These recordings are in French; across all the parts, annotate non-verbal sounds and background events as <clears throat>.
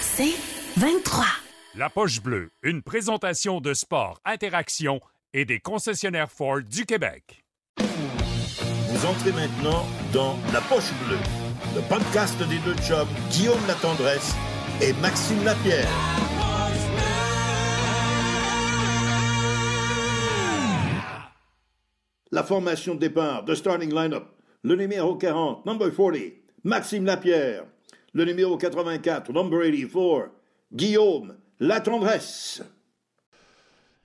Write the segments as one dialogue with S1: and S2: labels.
S1: C'est 23.
S2: La Poche Bleue, une présentation de sport, interaction et des concessionnaires Ford du Québec.
S3: Vous entrez maintenant dans La Poche Bleue, le podcast des deux chums Guillaume Latendresse et Maxime Lapierre. La formation de départ de starting lineup. Le numéro 40, number 40, Maxime Lapierre. Le numéro 84, number 84, Guillaume Latendresse.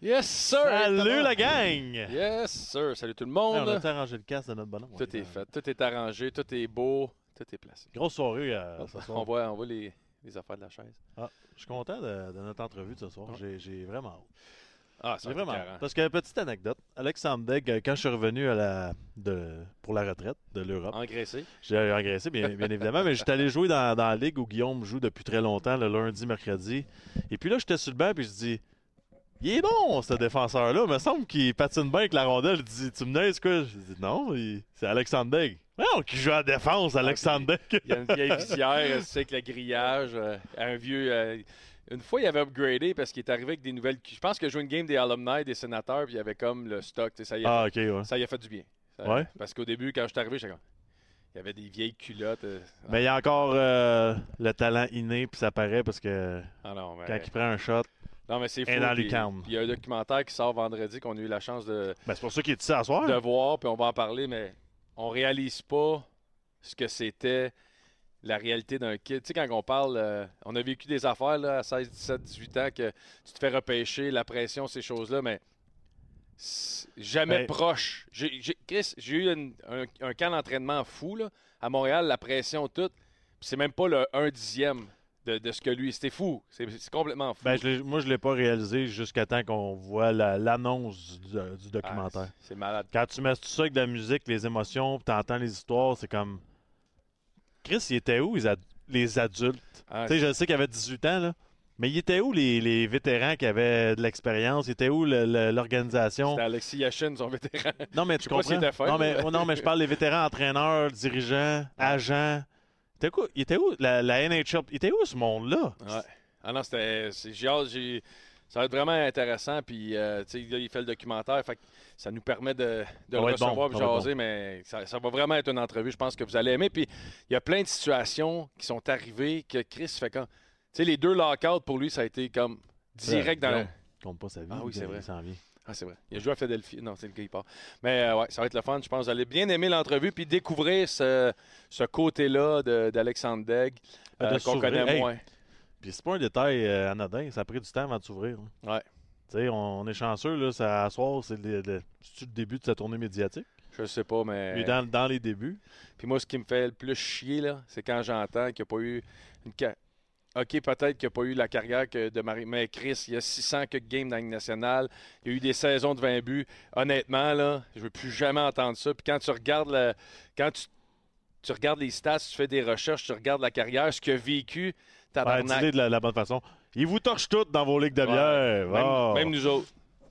S4: Yes, sir!
S5: Salut la gang!
S4: Yes, sir! Salut tout le
S5: Hey,
S4: monde!
S5: on a arrangé le casque de notre bonhomme.
S4: tout est fait, tout est arrangé, tout est beau, tout est placé.
S5: Grosse soirée euh, ce
S4: on
S5: soir.
S4: voit, on voit les, les affaires de la chaise.
S5: Ah, je suis content de, de notre entrevue de ce soir. J'ai- J'ai vraiment hâte.
S4: Ah, être
S5: vraiment. Parce que, petite anecdote, Alexandre Degg, euh, quand je suis revenu à la, de, pour la retraite de l'Europe,
S4: Engraissé.
S5: j'ai engraissé, bien, bien évidemment, mais j'étais allé jouer dans, dans la ligue où Guillaume joue depuis très longtemps, le lundi, mercredi. Et puis là, j'étais sur le banc, puis je dis Il est bon, ce défenseur-là. Il me semble qu'il patine bien avec la rondelle. Il dit Tu me niaises quoi Je dis Non, il- c'est Alexandre Degg. Non, qui joue à la défense, Alexandre Degg.
S4: Il y a une vieille visière, c'est avec le grillage, euh, un vieux. euh, une fois, il avait upgradé parce qu'il est arrivé avec des nouvelles. Je pense a joué une game des alumni, des sénateurs, puis il y avait comme le stock. Ça y a,
S5: Ah, ouais.
S4: fait, ça y a fait du bien. Ça-
S5: Ouais.
S4: Parce qu'au début, quand je suis arrivé, j'étais comme. Il y avait des vieilles culottes. euh,
S5: Mais il y a encore euh, le talent inné, puis ça paraît parce que
S4: ah non, mais,
S5: quand il prend un shot,
S4: non, mais c'est fou.
S5: dans
S4: puis Il y a un documentaire qui sort vendredi qu'on a eu la chance de,
S5: ben, c'est pour ça qu'il est ici à soir.
S4: de voir, puis on va en parler, mais on réalise pas ce que c'était la réalité d'un kid. Tu sais, quand on parle, euh, on a vécu des affaires là, à 16, 17, 18 ans que tu te fais repêcher, la pression, ces choses-là, mais jamais
S5: Ben-
S4: proche. Chris, j'ai eu une- un, un camp d'entraînement fou là, à Montréal, la pression toute, c'est même pas le 1 dixième de, de ce que lui. C'était fou. C'est, complètement fou.
S5: Ben, je moi, je ne l'ai pas réalisé jusqu'à temps qu'on voit la- l'annonce du, du
S4: Ah,
S5: documentaire.
S4: c'est, c'est malade.
S5: Quand tu mets tout ça avec de la musique, les émotions, puis t'entends les histoires, c'est comme. Chris, il était où les, ad- les adultes?
S4: Ah,
S5: Tu sais, je sais qu'il avait 18 ans, là. Mais il était où les, les vétérans qui avaient de l'expérience? Il était où l'organisation?
S4: c'était Alexis Yachin, son vétéran.
S5: Non, mais <laughs>
S4: Je
S5: tu
S4: pas
S5: comprends?
S4: était fin,
S5: non, mais,
S4: là.
S5: non, mais je parle des vétérans, entraîneurs, dirigeants, agents. Il était, quoi? Il était où la, la NHL? Il était où ce monde-là?
S4: Ouais. Ah non, c'était. j'ai- Ça va être vraiment intéressant. Puis, euh, tu sais, là, il fait le documentaire. Fait que ça nous permet de, le
S5: bon,
S4: recevoir et
S5: être
S4: jaser. Mais ça, ça va vraiment être une entrevue. Je pense que vous allez aimer. Puis, il y a plein de situations qui sont arrivées que Chris fait quand. Tu sais, les deux lockouts pour lui, ça a été comme direct dans.
S5: Il compte pas sa vie.
S4: Ah oui,
S5: il-
S4: c'est vrai.
S5: Il vient.
S4: Ah, c'est vrai. Il a joué à Philadelphie. Non, c'est le gars qui part. Mais euh, ouais, ça va être le fun. Je pense que vous allez bien aimer l'entrevue puis découvrir ce, ce côté-là de- d'Alexandre Degg
S5: Ah, de
S4: euh, qu'on connaît
S5: Hey.
S4: moins.
S5: Puis c'est pas un détail euh, anodin. Ça a pris du temps avant de s'ouvrir.
S4: Ouais.
S5: Tu sais, on, on est chanceux, là. Ça, à soir, c'est le, le- c'est-tu le début de sa tournée médiatique?
S4: Je sais pas, mais.
S5: Dans, dans les débuts.
S4: Puis moi, ce qui me fait le plus chier, là, c'est quand j'entends qu'il n'y a pas eu une. ca- OK, peut-être qu'il n'y a pas eu la carrière que de Marie. Mais Chris, il y a 600 que games dans la Ligue nationale. Il y a eu des saisons de 20 buts. Honnêtement, là, je veux plus jamais entendre ça. Puis quand tu regardes le- quand tu, tu regardes les stats, tu fais des recherches, tu regardes la carrière, ce qu'il a vécu, tabarnak.
S5: de la, la bonne façon. Ils vous torchent toutes dans vos ligues de bière.
S4: même,
S5: Oh.
S4: même nous autres.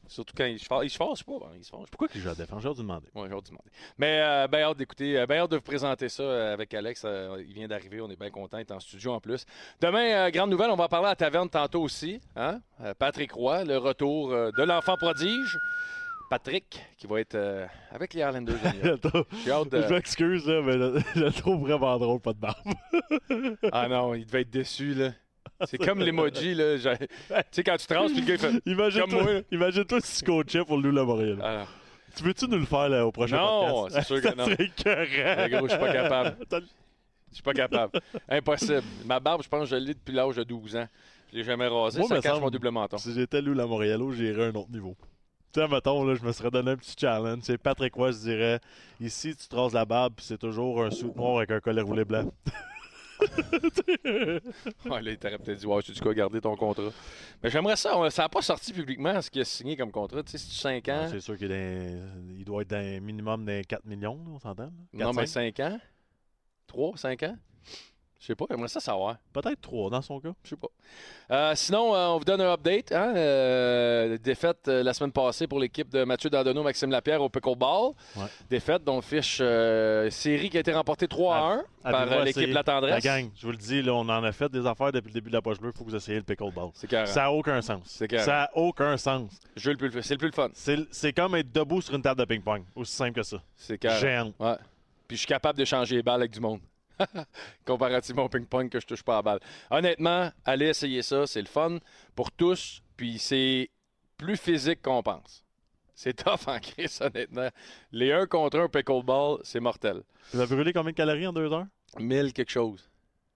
S4: Surtout quand il se pas. hein, il se fâche pas.
S5: Pourquoi qu'il joue à défense? J'ai hâte de demander.
S4: Ouais, demander. Mais euh, bien hâte d'écouter, euh, bien hâte de vous présenter ça euh, avec Alex. Euh, il vient d'arriver, on est bien content, il est en studio en plus. Demain, euh, grande nouvelle, on va parler à la taverne tantôt aussi. Hein? Patrick Roy, le retour de l'enfant prodige. Patrick, qui va être euh, avec les Highlanders. <laughs> de.
S5: Je m'excuse, mais je, je le trouve vraiment drôle, pas de barbe.
S4: Ah non, il devait être déçu, là. C'est comme l'emoji, là. <laughs> Tu sais, quand tu transes, puis le gars, il fait...
S5: Imagine-toi imagine si tu coachais pour le Loup Memorial.
S4: Ah non.
S5: Tu veux-tu nous le faire là, au prochain
S4: Non,
S5: podcast?
S4: c'est sûr que <laughs> non. Le gros, je suis pas capable. Je suis pas capable. Impossible. Ma barbe, je pense que je l'ai depuis l'âge de 12 ans. Je l'ai jamais rasé.
S5: Moi,
S4: ça
S5: me
S4: cache
S5: semble-
S4: mon double menton.
S5: Si j'étais Lou la Montréalo, j'irais à un autre niveau. Tu sais, mettons, là, je me serais donné un petit challenge. C'est Patrick Roy, je dirais ici, tu te rases la barbe, puis c'est toujours un sou noir avec un collet roulé blanc. <laughs>
S4: Ouais, là, il t'aurait peut-être dit, ouais, tu dis quoi, garder ton contrat? Mais j'aimerais ça. Ça n'a pas sorti publiquement ce qu'il a signé comme contrat. Tu sais, c'est 5 ans.
S5: C'est sûr qu'il est dans- il doit être d'un minimum d'un 4 millions, on s'entend?
S4: non,
S5: 4,
S4: mais
S5: 5?
S4: 5 ans? 3, 5 ans? Je sais pas, j'aimerais ça savoir.
S5: Peut-être trois dans son cas.
S4: Je sais pas. Euh, sinon, euh, on vous donne un update. Hein? Euh, défaite la semaine passée pour l'équipe de Mathieu Dandonneau, Maxime Lapierre au pickleball.
S5: Ouais.
S4: Défaite, dont fiche série qui a été remportée 3 à 1 par l'équipe de la
S5: La
S4: tendresse.
S5: gang, je vous le dis, là, on en a fait des affaires depuis le début de la poche bleue. Il faut que vous essayiez le pickleball.
S4: C'est.
S5: Ça n'a aucun sens.
S4: C'est.
S5: Ça n'a aucun sens.
S4: Jeu le plus- C'est le plus le fun.
S5: C'est c'est comme être debout sur une table de ping-pong. Aussi simple que ça.
S4: C'est carré. Ouais. Puis je suis capable d'échanger les balles avec du monde. <laughs> Comparativement au ping-pong que je touche pas à la balle. Honnêtement, allez essayer ça. C'est le fun pour tous. Puis c'est plus physique qu'on pense. C'est <laughs> tough en crise, honnêtement. Les 1 contre 1 pickleball, c'est mortel.
S5: Tu vas brûler combien de calories en deux heures?
S4: 1000 quelque chose.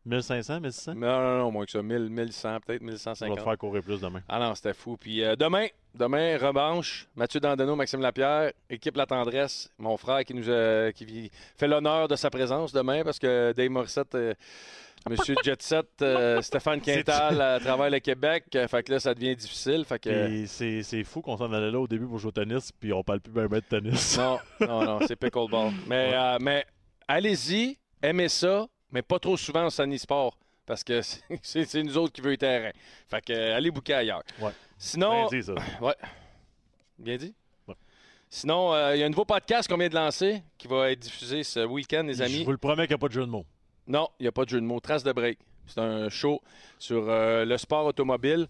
S5: 1500, 1600?
S4: Non, non, non, moins que ça. 1000, 1100, peut-être
S5: On va te
S4: 1150.
S5: faire courir plus demain.
S4: Ah non, c'était fou. Puis euh, demain, demain, revanche. Mathieu Dandonneau, Maxime Lapierre, équipe La Tendresse, mon frère qui nous a- qui fait l'honneur de sa présence demain parce que Dave Morissette, euh, <laughs> Monsieur Jet Set, euh, Stéphane Quintal à travers le Québec. euh, fait que là, ça devient difficile. Fait que.
S5: C'est c'est fou qu'on s'en allait là au début pour jouer au tennis, puis on parle plus bien ben de tennis.
S4: Non, non, non, c'est pickleball. Mais, <laughs> euh, mais allez-y, aimez ça, mais pas trop souvent au Sunny Sport. Parce que <laughs> c'est- nous autres qui veut le terrain. Fait que euh, allez bouquer ailleurs.
S5: Ouais.
S4: Sinon.
S5: Bien dit, ça. <laughs>
S4: Ouais. Bien dit?
S5: Ouais.
S4: Sinon, euh, il y a un nouveau podcast qu'on vient de lancer qui va être diffusé ce week-end, les
S5: Je
S4: amis.
S5: vous le promets qu'il n'y a pas de jeu de mots.
S4: Non, il n'y a pas de jeu de mots. Trace de break. C'est un show sur euh, le sport automobile.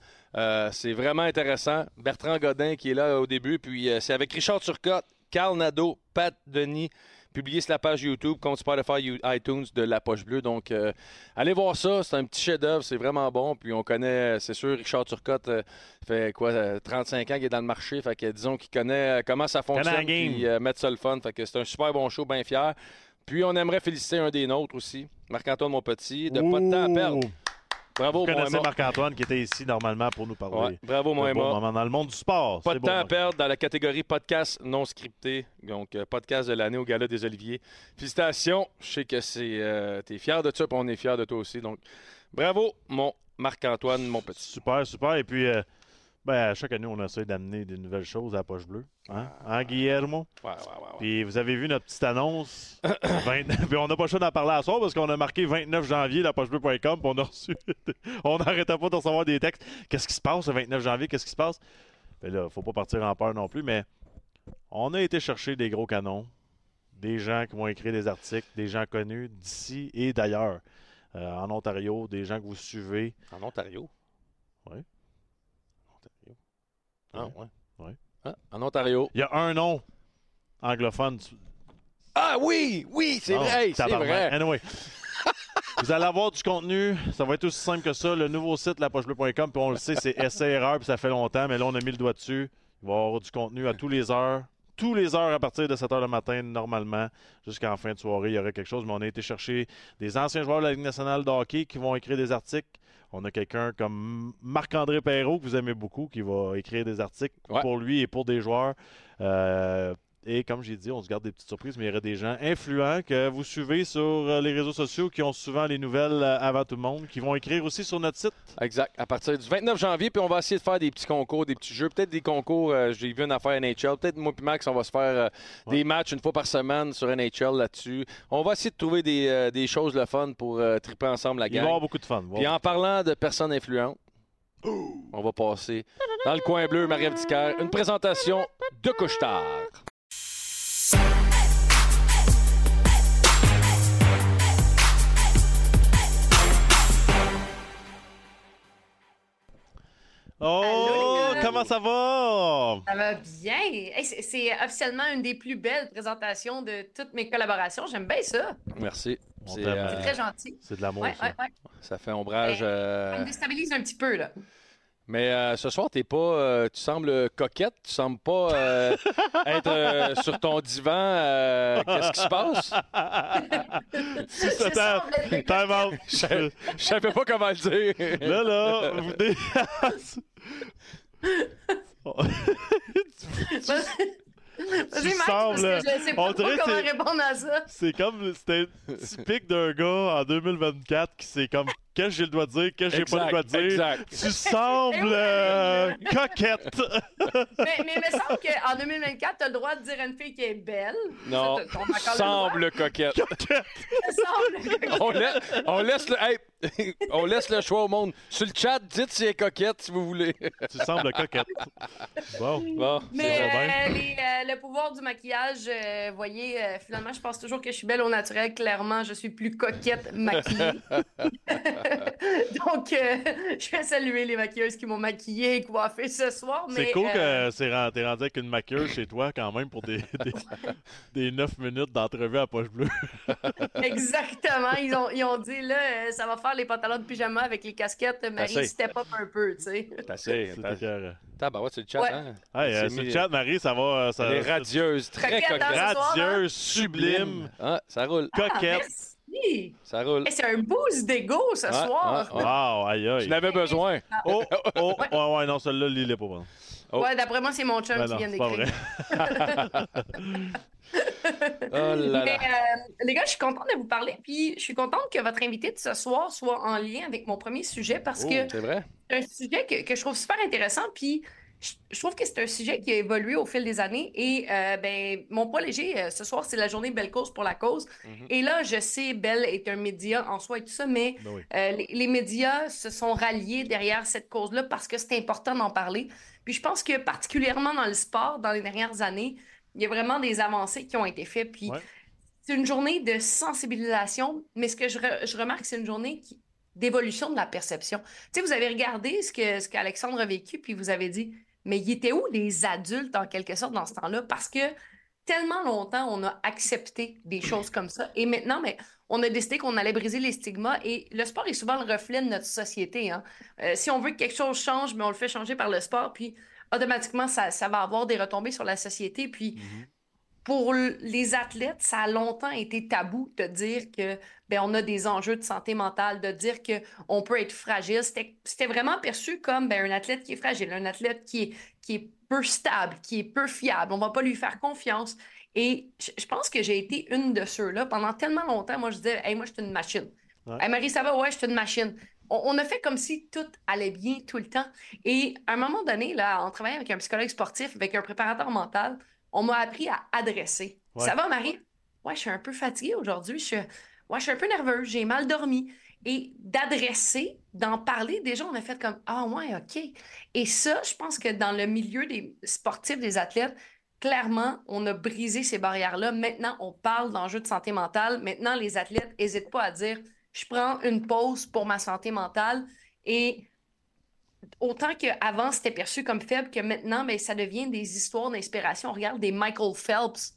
S4: C'est vraiment intéressant. Bertrand Godin qui est là au début. Puis c'est avec Richard Turcotte, Carl Nadeau, Pat Denis. Publié sur la page YouTube, compte Spotify, iTunes de La Poche Bleue. Donc, euh, allez voir ça. C'est un petit chef-d'œuvre. C'est vraiment bon. Puis, on connaît, c'est sûr, Richard Turcotte euh, fait quoi, euh, 35 ans qu'il est dans le marché. Fait que, disons qu'il connaît euh, comment ça fonctionne. Puis, euh, mettre ça le fun. Fait que c'est un super bon show, bien fier. Puis, on aimerait féliciter un des nôtres aussi, Marc-Antoine Monpetit, de pas de temps à perdre. Bravo,
S5: connaissez
S4: Emma.
S5: Marc-Antoine qui était ici normalement pour nous parler.
S4: Ouais, bravo, mon
S5: moments dans le monde du sport.
S4: Pas de
S5: beau,
S4: temps à
S5: Marc.
S4: perdre dans la catégorie podcast non scripté. Donc, euh, podcast de l'année au Gala des Oliviers. Félicitations. Je sais que c'est. euh, T'es fier de ça, puis on est fier de toi aussi. Donc, bravo, mon Marc-Antoine, mon petit.
S5: Super, super. Et puis, euh, ben, à chaque année, on essaie d'amener des nouvelles choses à la poche bleue. Hein, Hein, Guillermo?
S4: Ouais, ouais, ouais.
S5: Puis vous avez vu notre petite annonce? <coughs> 20 <coughs> Puis on n'a pas le choix d'en parler à soir parce qu'on a marqué 29 janvier, la pochebleu.com, puis on a reçu. <laughs> on n'arrêtait pas de recevoir des textes. Qu'est-ce qui se passe le 29 janvier? Qu'est-ce qui se passe? Ben là, faut pas partir en peur non plus, mais on a été chercher des gros canons, des gens qui vont écrire des articles, des gens connus d'ici et d'ailleurs. Euh, en Ontario, des gens que vous suivez.
S4: En Ontario?
S5: Ouais.
S4: Ah,
S5: Ouais.
S4: ouais. Ah, en Ontario.
S5: Il y a un nom anglophone.
S4: Ah oui, oui, c'est
S5: Oh,
S4: vrai, c'est vrai.
S5: Anyway. <laughs> Vous allez avoir du contenu. Ça va être aussi simple que ça. Le nouveau site, lapochebleu.com, puis on le sait, c'est <laughs> essai-erreur, puis ça fait longtemps, mais là, on a mis le doigt dessus. Il va y avoir du contenu à tous les heures. Tous les heures à partir de 7 h le matin, normalement, jusqu'en fin de soirée, il y aurait quelque chose. Mais on a été chercher des anciens joueurs de la Ligue nationale de hockey qui vont écrire des articles. On a quelqu'un comme Marc-André Perrault, que vous aimez beaucoup, qui va écrire des articles
S4: Ouais.
S5: pour lui et pour des joueurs. Euh, et comme j'ai dit, on se garde des petites surprises, mais il y aurait des gens influents que vous suivez sur euh, les réseaux sociaux qui ont souvent les nouvelles euh, avant tout le monde, qui vont écrire aussi sur notre site.
S4: Exact. À partir du 29 janvier, puis on va essayer de faire des petits concours, des petits jeux, peut-être des concours. euh, J'ai vu une affaire NHL. Peut-être moi et Max, on va se faire euh,
S5: Ouais.
S4: des matchs une fois par semaine sur NHL là-dessus. On va essayer de trouver des, euh, des choses le fun pour triper ensemble la
S5: Il va y
S4: gang.
S5: avoir beaucoup de fun.
S4: Puis en parlant de personnes influentes, on va passer dans le coin bleu, Marie-Ève une présentation de Couche-Tard.
S5: Oh,
S1: Allô,
S5: comment ça va?
S1: Ça va bien. Hey, c'est- officiellement une des plus belles présentations de toutes mes collaborations. J'aime bien ça.
S4: Merci. C'est, euh,
S1: très gentil.
S5: C'est de l'amour,
S1: Ouais,
S5: ça.
S1: ouais, ouais.
S4: ça fait ombrage.
S1: Ça
S4: euh,
S1: me déstabilise un petit peu, là.
S4: Mais euh, ce soir, t'es pas, euh, tu sembles coquette, tu sembles pas euh, <laughs> être euh, sur ton divan. euh, Qu'est-ce qui se passe? <laughs>
S5: Si ça out.
S4: Je, savais pas comment le dire.
S5: Là, là, vous <laughs>
S1: Vas-y,
S5: Tu
S1: Max,
S5: sembles-
S1: parce que je sais
S5: on
S1: pas
S5: dirait
S1: comment
S5: c'est-
S1: répondre à ça.
S5: C'est comme. C'était typique d'un gars en 2024 qui c'est comme. Qu'est-ce que j'ai le droit de dire, qu'est-ce que j'ai pas le droit de dire?
S4: Exact.
S5: Tu sembles <laughs> euh, coquette.
S1: Mais, mais il me semble qu'en 2024, t'as le droit de dire à une fille qui est belle.
S4: Non,
S1: Ça,
S4: semble coquette.
S5: coquette.
S1: Semble.
S4: on, laisse, on, laisse le, hey, <laughs> on laisse le choix au monde. Sur le chat, dites si elle est coquette si vous voulez.
S5: Tu sembles coquette. Bon.
S4: Bon,
S1: Mais euh, les, euh, le pouvoir du maquillage, euh, voyez, euh, finalement, je pense toujours que je suis belle au naturel. Clairement, je suis plus coquette maquillée. <laughs> <laughs> Donc, euh, <laughs> je vais saluer les maquilleuses qui m'ont maquillée et coiffée ce soir.
S5: C'est cool
S1: euh,
S5: que t'es rendu avec une maquilleuse chez toi quand même pour des, <laughs> des, des 9 minutes d'entrevue à poche bleue.
S1: Exactement. Ils ont, ils ont dit, là, euh, ça va faire les pantalons de pyjama avec les casquettes. Marie,
S4: Assez.
S1: step up un peu, tu sais.
S4: C'est
S5: écœurant.
S4: Tabarouette, c'est le chat,
S1: Ouais.
S4: hein?
S5: Hey, euh,
S4: C'est
S5: le chat, Marie, ça va. euh, Ça,
S4: Elle est radieuse, très
S1: Coquette, hein, soir,
S5: radieuse, sublime,
S4: Ah, ça roule,
S5: coquette.
S4: Ça roule.
S1: Hey, c'est un boost d'ego ce soir.
S4: ouais.
S5: Wow, aïe
S4: Tu
S5: aïe.
S4: n'avais besoin.
S5: Oh, oh, ouais, ouais, non, celle-là, lis-les pas. pardon.
S4: Oh.
S1: Ouais, d'après moi, c'est mon chum
S5: Ben
S1: qui
S5: non,
S1: vient d'écrire.
S5: vrai. <laughs>
S4: Oh là
S1: Mais
S4: là.
S1: euh, les gars, je suis contente de vous parler. Puis je suis contente que votre invité de ce soir soit en lien avec mon premier sujet parce
S4: Oh,
S1: que
S4: c'est vrai?
S1: c'est un sujet que, que je trouve super intéressant. Puis je, trouve que c'est un sujet qui a évolué au fil des années. Et euh, ben, mon poids léger, euh, ce soir, c'est la journée Belle Cause pour la cause.
S4: Mhm.
S1: Et là, je sais, Belle est un média en soi et tout ça, mais
S5: Ben oui.
S1: euh, les, les médias se sont ralliés derrière cette cause-là parce que c'est important d'en parler. Puis je pense que particulièrement dans le sport, dans les dernières années, il y a vraiment des avancées qui ont été faites. Puis
S5: Ouais.
S1: c'est une journée de sensibilisation, mais ce que je, re- je remarque, c'est une journée qui- d'évolution de la perception. Tu sais, vous avez regardé ce que ce qu'Alexandre a vécu, puis vous avez dit, mais il était où les adultes en quelque sorte dans ce temps-là? Parce que tellement longtemps, on a accepté des choses comme ça. Et maintenant, mais on a décidé qu'on allait briser les stigmas. Et le sport est souvent le reflet de notre société. hein. Euh, si on veut que quelque chose change, mais on le fait changer par le sport, puis automatiquement, ça, ça va avoir des retombées sur la société. Puis pour les athlètes, ça a longtemps été tabou de dire que ben, on a des enjeux de santé mentale, de dire que on peut être fragile. C'était vraiment perçu comme ben, un athlète qui est fragile, un athlète qui est, qui est peu stable, qui est peu fiable. On va pas lui faire confiance. Et je je pense que j'ai été une de ceux-là. Pendant tellement longtemps, moi, je disais, hey, moi, je suis une machine.
S5: Ouais.
S1: Hey, Marie, ça va? Ouais, je suis une machine. On, on a fait comme si tout allait bien tout le temps. Et à un moment donné, là, en travaillant avec un psychologue sportif, avec un préparateur mental, on m'a appris à adresser.
S5: Ouais.
S1: Ça va, Marie? Ouais, je suis un peu fatiguée aujourd'hui. Je suis, ouais, je suis un peu nerveuse. J'ai mal dormi. Et d'adresser, d'en parler, déjà, on a fait comme Ah, ouais, OK. Et ça, je pense que dans le milieu des sportifs, des athlètes, clairement, on a brisé ces barrières-là. Maintenant, on parle d'enjeux de santé mentale. Maintenant, les athlètes n'hésitent pas à dire Je prends une pause pour ma santé mentale. Et autant qu'avant, c'était perçu comme faible, que maintenant, ben, ça devient des histoires d'inspiration. On regarde des Michael Phelps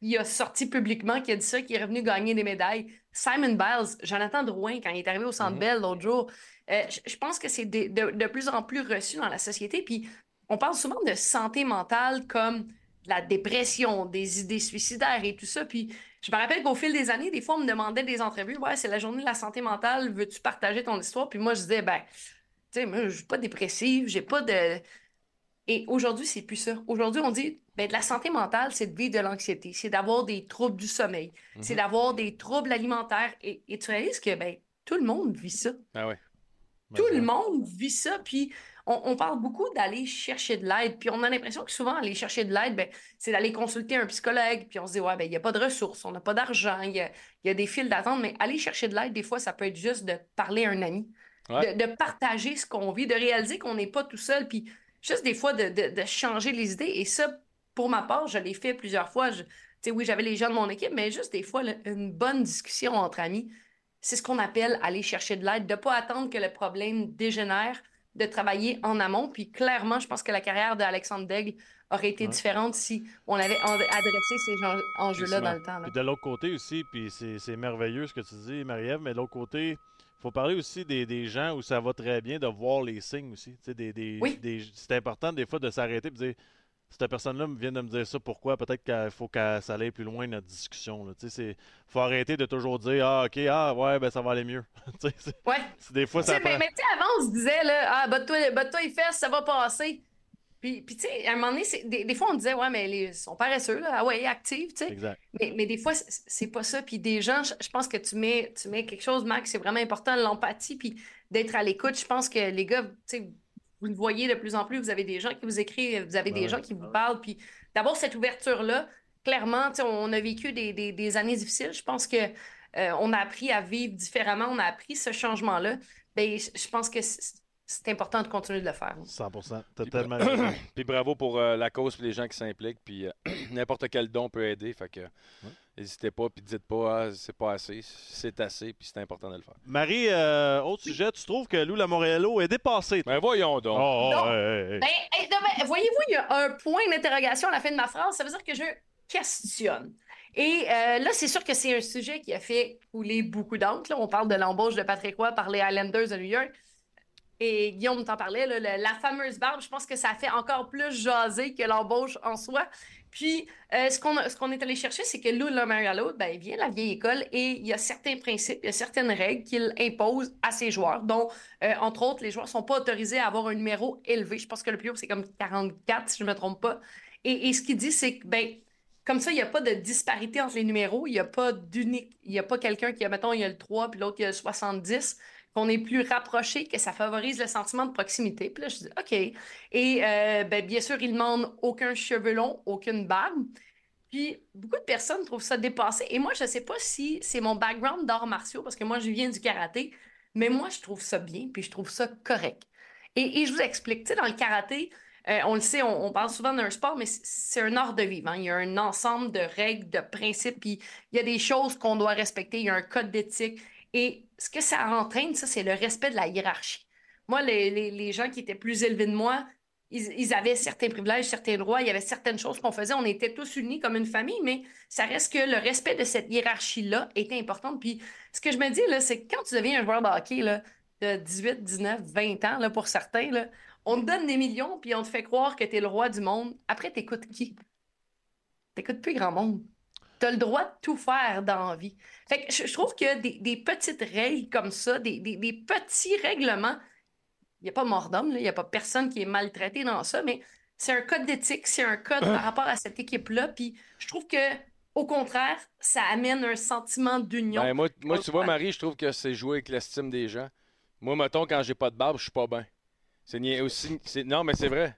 S1: qui a sorti publiquement, qui a dit ça, qui est revenu gagner des médailles. Simon Biles, Jonathan Drouin, quand il est arrivé au Centre
S4: Mhm.
S1: Bell l'autre jour, euh, je, je pense que c'est de, de- de plus en plus reçu dans la société. Puis on parle souvent de santé mentale comme de la dépression, des idées suicidaires et tout ça. Puis je me rappelle qu'au fil des années, des fois, on me demandait des entrevues. Ouais, c'est la journée de la santé mentale, veux-tu partager ton histoire? Puis moi, je disais, ben, tu sais, moi, je suis pas dépressive, j'ai pas de. Et aujourd'hui, c'est plus ça. Aujourd'hui, on dit, ben, de la santé mentale, c'est de vivre de l'anxiété, c'est d'avoir des troubles du sommeil, c'est d'avoir des troubles alimentaires. Et, et tu réalises que, ben, tout le monde vit ça.
S4: Ah ouais.
S1: Tout le monde vit ça. Puis on, on parle beaucoup d'aller chercher de l'aide. Puis on a l'impression que souvent, aller chercher de l'aide, ben, c'est d'aller consulter un psychologue. Puis on se dit, ouais, ben, il n'y a pas de ressources, on n'a pas d'argent, il y a, il y a des files d'attente. Mais aller chercher de l'aide, des fois, ça peut être juste de parler à un ami,
S4: Ouais.
S1: de, de partager ce qu'on vit, de réaliser qu'on n'est pas tout seul. Puis juste des fois, de, de- de changer les idées. Et ça, pour ma part, je l'ai fait plusieurs fois. Je- tu sais, oui, j'avais les gens de mon équipe, mais juste des fois, là, une bonne discussion entre amis, c'est ce qu'on appelle aller chercher de l'aide, de ne pas attendre que le problème dégénère, de travailler en amont. Puis clairement, je pense que la carrière d'Alexandre Daigle aurait été
S5: Ouais.
S1: différente si on avait adressé ces enjeux-là dans le temps. là.
S5: Puis de l'autre côté aussi, puis c'est merveilleux ce que tu dis, Marie-Ève, mais de l'autre côté, faut parler aussi des, des gens où ça va très bien de voir les signes aussi. Des, des,
S1: Oui.
S5: des- c'est important des fois de s'arrêter et de dire cette personne-là vient de me dire ça, pourquoi? Peut-être qu'il faut que ça aille plus loin notre discussion. Il faut arrêter de toujours dire Ah, ok, ah, ouais, ben ça va aller mieux. <laughs>
S1: Ouais.
S5: des fois, ça
S1: mais
S5: prend.
S1: mais avant, on se disait, là, ah, batte-toi les fesses, ça va passer. Puis, puis tu sais, à un moment donné, des, des fois, on disait, ouais, mais ils sont paresseux, là. Ah ouais, actifs, tu sais. Mais, mais des fois, c'est pas ça. Puis des gens, je, pense que tu mets, tu mets quelque chose, Max, c'est vraiment important, l'empathie, puis d'être à l'écoute. Je pense que les gars, tu sais, vous le voyez de plus en plus, vous avez des gens qui vous écrivent, vous avez
S5: Ouais,
S1: des gens qui vous parlent. Puis d'avoir cette ouverture-là, clairement, tu sais, on a vécu des, des- des années difficiles. Je pense que euh, on a appris à vivre différemment, on a appris ce changement-là. Ben, je, je pense que c'est important de continuer de le faire.
S5: 100 T'as
S4: Puis-
S5: tellement raison. <clears throat>
S4: Puis bravo pour euh, la cause et les gens qui s'impliquent. Puis euh, <clears throat> n'importe quel don peut aider. Fait que n'hésitez pas. Puis dites pas, ah, c'est pas assez. C'est assez. Puis c'est important de le faire.
S5: Marie, euh, autre sujet, tu trouves que Lou Lamoriello est dépassé?
S4: Ben voyons donc.
S5: Oh, oh, hey, hey.
S1: Ben, hey, ben, voyez-vous, il y a un point d'interrogation à la fin de ma phrase. Ça veut dire que je questionne. Et euh, là, c'est sûr que c'est un sujet qui a fait couler beaucoup d'encre. là. On parle de l'embauche de Patrick Roy par les Highlanders de New York. Et Guillaume t'en parlait, la fameuse barbe, je pense que ça fait encore plus jaser que l'embauche en soi. Puis, euh, ce qu'on est allé chercher, c'est que Lou Lamoriello, ben, il vient de la vieille école et il y a certains principes, il y a certaines règles qu'il impose à ses joueurs, dont, euh, entre autres, les joueurs ne sont pas autorisés à avoir un numéro élevé. Je pense que le plus haut, c'est comme 44, si je ne me trompe pas. Et, et ce qu'il dit, c'est que, ben, comme ça, il n'y a pas de disparité entre les numéros. Il n'y a pas d'unique. Il n'y a pas quelqu'un qui a, mettons, il y a le 3 puis l'autre, il y a le 70, qu'on est plus rapproché, que ça favorise le sentiment de proximité. Puis là, je dis, OK. Et euh, ben, bien sûr, il demande aucun cheveu long, aucune barbe. Puis beaucoup de personnes trouvent ça dépassé. Et moi, je ne sais pas si c'est mon background d'arts martiaux, parce que moi, je viens du karaté, mais moi, je trouve ça bien, puis je trouve ça correct. Et, je vous explique, tu sais, dans le karaté, euh, on le sait, on, parle souvent d'un sport, mais c'est un art de vivre. hein. Il y a un ensemble de règles, de principes, puis il y a des choses qu'on doit respecter. Il y a un code d'éthique. Et ce que ça entraîne, ça, c'est le respect de la hiérarchie. Moi, les, gens qui étaient plus élevés de moi, ils, avaient certains privilèges, certains droits, il y avait certaines choses qu'on faisait. On était tous unis comme une famille, mais ça reste que le respect de cette hiérarchie-là était important. Puis ce que je me dis, c'est que quand tu deviens un joueur de hockey de 18, 19, 20 ans, là, pour certains, là, on te donne des millions, puis on te fait croire que tu es le roi du monde. Après, t'écoutes qui? T'écoutes plus grand monde. Tu as le droit de tout faire dans la vie. Fait que je, je trouve que des, des petites règles comme ça, des, des- des petits règlements, il n'y a pas mort d'homme, il n'y a pas personne qui est maltraité dans ça, mais c'est un code d'éthique, c'est un code par rapport à cette équipe-là. Puis je trouve que, au contraire, ça amène un sentiment d'union.
S4: Ben, moi, moi, tu vois. Marie, je trouve que c'est jouer avec l'estime des gens. Moi, mettons, quand j'ai pas de barbe, je suis pas bien. C'est nia- aussi. c'est- Non, mais c'est vrai.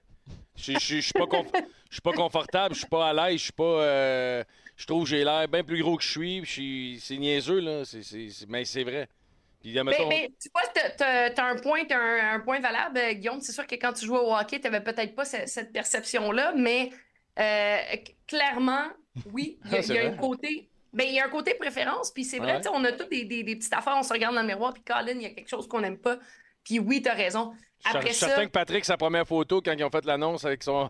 S4: Je suis pas, conf- pas confortable, je suis pas à l'aise, je suis pas. euh, Je trouve que j'ai l'air bien plus gros que je suis. suis- C'est niaiseux, là. c'est- c'est- c'est- Mais c'est vrai. Puis, mettons,
S1: ben, tu vois, t'as- t'as t'as un point, t'as un, un point valable, euh, Guillaume. C'est sûr que quand tu jouais au hockey, t'avais peut-être pas ce- cette perception-là, mais euh, clairement, oui, <laughs> il y a, y un côté. Ben, il y a un côté préférence, puis c'est vrai,
S4: Ouais.
S1: on a toutes des, des- des petites affaires, on se regarde dans le miroir, puis Colin, il y a quelque chose qu'on n'aime pas. Puis oui, t'as raison.
S4: je suis
S1: Après
S4: certain que Patrick, sa première photo, quand ils ont fait l'annonce avec son.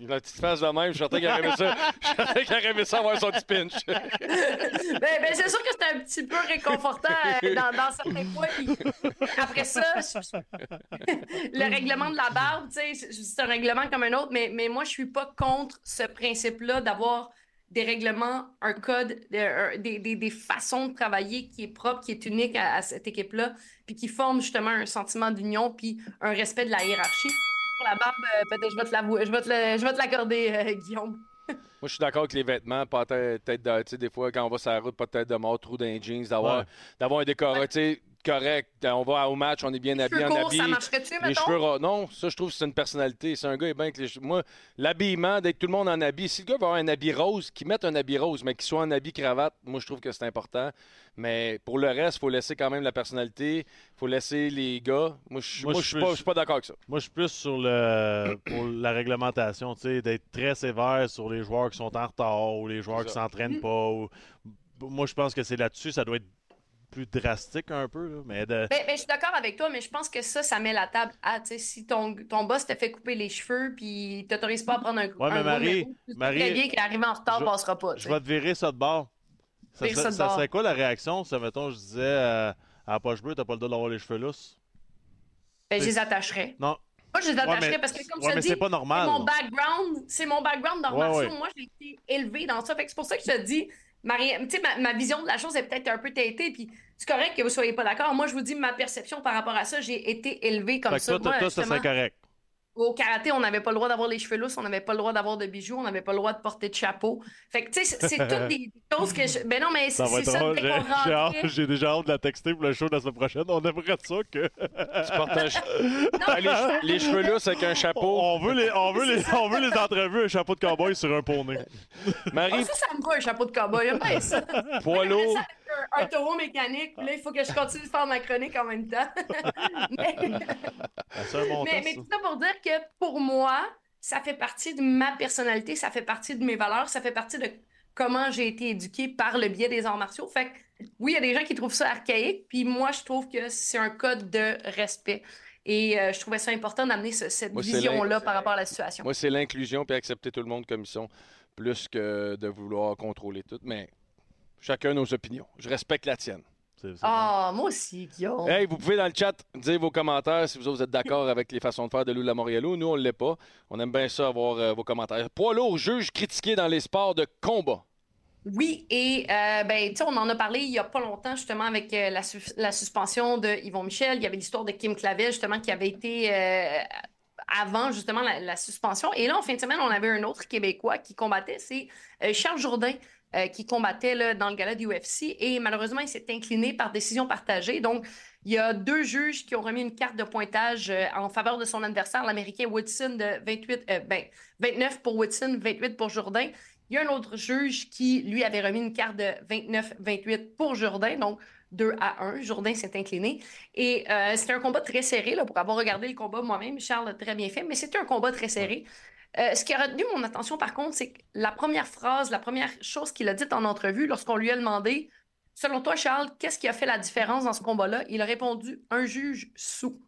S4: La petite face de même, je suis certain qu'il aurait aimé ça. Je suis certain qu'il aurait aimé ça avoir son petit pinch. <laughs>
S1: ben, ben, c'est sûr que c'était un petit peu réconfortant euh, dans, dans certains points. puis après ça, <laughs> le règlement de la barbe, tu sais, c'est- c'est un règlement comme un autre, mais, mais moi, je suis pas contre ce principe-là d'avoir des règlements, un code, des, des- des façons de travailler qui est propre, qui est unique à, à cette équipe-là, puis qui forme justement un sentiment d'union, puis un respect de la hiérarchie. Pour la barbe, euh, peut-être je vais te l'avouer, je vais te l'accorder, euh, <laughs> Guillaume.
S4: Moi, je suis d'accord avec les vêtements, pas tête, tête de, tu sais, des fois, quand on va sur la route, pas de tête de mort, trou dans les jeans, d'avoir,
S5: Ouais.
S4: d'avoir un décor, tu sais, correct. On va au match, on est bien habillé,
S1: Cheveux
S4: en
S1: courts,
S4: habillé.
S1: ça marcherait-tu,
S4: Les cheveux non, ça, je trouve que c'est une personnalité. C'est un gars, est bien avec les cheveux. Moi, l'habillement, dès que tout le monde en habille, si le gars veut avoir un habit rose, qu'il mette un habit rose, mais qu'il soit en habit cravate, moi, je trouve que c'est important. Mais pour le reste, il faut laisser quand même la personnalité. Il faut laisser les gars. Moi, je
S5: Moi,
S4: moi,
S5: je
S4: je suis pas, je suis pas d'accord avec ça.
S5: Moi, je suis plus sur le pour la réglementation, tu sais, d'être très sévère sur les joueurs qui sont en retard ou les joueurs qui s'entraînent pas. ou- Moi, je pense que c'est là-dessus, ça doit être plus drastique un peu, là, mais de...
S1: Ben, ben, je suis d'accord avec toi, mais je pense que ça, ça met la table à, tu sais, si ton, ton boss te fait couper les cheveux puis t'autorise pas à prendre un,
S5: Ouais, mais
S1: un
S5: Marie-
S1: tu
S5: Marie-
S1: très bien qu'arriver en retard
S5: Je-
S1: passera pas.
S5: Je vais te virer ça de bord. Ça, serait,
S1: ça de
S5: ça
S1: bord.
S5: serait quoi la réaction si, mettons, je disais euh, à la poche bleue, t'as pas le droit d'avoir les cheveux lousses?
S1: Ben, je les attacherais.
S5: Non.
S1: Moi, je les attacherais parce que, comme
S5: ouais,
S1: je te dis,
S5: c'est pas
S1: c'est
S5: normal.
S1: mon background, c'est mon background dans
S5: Ouais.
S1: Moi, j'ai été élevée dans ça. Fait que c'est pour ça que je te dis, Marie, ma, ma vision de la chose est peut-être un peu teintée, puis c'est correct que vous soyez pas d'accord. Moi, je vous dis ma perception par rapport à ça. J'ai été élevée comme
S5: Fait
S1: ça.
S5: toi, toi,
S1: Moi,
S5: toi, ça serait correct.
S1: Au karaté, on n'avait pas le droit d'avoir les cheveux lousses, on n'avait pas le droit d'avoir de bijoux, on n'avait pas le droit de porter de chapeau. Fait que, tu sais, c'est- <laughs> toutes des choses que je... Ben non, mais c'est
S5: Ça va
S1: c'est
S5: être
S1: ça,
S5: drôle.
S1: dès
S5: J'ai déjà hâte de la texter pour le show de la semaine prochaine. On aimerait ça que.
S4: Tu portes un les, che- les cheveux lousses avec un chapeau.
S5: On veut les, on veut les, on veut les entrevues, un chapeau de cowboy sur un poney.
S4: Marie,
S1: ça, ça me va, un chapeau de cowboy. J'aime un, un taureau mécanique, puis là, il faut que je continue de faire ma chronique en même temps. <laughs> mais, tout ça pour dire que pour moi, ça fait partie de ma personnalité, ça fait partie de mes valeurs, ça fait partie de comment j'ai été éduquée par le biais des arts martiaux. Fait que, oui, il y a des gens qui trouvent ça archaïque, puis moi, je trouve que c'est un code de respect. Et euh, je trouvais ça important d'amener ce- cette vision-là par rapport à la situation.
S4: Moi, c'est l'inclusion puis accepter tout le monde comme ils sont, plus que de vouloir contrôler tout. Mais chacun nos opinions. Je respecte la tienne.
S1: Ah, moi aussi, Guillaume.
S4: Hey, vous pouvez dans le chat dire vos commentaires si vous êtes d'accord avec les façons de faire de Lou Lamoriello. Nous, on ne l'est pas. On aime bien ça avoir euh, vos commentaires. Poids lourd, juge critiqué dans les sports de combat.
S1: Oui, et euh, ben, tu sais, on en a parlé il y a pas longtemps, justement, avec euh, la, sus- la suspension de Yvon Michel. Il y avait l'histoire de Kim Clavel, justement, qui avait été euh, avant, justement, la, la suspension. Et là, en fin de semaine, on avait un autre Québécois qui combattait, c'est Charles Jourdain, euh, qui combattait là, dans le gala du UFC. Et malheureusement, il s'est incliné par décision partagée. Donc, il y a deux juges qui ont remis une carte de pointage euh, en faveur de son adversaire, l'Américain Woodson, de 28, euh, ben, 29 pour Woodson, 28 pour Jourdain. Il y a un autre juge qui, lui, avait remis une carte de 29-28 pour Jourdain, donc 2 à 1. Jourdain s'est incliné. Et c'était un combat très serré, là, pour avoir regardé le combat moi-même. Charles très bien fait, mais c'était un combat très serré. Euh, ce qui a retenu mon attention, par contre, c'est que la première phrase, la première chose qu'il a dite en entrevue, lorsqu'on lui a demandé Selon toi, Charles, qu'est-ce qui a fait la différence dans ce combat-là? Il a répondu un juge sous.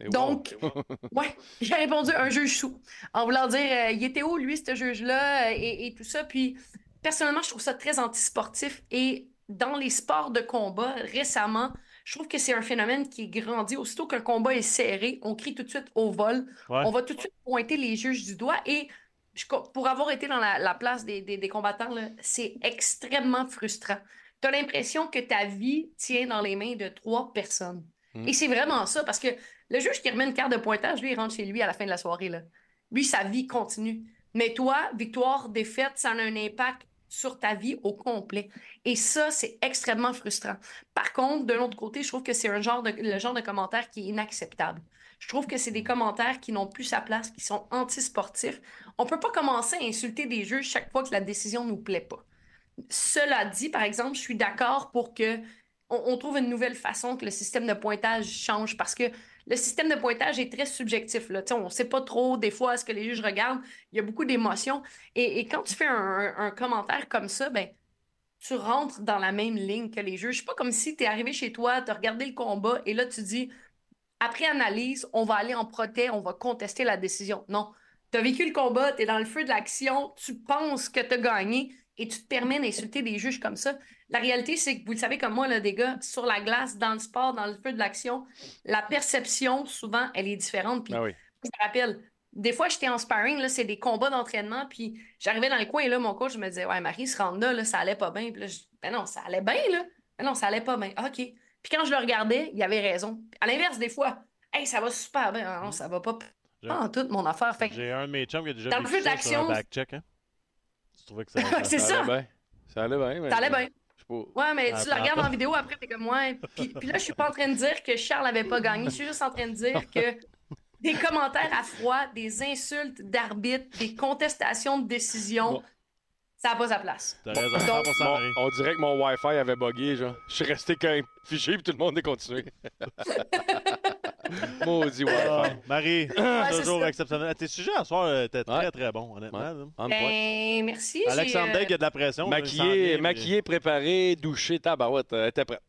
S4: Et
S1: Donc, <laughs> ouais, j'ai répondu un juge sous. En voulant dire, euh, il était où, lui, ce juge-là, et, et tout ça. Puis, personnellement, je trouve ça très antisportif. Et dans les sports de combat, récemment, je trouve que c'est un phénomène qui est grandi. Aussitôt qu'un combat est serré, on crie tout de suite au vol.
S5: Ouais.
S1: On va tout de suite pointer les juges du doigt. Et je pour avoir été dans la, la place des, des- des combattants, c'est extrêmement frustrant. Tu as l'impression que ta vie tient dans les mains de trois personnes.
S4: Mm.
S1: Et c'est vraiment ça, parce que le juge qui remet une carte de pointage, lui, il rentre chez lui à la fin de la soirée. Là. Lui, sa vie continue. Mais toi, victoire, défaite, ça a un impact sur ta vie au complet. Et ça, c'est extrêmement frustrant. Par contre, de l'autre côté, je trouve que c'est un genre de, le genre de commentaire qui est inacceptable. Je trouve que c'est des commentaires qui n'ont plus sa place, qui sont antisportifs. On peut pas commencer à insulter des juges chaque fois que la décision nous plaît pas. Cela dit, par exemple, je suis d'accord pour que on, on trouve une nouvelle façon que le système de pointage change parce que le système de pointage est très subjectif. On ne sait pas trop des fois ce que les juges regardent. Il y a beaucoup d'émotions. Et, quand tu fais un, commentaire comme ça, ben, tu rentres dans la même ligne que les juges. C'est pas comme si tu es arrivé chez toi, tu as regardé le combat et là tu dis, après analyse, on va aller en protêt, on va contester la décision. Non. Tu as vécu le combat, tu es dans le feu de l'action, tu penses que tu as gagné et tu te permets d'insulter des juges comme ça. La réalité, c'est que vous le savez comme moi, là, des gars, sur la glace, dans le sport, dans le feu de l'action, la perception, souvent, elle est différente. Puis,
S4: Ah oui.
S1: je me rappelle, des fois, j'étais en sparring, là, c'est des combats d'entraînement, puis j'arrivais dans le coin et là, mon coach me disait Ouais, Marie se rend là, là, ça allait pas bien. Puis là, je Ben non, ça allait bien, là. Ben non, ça allait pas bien. OK. Puis quand je le regardais, il avait raison. À l'inverse, des fois, Hey, ça va super bien. Ah non, ça va pas, pas en toute mon affaire. Fait
S5: J'ai un de mes chums qui a déjà
S1: Dans le feu
S5: ça
S1: d'action,
S5: back-check. Hein? Tu trouvais que ça... <laughs>
S1: C'est ça.
S4: allait bien? Ça allait bien. mais-
S1: ça allait bien. Ouais, mais tu la regardes en vidéo, après, t'es comme, ouais. Puis, puis là, je suis pas en train de dire que Charles avait pas gagné. Je suis juste en train de dire que des commentaires à froid, des insultes d'arbitre, des contestations de décision,
S4: Bon.
S1: ça n'a pas sa place.
S5: T'as raison,
S1: Donc-
S5: 100%
S4: Bon,
S5: Marie.
S4: on dirait que mon Wi-Fi avait bugué, genre. Je suis resté quand même fiché, puis tout le monde est continué. <laughs> <laughs> Maudit
S5: Ah,
S4: Wi-Fi.
S5: Marie,
S1: c'est
S5: toujours
S1: ça.
S5: exceptionnel. Tes sujets à soir euh, étaient très,
S4: Ouais.
S5: très bons, honnêtement. Là.
S4: Point.
S1: Ben, merci. j'ai,
S5: Alexandre
S1: euh,
S5: Degg, il y a de la pression. là, il s'en
S4: Maquillé,
S5: vient,
S4: maquillé, préparé, douché, tabarouette. Elle était prête.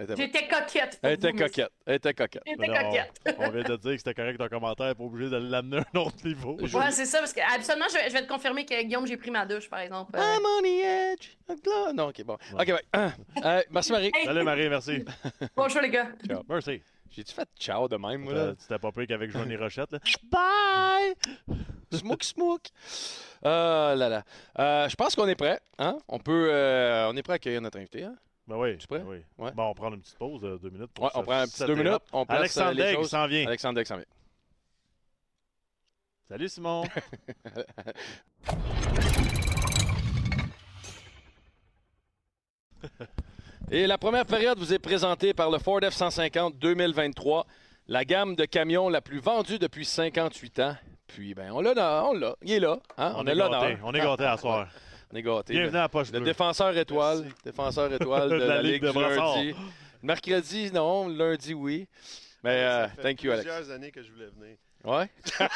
S4: Elle était prête.
S1: J'étais coquette. pour
S4: Elle était
S1: vous, monsieur.
S4: coquette. Elle était coquette.
S1: J'étais
S5: mais- mais
S1: coquette.
S5: on, vient de dire que c'était correct ton commentaire, pas obligé de l'amener à un autre niveau.
S1: Ouais, c'est ça, parce que absolument, je, vais- je vais te confirmer que Guillaume, j'ai pris ma douche, par exemple. Euh,
S4: I'm on the edge. of. Non, ok, bon. Ok, ouais. Ah. <clears throat> Euh, merci, Marie.
S1: Hey,
S5: Salut Marie, merci.
S1: bonjour, les gars.
S5: Merci.
S4: J'ai-tu fait ciao de même, moi, là?
S5: Tu t'es pas pris qu'avec Johnny Rochette, là? <laughs> Bye!
S4: Smook, smook. Euh, là, là. Euh, je pense qu'on est prêt. Hein? On peut. euh, on est prêt à accueillir notre invité. Hein?
S5: Ben oui.
S4: Tu prêt?
S5: ben oui.
S4: Ouais.
S5: Bon, on prend une petite pause de deux minutes. pour
S4: Ouais, on prend un petit
S5: setter
S4: deux
S5: up.
S4: minutes. On place
S5: Alexandre
S4: les choses.
S5: s'en vient.
S4: Alexandre s'en vient.
S5: Salut Simon. <laughs> <laughs>
S4: Et la première période vous est présentée par le Ford F-150 2023, la gamme de camions la plus vendue depuis 58 ans. Puis, ben, on l'a, on l'a, il est là. hein? On,
S5: est
S4: est là.
S5: On est gâtés à <laughs> soir.
S4: On est gâtés.
S5: Bienvenue à la poche
S4: Le
S5: bleue.
S4: défenseur étoile.
S5: Merci.
S4: Défenseur <laughs> étoile de, la, Ligue,
S5: de
S4: du lundi. Mercredi, non. Lundi, oui. Mais euh,
S6: Ça fait
S4: thank you, Alex.
S6: plusieurs années que je voulais venir.
S4: Ouais. <laughs>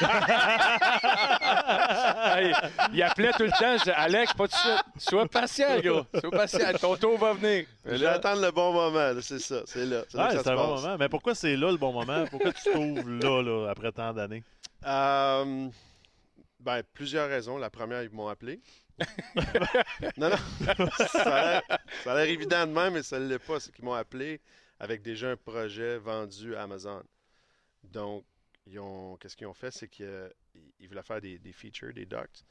S4: Hey, il appelait tout le temps. je dis, Alex, pas tout de suite. Sois patient, gars. Sois patient. Ton tour va venir.
S6: Attendre le bon moment, c'est ça. C'est là. C'est
S5: Ouais, un bon moment. Mais pourquoi c'est là le bon moment? Pourquoi tu t'ouvres là, là, après tant d'années?
S6: Euh, ben, plusieurs raisons. La première, ils m'ont appelé. <laughs> non, non. ça, a l'air, ça a l'air évident de même, mais ça ne l'est pas. C'est qu'ils m'ont appelé avec déjà un projet vendu à Amazon. Donc, ils ont, qu'est-ce qu'ils ont fait? C'est qu'ils ils voulaient faire des, des features, des docs.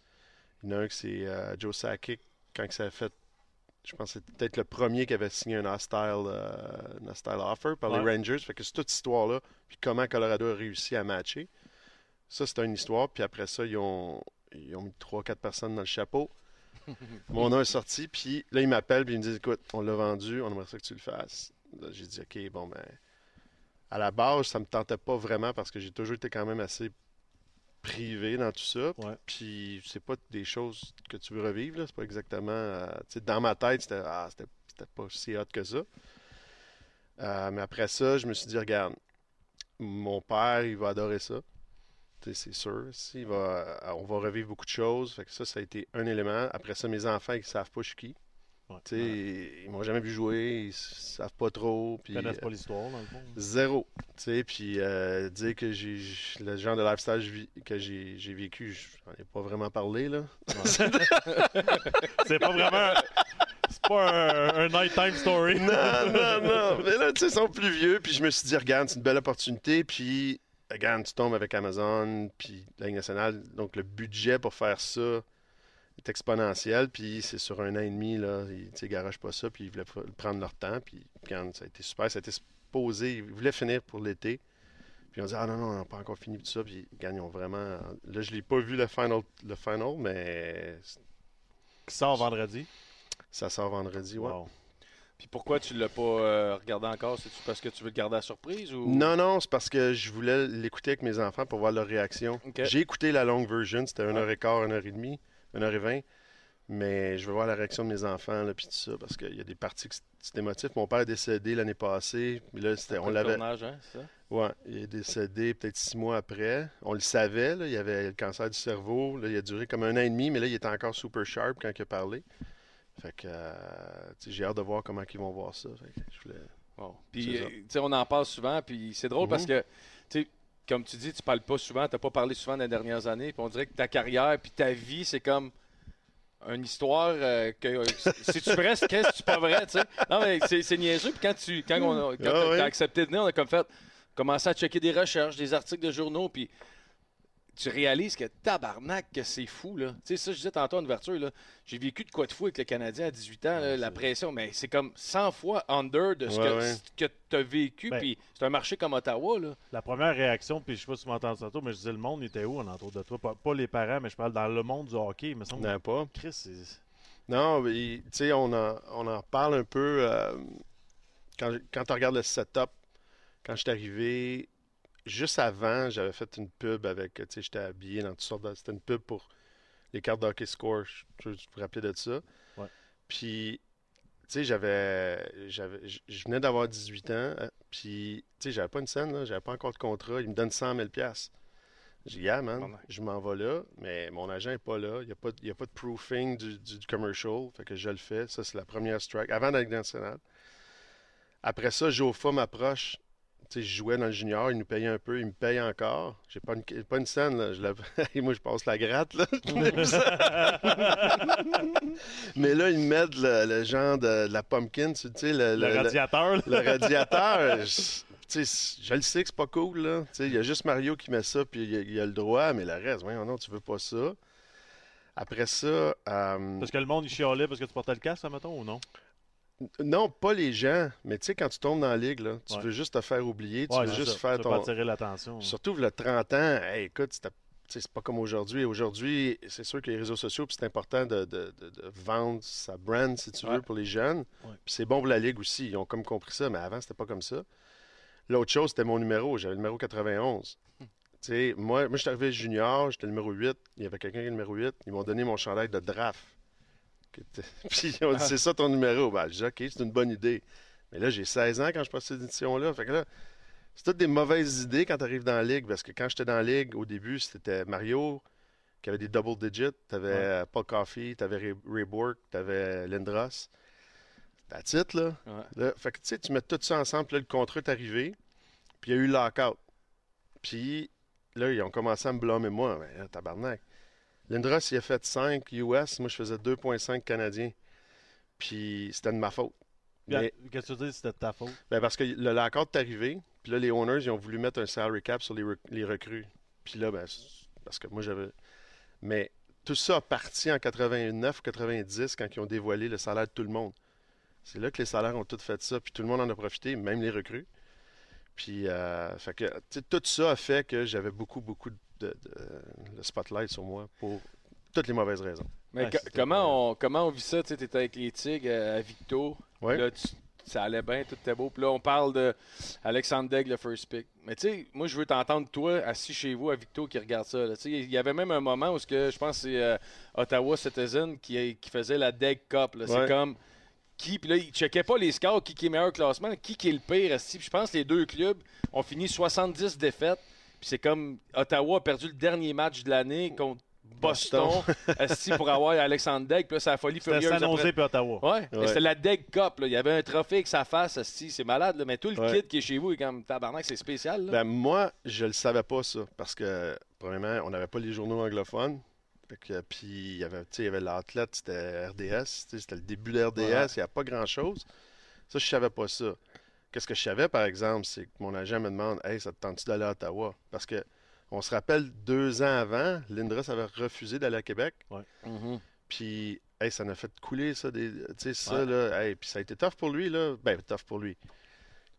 S6: Il y en a un que c'est euh, Joe Sakic, quand il s'est fait, je pense que c'était peut-être le premier qui avait signé un hostile, euh, un hostile offer par les. Rangers. Fait que c'est toute cette histoire-là, puis comment Colorado a réussi à matcher. Ça, c'était une histoire. Puis après ça, ils ont, ils ont mis 3-4 personnes dans le chapeau. <laughs> Mon nom est sorti, puis là, ils m'appellent, puis ils me disent Écoute, on l'a vendu, on aimerait ça que tu le fasses. Là, j'ai dit Ok, bon, ben. À la base, ça me tentait pas vraiment parce que j'ai toujours été quand même assez privé dans tout ça.
S5: Ouais.
S6: Puis c'est pas des choses que tu veux revivre. C'est pas exactement. euh, dans ma tête, c'était ah, pas si hot que ça. Euh, mais après ça, je me suis dit Regarde, mon père, il va adorer ça. C'est sûr. Si, il va, euh, on va revivre beaucoup de choses. Fait que ça, ça a été un élément. Après ça, mes enfants, ils savent pas je suis qui.
S5: Ouais.
S6: Tu sais, Ils m'ont jamais vu jouer. Ils savent pas trop.
S5: Ils
S6: Puis,
S5: connaissent
S6: euh,
S5: pas l'histoire, dans le fond.
S6: Zéro. Tu sais, puis euh, dire que j'ai le genre de lifestyle que j'ai vécu, j'en ai pas vraiment parlé, là. <laughs>
S5: C'est pas vraiment. C'est pas un, un nighttime story.
S6: non, non, non. Mais là, tu sais, ils sont plus vieux, puis je me suis dit, regarde, c'est une belle opportunité, puis regarde, tu tombes avec Amazon, puis la Ligue nationale, donc le budget pour faire ça est exponentiel, puis c'est sur un an et demi, là, ils, ils garagent pas ça, puis ils voulaient prendre leur temps, puis quand ça a été super, ça a été posé, ils voulaient finir pour l'été, puis on dit, ah non, non, on n'a pas encore fini tout ça, puis ils gagnent vraiment, là, je l'ai pas vu le final, le final mais
S5: Qui sort vendredi?
S6: ça sort vendredi, ouais.
S5: Wow.
S4: Puis pourquoi tu l'as pas euh, regardé encore? C'est-tu parce que tu veux le garder à surprise ou?
S6: Non, non, c'est parce que je voulais l'écouter avec mes enfants pour voir leur réaction. J'ai écouté la longue version, c'était une
S4: Ouais.
S6: Heure et quart, une heure et demie, une heure et vingt. Mais je veux voir la réaction de mes enfants, là, puis tout ça, parce qu'il y a des parties que c'est- émotif. Mon père est décédé l'année passée, là, c'était, on l'avait...
S4: tournage, hein, ça?
S6: Ouais, il est décédé peut-être six mois après. On le savait, là, il avait le cancer du cerveau. Là, il a duré comme un an et demi, mais là, il était encore super sharp quand il a parlé. Fait que, euh, j'ai hâte de voir comment ils vont voir ça. Fait que je voulais...
S4: Bon. Puis, euh, tu sais, on en parle souvent, puis c'est drôle parce
S6: Mhm.
S4: que, tu sais, comme tu dis, tu parles pas souvent, tu pas parlé souvent dans les dernières années, puis on dirait que ta carrière, puis ta vie, c'est comme une histoire euh, que si tu c'est qu'est-ce que tu pas vrai, tu sais? Non, mais c'est niaiseux, puis quand tu quand on a, quand
S6: Ah oui.
S4: accepté de venir, on a comme fait, commencé à checker des recherches, des articles de journaux, puis tu réalises que tabarnak, que c'est fou, là. Tu sais, ça, je disais tantôt en ouverture, là. J'ai vécu de quoi de fou avec le Canadien à 18 ans, là, la pression, mais c'est comme 100 fois under de ce
S6: Ouais,
S4: que,
S6: ouais.
S4: ce que tu as vécu,
S5: Ben.
S4: puis c'est un marché comme Ottawa, là.
S5: La première réaction, puis je sais pas si tu m'entends ça tantôt, mais je disais le monde il était où en entour de toi? Pas, pas les parents, mais je parle dans le monde du hockey. Mais semble
S6: Non, pas.
S5: Chris, c'est.
S6: Non, tu sais, on en, on en parle un peu euh, quand, quand tu regardes le setup. Quand je suis arrivé, juste avant, j'avais fait une pub avec, tu sais, j'étais habillé dans toutes sortes de... C'était une pub pour les cartes de hockey score, je te rappelles de ça.
S5: Ouais.
S6: Puis, tu sais, j'avais, j'avais, je venais d'avoir 18 ans, euh, puis, tu sais, j'avais pas une scène, là, j'avais pas encore de contrat, il me donne 100 000 pièces. J'ai dit, yeah, man, je m'en vais là, mais mon agent n'est pas là. Il n'y a, a pas de proofing du, du- du commercial. Fait que je le fais. Ça, c'est la première strike. Avant la Ligue nationale. Après ça, Jofa m'approche. Je jouais dans le junior. Il nous payait un peu. Il me paye encore. J'ai pas une, pas une scène. Là. Je la- <laughs> moi, je passe la gratte. Là. <laughs> <laughs> mais là, ils me mettent le, le genre de, de la pumpkin. Tu sais, le,
S5: Le,
S6: le-
S5: radiateur,
S6: le radiateur, je, tu sais, je le sais que c'est pas cool, là. Tu sais, Il y a juste Mario qui met ça, puis il a, le droit, mais le reste, voyons, non, tu veux pas ça. Après ça, euh,
S5: Parce que le monde, il chialait parce que tu portais le casque, mettons, ou non?
S6: Non, pas les gens, mais tu sais, quand tu tombes dans la ligue, là, tu
S5: Ouais.
S6: veux juste te faire oublier, tu
S5: Ouais,
S6: veux juste
S5: ça.
S6: faire
S5: Tu
S6: ton.
S5: attirer l'attention.
S6: Surtout le 30 ans, hey, écoute, c'est pas comme aujourd'hui. Aujourd'hui, c'est sûr que les réseaux sociaux, c'est important de, de- de- de vendre sa brand, si tu veux, pour les jeunes. Puis c'est bon pour la Ligue aussi. Ils ont comme compris ça, mais avant, c'était pas comme ça. L'autre chose, c'était mon numéro. J'avais le numéro 91. Tu sais, moi, moi, je suis arrivé junior, j'étais le numéro 8. Il y avait quelqu'un qui était le numéro 8. Ils m'ont donné mon chandail de draft. <laughs> Puis ont dit, c'est ça ton numéro. Ben, j'ai dit, OK, c'est une bonne idée. Mais là, j'ai 16 ans quand je passe cette édition-là. Fait que là, c'est toutes des mauvaises idées quand tu arrives dans la ligue. Parce que quand j'étais dans la ligue, au début, c'était Mario qui avait des double digits. Tu avais
S5: Ouais.
S6: Paul Coffey, tu avais Ray, Ray Bourque, tu avais Lindros. That's it, là.
S4: Ouais.
S6: Là, fait que tu sais, tu mets tout ça ensemble, puis là, le contrat est arrivé, puis il y a eu lockout. Puis là, ils ont commencé à me blâmer moi. Mais là, tabarnak. Lindros, il a fait 5 US, moi je faisais 2,5 Canadiens. Puis c'était de ma faute. Mais-
S5: Qu'est-ce que tu dis, c'était de ta faute?
S6: ben, parce que le lockout est arrivé, puis là, les owners, ils ont voulu mettre un salary cap sur les, rec- les recrues. Puis là, ben, parce que moi, j'avais. Mais tout ça a parti en 89, 90, quand ils ont dévoilé le salaire de tout le monde. C'est là que les salaires ont tout fait ça, puis tout le monde en a profité, même les recrues. Puis, euh, fait que, tout ça a fait que j'avais beaucoup, beaucoup de, de- de spotlight sur moi pour toutes les mauvaises raisons.
S4: Mais
S5: c'était
S4: comment, on, comment on vit ça? Tu étais avec les Tigres euh, à Victo.
S6: Ouais.
S4: Là, tu- ça allait bien, tout était beau. Puis là, on parle de Alexandre Degg, le first pick. Mais tu sais, moi, je veux t'entendre, toi, assis chez vous à Victo, qui regarde ça. là. Tu sais, Il y avait même un moment où ce que, je pense que c'est euh, Ottawa Citizen qui, qui faisait la Degg Cup. C'est comme qui, puis là, il checkait pas les scores, qui, qui est meilleur classement, qui, qui est le pire. esti. Puis je pense que les deux clubs ont fini 70 défaites. Puis c'est comme Ottawa a perdu le dernier match de l'année contre Boston, <laughs> esti, pour avoir Alexandre Degg. Puis c'est la folie
S5: C'était
S4: furieuse.
S5: San
S4: après.
S5: Jose puis Ottawa.
S4: Ouais, c'était la Deg Cup. là. Il y avait un trophée avec sa face, c'est malade. là. Mais tout le
S6: Ouais.
S4: kit qui est chez vous est comme tabarnak, c'est spécial. là.
S6: Ben, moi, je le savais pas, ça. Parce que, premièrement, on n'avait pas les journaux anglophones. Que, puis, il y avait, il y avait l'athlète, c'était RDS. C'était le début de RDS. Il n'y a pas grand-chose. Ça, je savais pas ça. Qu'est-ce que je savais, par exemple, c'est que mon agent me demande Hey, ça te tente-tu d'aller à Ottawa Parce que, on se rappelle, deux ans avant, Lindros avait refusé d'aller à Québec.
S4: Mhm.
S6: Puis, hey, ça m'a fait couler, ça. des- Tu sais, ça,
S5: Ouais.
S6: là. Hey, puis ça a été tough pour lui, là. Ben, tough pour lui.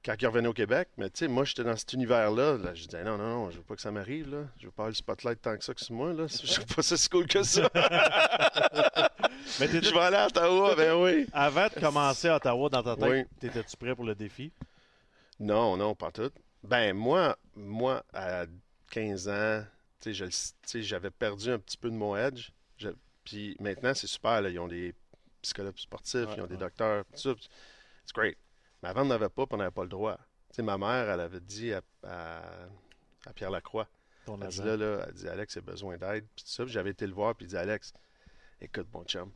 S6: Quand il revenait au Québec, mais tu sais, moi, j'étais dans cet univers-là. Là, je disais, non, non, non, je veux pas que ça m'arrive, là. Je veux pas avoir le spotlight tant que ça que sur moi, là. <laughs> Je suis pas si cool que ça. <laughs>
S5: Mais
S6: je vais aller à Ottawa, ben oui.
S5: avant de commencer à Ottawa dans ta tête,
S6: Oui.
S5: t'étais-tu prêt pour le défi?
S6: Non, non, pas tout. Ben, moi, moi, à 15 ans, tu sais, j'avais perdu un petit peu de mon edge. Je- Puis maintenant, c'est super, là. Ils ont des psychologues sportifs,
S5: Ouais,
S6: ils ont des docteurs, tout ça. C'est great. Mais avant, on n'avait pas, puis on n'avait pas le droit. Tu sais, ma mère, elle avait dit à, à- à Pierre Lacroix,
S5: Ton
S6: elle dit là, là, elle dit Alex a besoin d'aide, puis tout ça. J'avais été le voir, puis il dit Alex, écoute, mon chum.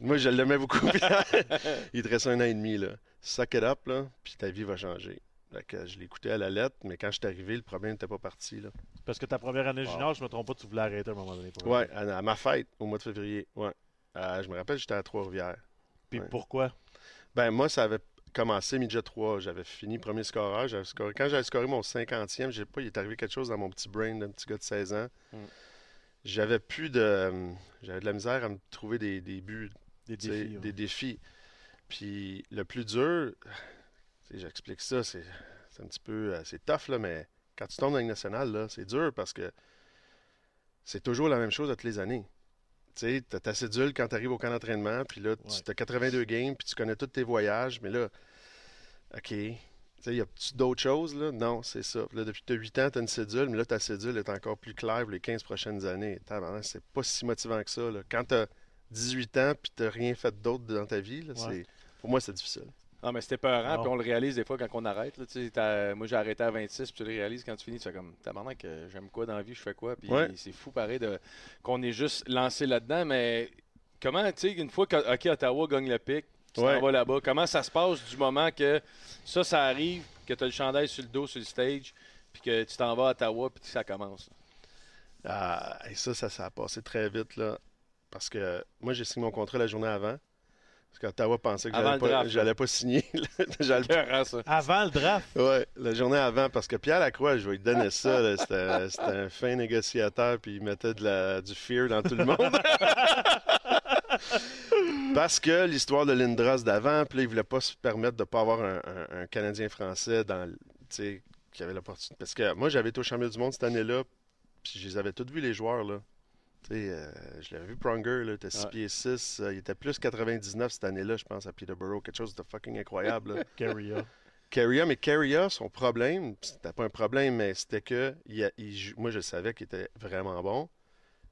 S6: Moi, je l'aimais beaucoup. <laughs> Il te reste un an et demi, là. Suck it up, là, puis ta vie va changer. Que je l'écoutais à la lettre, mais quand je suis arrivé, le problème n'était pas parti, là.
S5: Parce que ta première année
S6: Wow.
S5: junior, je me trompe pas, tu voulais arrêter à un moment donné.
S6: Ouais, à, à ma fête, au mois de février. Ouais. Euh, je me rappelle, j'étais à Trois-Rivières.
S5: Puis
S6: ouais.
S5: pourquoi?
S6: Ben, moi, ça avait commencé midget 3. J'avais fini premier scoreur. Scoré- Quand j'avais scoré mon 50e, je sais pas, il est arrivé quelque chose dans mon petit brain d'un petit gars de 16 ans.
S4: Mm.
S6: J'avais plus de. J'avais de la misère à me trouver des, des buts,
S5: Des défis. ouais.
S6: des défis. Puis le plus dur, j'explique ça, c'est c'est un petit peu. euh, C'est tough, là, mais quand tu tombes dans nationale, là, c'est dur parce que c'est toujours la même chose à toutes les années. Tu sais, t'as ta cédule quand tu arrives au camp d'entraînement, puis là,
S5: Ouais.
S6: tu as 82 games, puis tu connais tous tes voyages, mais là, OK. Tu sais, y a-tu d'autres choses, là? Non, c'est ça. Là, depuis que tu as 8 ans, tu as une cédule, mais là, ta cédule est encore plus claire pour les 15 prochaines années. C'est pas si motivant que ça, là. Quand tu as 18 ans, puis tu rien fait d'autre dans ta vie, là,
S5: Ouais.
S6: pour moi, c'est difficile.
S4: Non, mais c'était peurant, puis on le réalise des fois quand on arrête. là, moi, j'ai arrêté à 26, puis tu le réalises quand tu finis. Tu fais comme, tabarnak, euh, j'aime quoi dans la vie, je fais quoi. Puis
S6: Ouais.
S4: c'est fou, pareil, de, qu'on est juste lancé là-dedans. Mais comment, tu sais, une fois que OK, Ottawa gagne le pic, tu
S6: Ouais.
S4: t'en vas là-bas, comment ça se passe du moment que ça, ça arrive, que tu as le chandail sur le dos, sur le stage, puis que tu t'en vas à Ottawa, puis que ça commence?
S6: Ah, et ça, ça, ça a passé très vite, là. Parce que moi, j'ai signé mon contrat la journée avant. Parce qu'Ottawa pensait que <laughs> j'allais pas,
S4: draft,
S6: pas signer.
S5: Avant le draft,
S6: Ouais, la journée avant, parce que Pierre Lacroix, je vais lui donner ça. C'était un fin négociateur, puis il mettait de la, du fear dans tout le monde. <laughs> parce que l'histoire de Lindros d'avant, puis là, il voulait pas se permettre de pas avoir un, un- un Canadien français dans, le- tu sais, qui avait l'opportunité. Parce que moi, j'avais été au championnat du monde cette année-là, puis puis je les avais tous vus, les joueurs. Là. Tu sais, euh, je l'avais vu Pronger, là, il était 6
S4: Ouais.
S6: pieds 6. il était plus 99 cette année-là, je pense, à Peterborough. Quelque chose de fucking incroyable.
S5: Carrier. <laughs>
S6: Carrier, mais Carrier, son problème, c'était pas un problème, mais c'était que il moi, je savais qu'il était vraiment bon,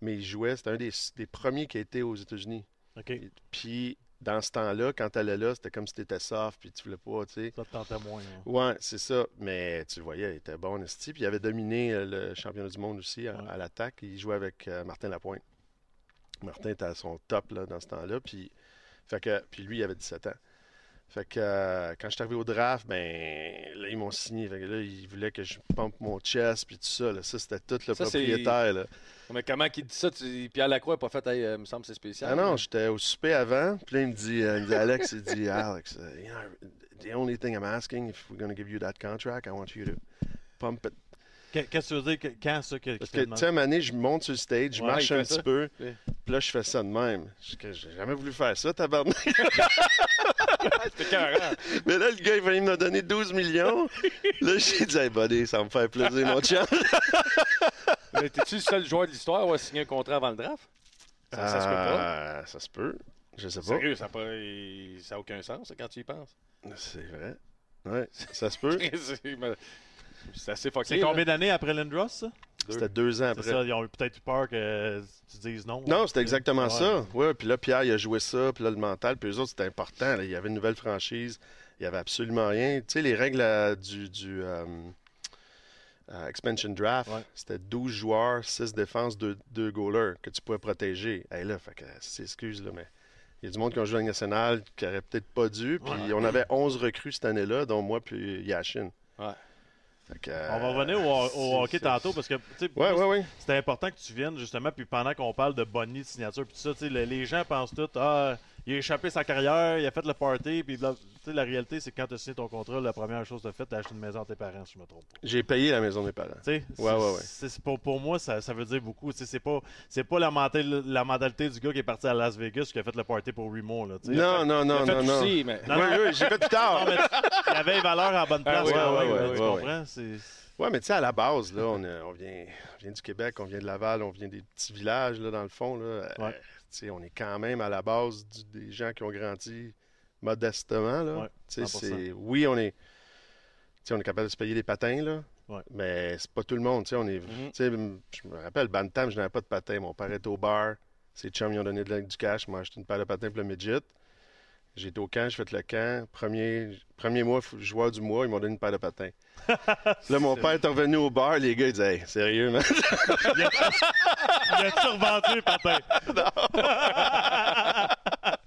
S6: mais il jouait, c'était un des, des premiers qui a été aux États-Unis.
S5: OK.
S6: Puis, dans ce temps-là, quand tu allais là, c'était comme si tu étais soft, puis tu voulais pas, tu sais.
S5: Ça te tentait moins. hein.
S6: Ouais, c'est ça. Mais tu le voyais, il était bon. Puis il avait dominé euh, le championnat du monde aussi à,
S5: Ouais.
S6: à l'attaque. Il jouait avec euh, Martin Lapointe. Martin était à son top là, dans ce temps-là. Puis, fait que, puis lui, il avait 17 ans. Fait que euh, quand je suis arrivé au draft, ben là, ils m'ont signé. Fait que là, ils voulaient que je pompe mon chest, puis tout ça. Là. Ça, c'était tout le
S4: Ça,
S6: propriétaire. Là.
S4: Mais comment qu'il dit ça? Tu... Pierre Lacroix n'a pas fait, hey, euh, me semble que c'est spécial.
S6: Ah non, j'étais au souper avant. Puis là, il me dit, euh, il me dit Alex, il dit, <laughs> Alex, uh, you know, the only thing I'm asking, if we're going to give you that contract, I want you to pump it.
S5: Qu'est- Qu'est-ce que tu veux dire? que- Quand ça que,
S6: Parce que, tu sais, donné, je monte sur le stage, je
S4: Ouais,
S6: marche un petit
S4: ça.
S6: peu, puis là, je fais ça de même. J'ai jamais voulu faire ça, tabarnak. <laughs> Mais là, le gars, il va me donner 12 millions. là, j'ai dit, hey, buddy, ça va me faire plaisir, mon chum. <laughs>
S4: Mais t'es-tu le seul joueur de l'histoire à avoir signé un contrat avant le draft? Ça, ça se peut pas.
S6: Ah, Ça se peut. Je sais pas.
S4: Sérieux, ça n'a aucun sens quand tu y penses.
S6: C'est vrai. Ouais, ça se peut. <laughs>
S4: c'est assez fucké.
S5: C'est combien d'années après Lindros, ça?
S6: C'était deux ans après.
S5: ça, ils ont eu peut-être eu peur que tu dises non.
S6: Non, c'était exactement
S5: Ouais.
S6: ça. Ouais, puis là, Pierre, il a joué ça, puis là, le mental, puis eux autres, c'était important. là. Il y avait une nouvelle franchise, il n'y avait absolument rien. Tu sais, les règles euh, du, du euh, euh, expansion draft,
S5: Ouais.
S6: c'était 12 joueurs, 6 défenses, 2, deux goalers que tu pouvais protéger. Et là, fait que, c'est excuse, là, mais il y a du monde qui ont joué à la nationale qui n'aurait peut-être pas dû. Puis
S5: Ouais.
S6: on avait 11 recrues cette année-là, dont moi puis Yashin.
S4: Ouais.
S5: On va revenir au, hockey tantôt parce que
S6: Ouais, ouais, ouais.
S5: c'était important que tu viennes justement. Puis pendant qu'on parle de Bonnie, de signature, puis tout ça, les, les gens pensent tout Ah, il a échappé sa carrière, il a fait le party. Puis sais, la réalité, c'est que quand tu as signé ton contrat, la première chose que tu as faite, tu as acheté une maison à tes parents, si je me trompe pas.
S6: J'ai payé la maison de mes parents.
S5: Tu sais, c'est-
S6: Ouais, ouais, ouais.
S5: c'est- pour, pour moi, ça, ça veut dire beaucoup. Tu sais, C'est pas, c'est pas la, mental- la mentalité du gars qui est parti à Las Vegas qui a fait le party pour Remo. Là.
S6: Non, non, non, non, non.
S4: aussi, mais...
S5: Non,
S6: Oui,
S5: non.
S6: oui, j'ai fait plus tard.
S5: Non, mais il avait les valeurs en bonne place.
S4: Ah oui,
S5: quand
S6: ouais, ouais, ouais,
S5: tu
S6: ouais,
S5: comprends? C'est-
S6: Ouais, mais tu sais, à la base, là, on, est- on vient, on vient du Québec, on vient de Laval, on vient des petits villages, là, dans le fond. Là. Euh,
S5: Ouais.
S6: On est quand même à la base du- des gens qui ont grandi modestement. Là.
S5: Ouais,
S6: Tu sais,
S5: 100%.
S6: c'est- Oui, on est, on est capable de se payer des patins, là,
S5: Ouais.
S6: mais c'est pas tout le monde. On est,
S4: Mhm.
S6: sais, Je me rappelle, Bantam, je n'avais pas de patins. Mon père était au bar, ses chums ils ont donné de du cash, moi, j'ai acheté une paire de patins pour le midget. J'étais au camp, j'ai fait le camp. Premier, premier mois, joueur du mois, ils m'ont donné une paire de patins. <laughs> là, mon père est revenu au bar, les gars, ils disaient Hey, sérieux, man?
S5: Il a, il a survendu les patins.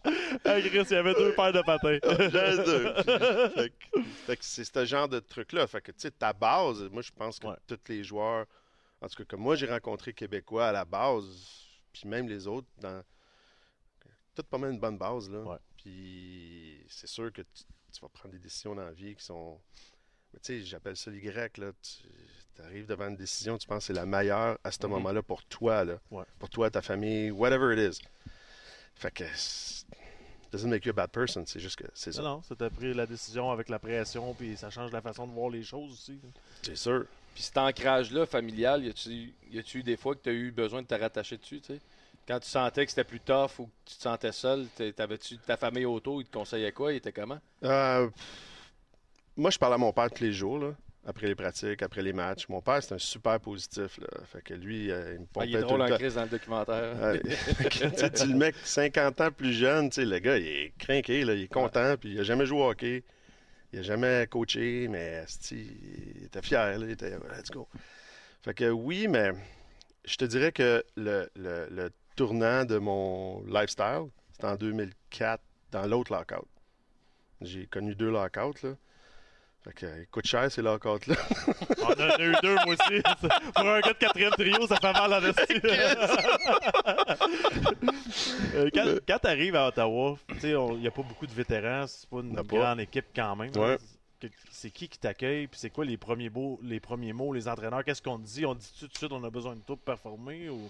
S5: <laughs> hey Chris, il y avait deux paires de patins. <laughs>
S6: Deux. c'est ce genre de truc-là. Fait que, tu sais, ta base, moi, je pense que
S5: Ouais.
S6: tous les joueurs, en tout cas, comme moi, j'ai rencontré Québécois à la base, puis même les autres, dans. Tout pas mal une bonne base, là.
S5: Ouais.
S6: Puis c'est sûr que tu, tu vas prendre des décisions dans la vie qui sont. Mais tu sais, j'appelle ça l'Y, là. Tu arrives devant une décision, tu penses que c'est la meilleure à ce
S5: Mhm.
S6: moment-là pour toi, là.
S5: Ouais.
S6: Pour toi, ta famille, whatever it is. Fait que. Doesn't make you a bad person, c'est juste que c'est ça.
S5: Non, non, c'était pris la décision avec la pression, puis ça change la façon de voir les choses aussi.
S6: C'est sûr.
S4: Puis cet ancrage-là, familial, y a-tu y a-tu eu des fois que tu as eu besoin de te rattacher dessus, tu sais? Quand tu sentais que c'était plus tough ou que tu te sentais seul, t'avais-tu ta famille autour, ils te conseillaient quoi? Il était comment?
S6: Euh, moi, je parle à mon père tous les jours, là, après les pratiques, après les matchs. Mon père, c'est un super positif. Là. Fait que lui, euh, il me
S4: Ah,
S6: pompait
S4: il est
S6: tout
S4: drôle
S6: le
S4: en crise dans le documentaire.
S6: Que, <laughs> tu le mec 50 ans plus jeune, tu sais, le gars, il est craqué, il est content, puis il a jamais joué au hockey, il a jamais coaché, mais il était fier, là, il était let's go. Fait que oui, mais je te dirais que le, le- le tournant de mon lifestyle, c'était en 2004, dans l'autre lockout. J'ai connu deux lockouts, là. Fait que, il coûte cher, ces lockouts-là. <laughs>
S5: On en a eu deux, moi aussi. Pour un gars de quatrième trio, ça fait mal <laughs> esti. Euh, quand quand tu arrives à Ottawa, tu sais, on- il n'y a pas beaucoup de vétérans, c'est pas une
S6: pas.
S5: grande équipe quand même.
S6: Ouais.
S5: C'est qui qui t'accueille, puis c'est quoi les premiers, mots, les premiers mots, les entraîneurs, qu'est-ce qu'on te dit? On dit tout de suite on a besoin de toi pour performer? Ou...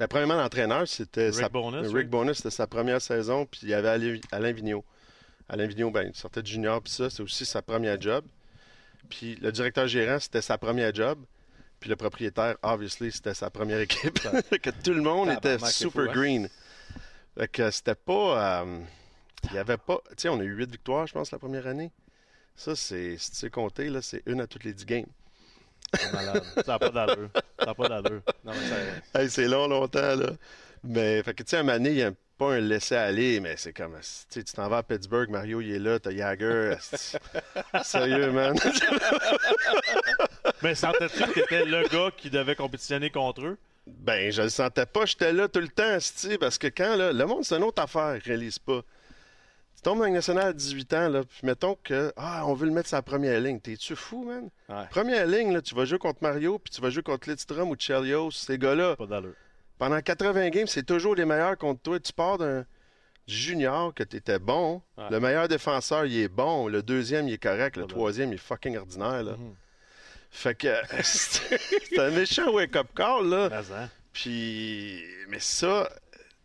S6: Ben, premièrement, l'entraîneur, c'était
S5: Rick
S6: sa-
S5: Bowness,
S6: Rick
S5: oui.
S6: Bowness, c'était sa première saison, puis il y avait Alain, Vigneault. Alain Vigneault, ben, il sortait de junior, puis ça, c'est aussi sa première job. Puis le directeur gérant, c'était sa première job. Puis le propriétaire, obviously, c'était sa première équipe. <laughs> que tout le monde était super
S4: fou, hein?
S6: green. Fait que c'était pas. euh, Il y avait pas. Tu sais, on a eu 8 victoires, je pense, la première année. Ça, c'est. Si tu sais compter, là, c'est une à toutes les 10 games.
S5: Malade. Ça n'a pas d'allure. Ça n'a pas d'allure.
S4: Ça-
S6: Hey, c'est long, longtemps, là. Mais, fait que, tu sais, à un donné, il n'y a pas un laisser-aller, mais c'est comme. Tu t'en vas à Pittsburgh, Mario, il est là, t'as Jagger. <laughs> Sérieux, man.
S5: Mais sentais-tu que t'étais le gars qui devait compétitionner contre eux?
S6: Ben, je le sentais pas, j'étais là tout le temps, parce que quand, là, le monde, c'est une autre affaire, ils réalisent pas. Tu tombes dans le national à 18 ans, là, puis mettons que, ah, on veut le mettre sur la première ligne. T'es-tu fou, man?
S4: Ouais.
S6: Première ligne, là, tu vas jouer contre Mario, puis tu vas jouer contre Lidstrom ou Chelios, ces gars-là.
S5: Pas d'allure.
S6: Pendant 80 games, c'est toujours les meilleurs contre toi. Tu pars d'un junior que tu étais bon.
S4: Ouais.
S6: Le meilleur défenseur, il est bon. Le deuxième, il est correct. Le troisième, il est fucking ordinaire. Là.
S5: Mhm.
S6: Fait que <laughs> c'est un méchant wake-up call. Là.
S5: Mais?
S6: Puis, mais ça,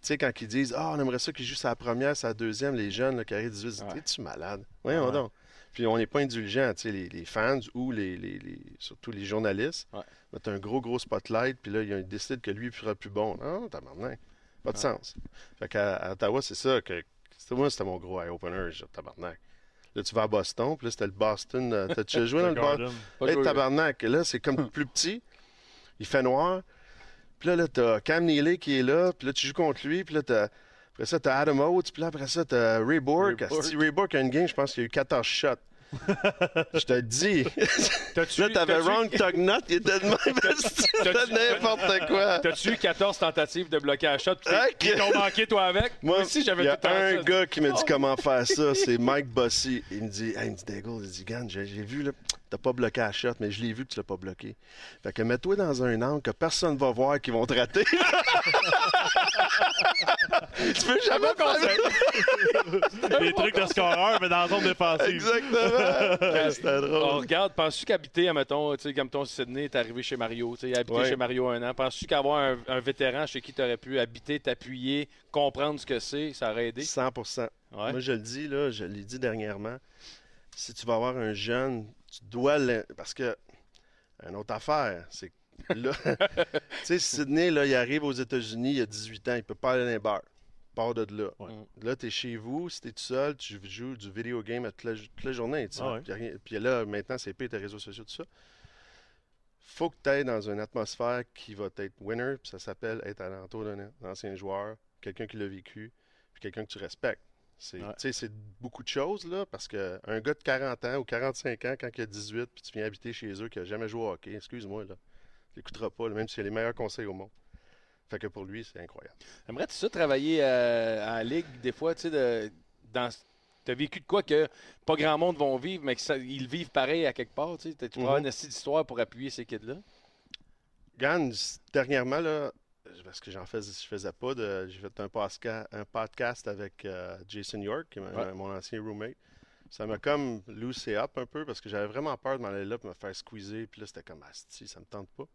S6: sais, quand ils disent Ah, on aimerait ça qu'ils jouent sa première, sa deuxième, les jeunes qui arrivent 18,
S4: Ouais.
S6: tu malade? Voyons
S5: Ouais.
S6: donc. Puis on n'est pas indulgent, tu sais, les, les fans ou les, les- les- surtout les journalistes
S4: Ouais.
S6: mettent un gros, gros spotlight, puis là, ils décident que lui sera plus bon. Non, t'as Pas de sens. Fait qu'à Ottawa, c'est ça que. c'était- Moi, c'était mon gros eye-opener, tabarnak. Là, tu vas à Boston, puis là, c'était le Boston. euh, T'as-tu <laughs> joué dans le Boston? Hey, tabarnak, là, c'est comme <laughs> plus petit. Il fait noir. Puis là, là t'as Cam Neely qui est là. Puis là, tu joues contre lui. Puis là, t'as... après ça, t'as Adam Oates. Puis là, après ça, t'as Ray Bork.
S4: Ray Bork.
S6: Si Ray Bork a une game, je pense qu'il y a eu 14 shots. <laughs> je te dis.
S4: T'as-tu-
S6: là, t'avais Ron Tugnut. Il était de même. N'importe quoi.
S4: T'as-tu eu 14 tentatives de bloquer à shot? Puis ils t'ont manqué, toi, avec? Moi aussi,
S6: il
S4: j'avais
S6: y a un gars qui m'a dit comment faire ça, c'est Mike Bossy. Il me dit, hey, il me dit, Daigle, il dit, j'ai j'ai vu, là, t'as pas bloqué à shot, mais je l'ai vu que tu l'as pas bloqué. Fait que mets-toi dans un angle que personne va voir qu'ils vont te rater. <laughs> tu peux jamais faire <laughs>
S5: Des trucs de scoreur, mais dans la zone défensive.
S6: Exactement. <laughs> C'était
S4: On
S6: drôle.
S4: regarde, penses-tu qu'habiter, mettons, tu sais, comme ton Sydney, t'es arrivé chez Mario, tu sais, habité
S6: Ouais.
S4: chez Mario un an, penses-tu qu'avoir un, un vétéran chez qui t'aurais pu habiter, t'appuyer, comprendre ce que c'est, ça aurait aidé?
S6: 100
S4: Ouais.
S6: Moi, je le dis, là, je l'ai dit dernièrement. Si tu vas avoir un jeune, tu dois. l'in- Parce que, une autre affaire, c'est que là. <laughs> <laughs> tu sais, Sydney, là, il arrive aux États-Unis, il a 18 ans, il peut pas aller dans les bars. Part de là.
S5: Ouais.
S6: Là, tu es chez vous, si tu es tout seul, tu joues du video game toute la, toute la journée. tu sais.
S5: Ah ouais.
S6: Puis, puis là, maintenant, c'est pire, tes réseaux sociaux, tout ça. faut que tu ailles dans une atmosphère qui va être winner, puis ça s'appelle être à l'entour d'un ancien joueur, quelqu'un qui l'a vécu, puis quelqu'un que tu respectes. C'est
S4: Ouais.
S6: tu c'est beaucoup de choses, là, parce qu'un gars de 40 ans ou 45 ans, quand il a 18, puis tu viens habiter chez eux, qui n'a jamais joué au hockey, excuse-moi, là, tu l'écouteras pas, là, même s'il a les meilleurs conseils au monde. Fait que pour lui, c'est incroyable.
S4: Aimerais-tu ça travailler euh, en ligue des fois, tu sais, de, dans... T'as vécu de quoi que pas grand monde vont vivre, mais qu'ils vivent pareil à quelque part, tu sais? Tu avoir
S6: Mhm.
S4: une astuce d'histoire pour appuyer ces kids-là?
S6: Gann, dernièrement, là, parce que j'en faisais, je faisais pas de. J'ai fait un, podcast avec euh, Jason York, mon-
S4: Ouais.
S6: mon ancien roommate. Ça m'a comme loosé up un peu parce que j'avais vraiment peur de m'en aller là et me faire squeezer. Puis là, c'était comme Asti, ça me tente pas.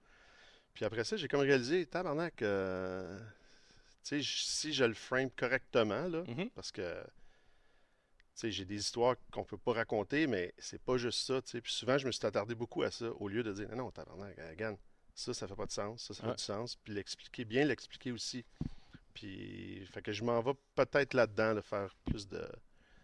S6: Puis après ça, j'ai comme réalisé, tabarnak, euh, tu sais, j- si je le frame correctement, là,
S4: Mhm.
S6: parce que j'ai des histoires qu'on peut pas raconter, mais c'est pas juste ça. tu sais. Puis souvent, je me suis attardé beaucoup à ça, au lieu de dire non, non, tabarnak, euh, Gann, ça, ça fait pas de sens, ça, ça
S4: Ouais.
S6: fait du sens. Puis l'expliquer, bien l'expliquer aussi. Puis, fait que je m'en vais peut-être là-dedans, de faire plus de.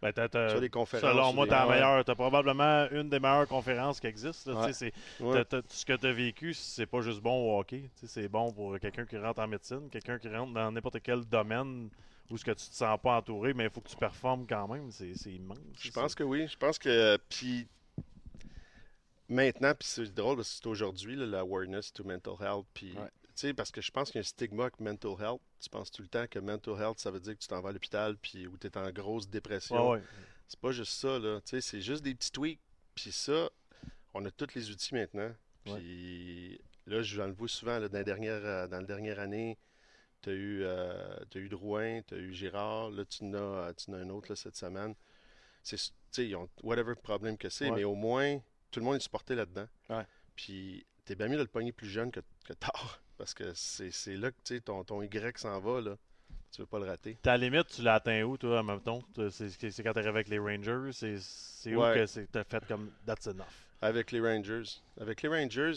S5: Ben, t'as- t'as-
S6: sur des conférences.
S5: selon
S6: ou
S5: moi, t'as meilleure. T'as probablement une des meilleures conférences qui existent. là,
S4: Ouais.
S5: tu sais, c'est-
S6: Ouais.
S5: t'as- t'as- ce que tu as vécu, c'est pas juste bon au hockey. C'est bon pour quelqu'un qui rentre en médecine, quelqu'un qui rentre dans n'importe quel domaine où ce que tu te sens pas entouré, mais il faut que tu performes quand même. C'est c'est immense.
S6: Je pense que oui. Je pense que. Puis. Maintenant, puis c'est drôle parce que c'est aujourd'hui, l'awareness to mental health. Puis.
S4: Ouais.
S6: Tu sais, parce que je pense qu'il y a un stigma avec mental health. Tu penses tout le temps que mental health, ça veut dire que tu t'en vas à l'hôpital puis où tu es en grosse dépression.
S5: Ouais, ouais.
S6: C'est pas juste ça, là. Tu sais, c'est juste des petits tweaks. Puis ça, on a tous les outils maintenant. Puis là, je le vois souvent, là, dans, la dernière, euh, dans la dernière année, tu as eu, euh, t'as eu Drouin, tu as eu Girard, là, tu en as, tu en as un autre là, cette semaine. C'est, tu sais, ils ont whatever problème que c'est, mais au moins, tout le monde est supporté là-dedans.
S4: Ouais.
S6: Puis t'es bien mieux de le pogner plus jeune que, que tard. <laughs> Parce que c'est, là que ton, ton Y s'en va, là. Tu veux pas le rater.
S5: Ta limite, tu l'as atteint où, toi, même temps C'est quand t'es avec les Rangers C'est où
S6: Ouais.
S5: que t'as fait comme That's enough?
S6: Avec les Rangers. Avec les Rangers,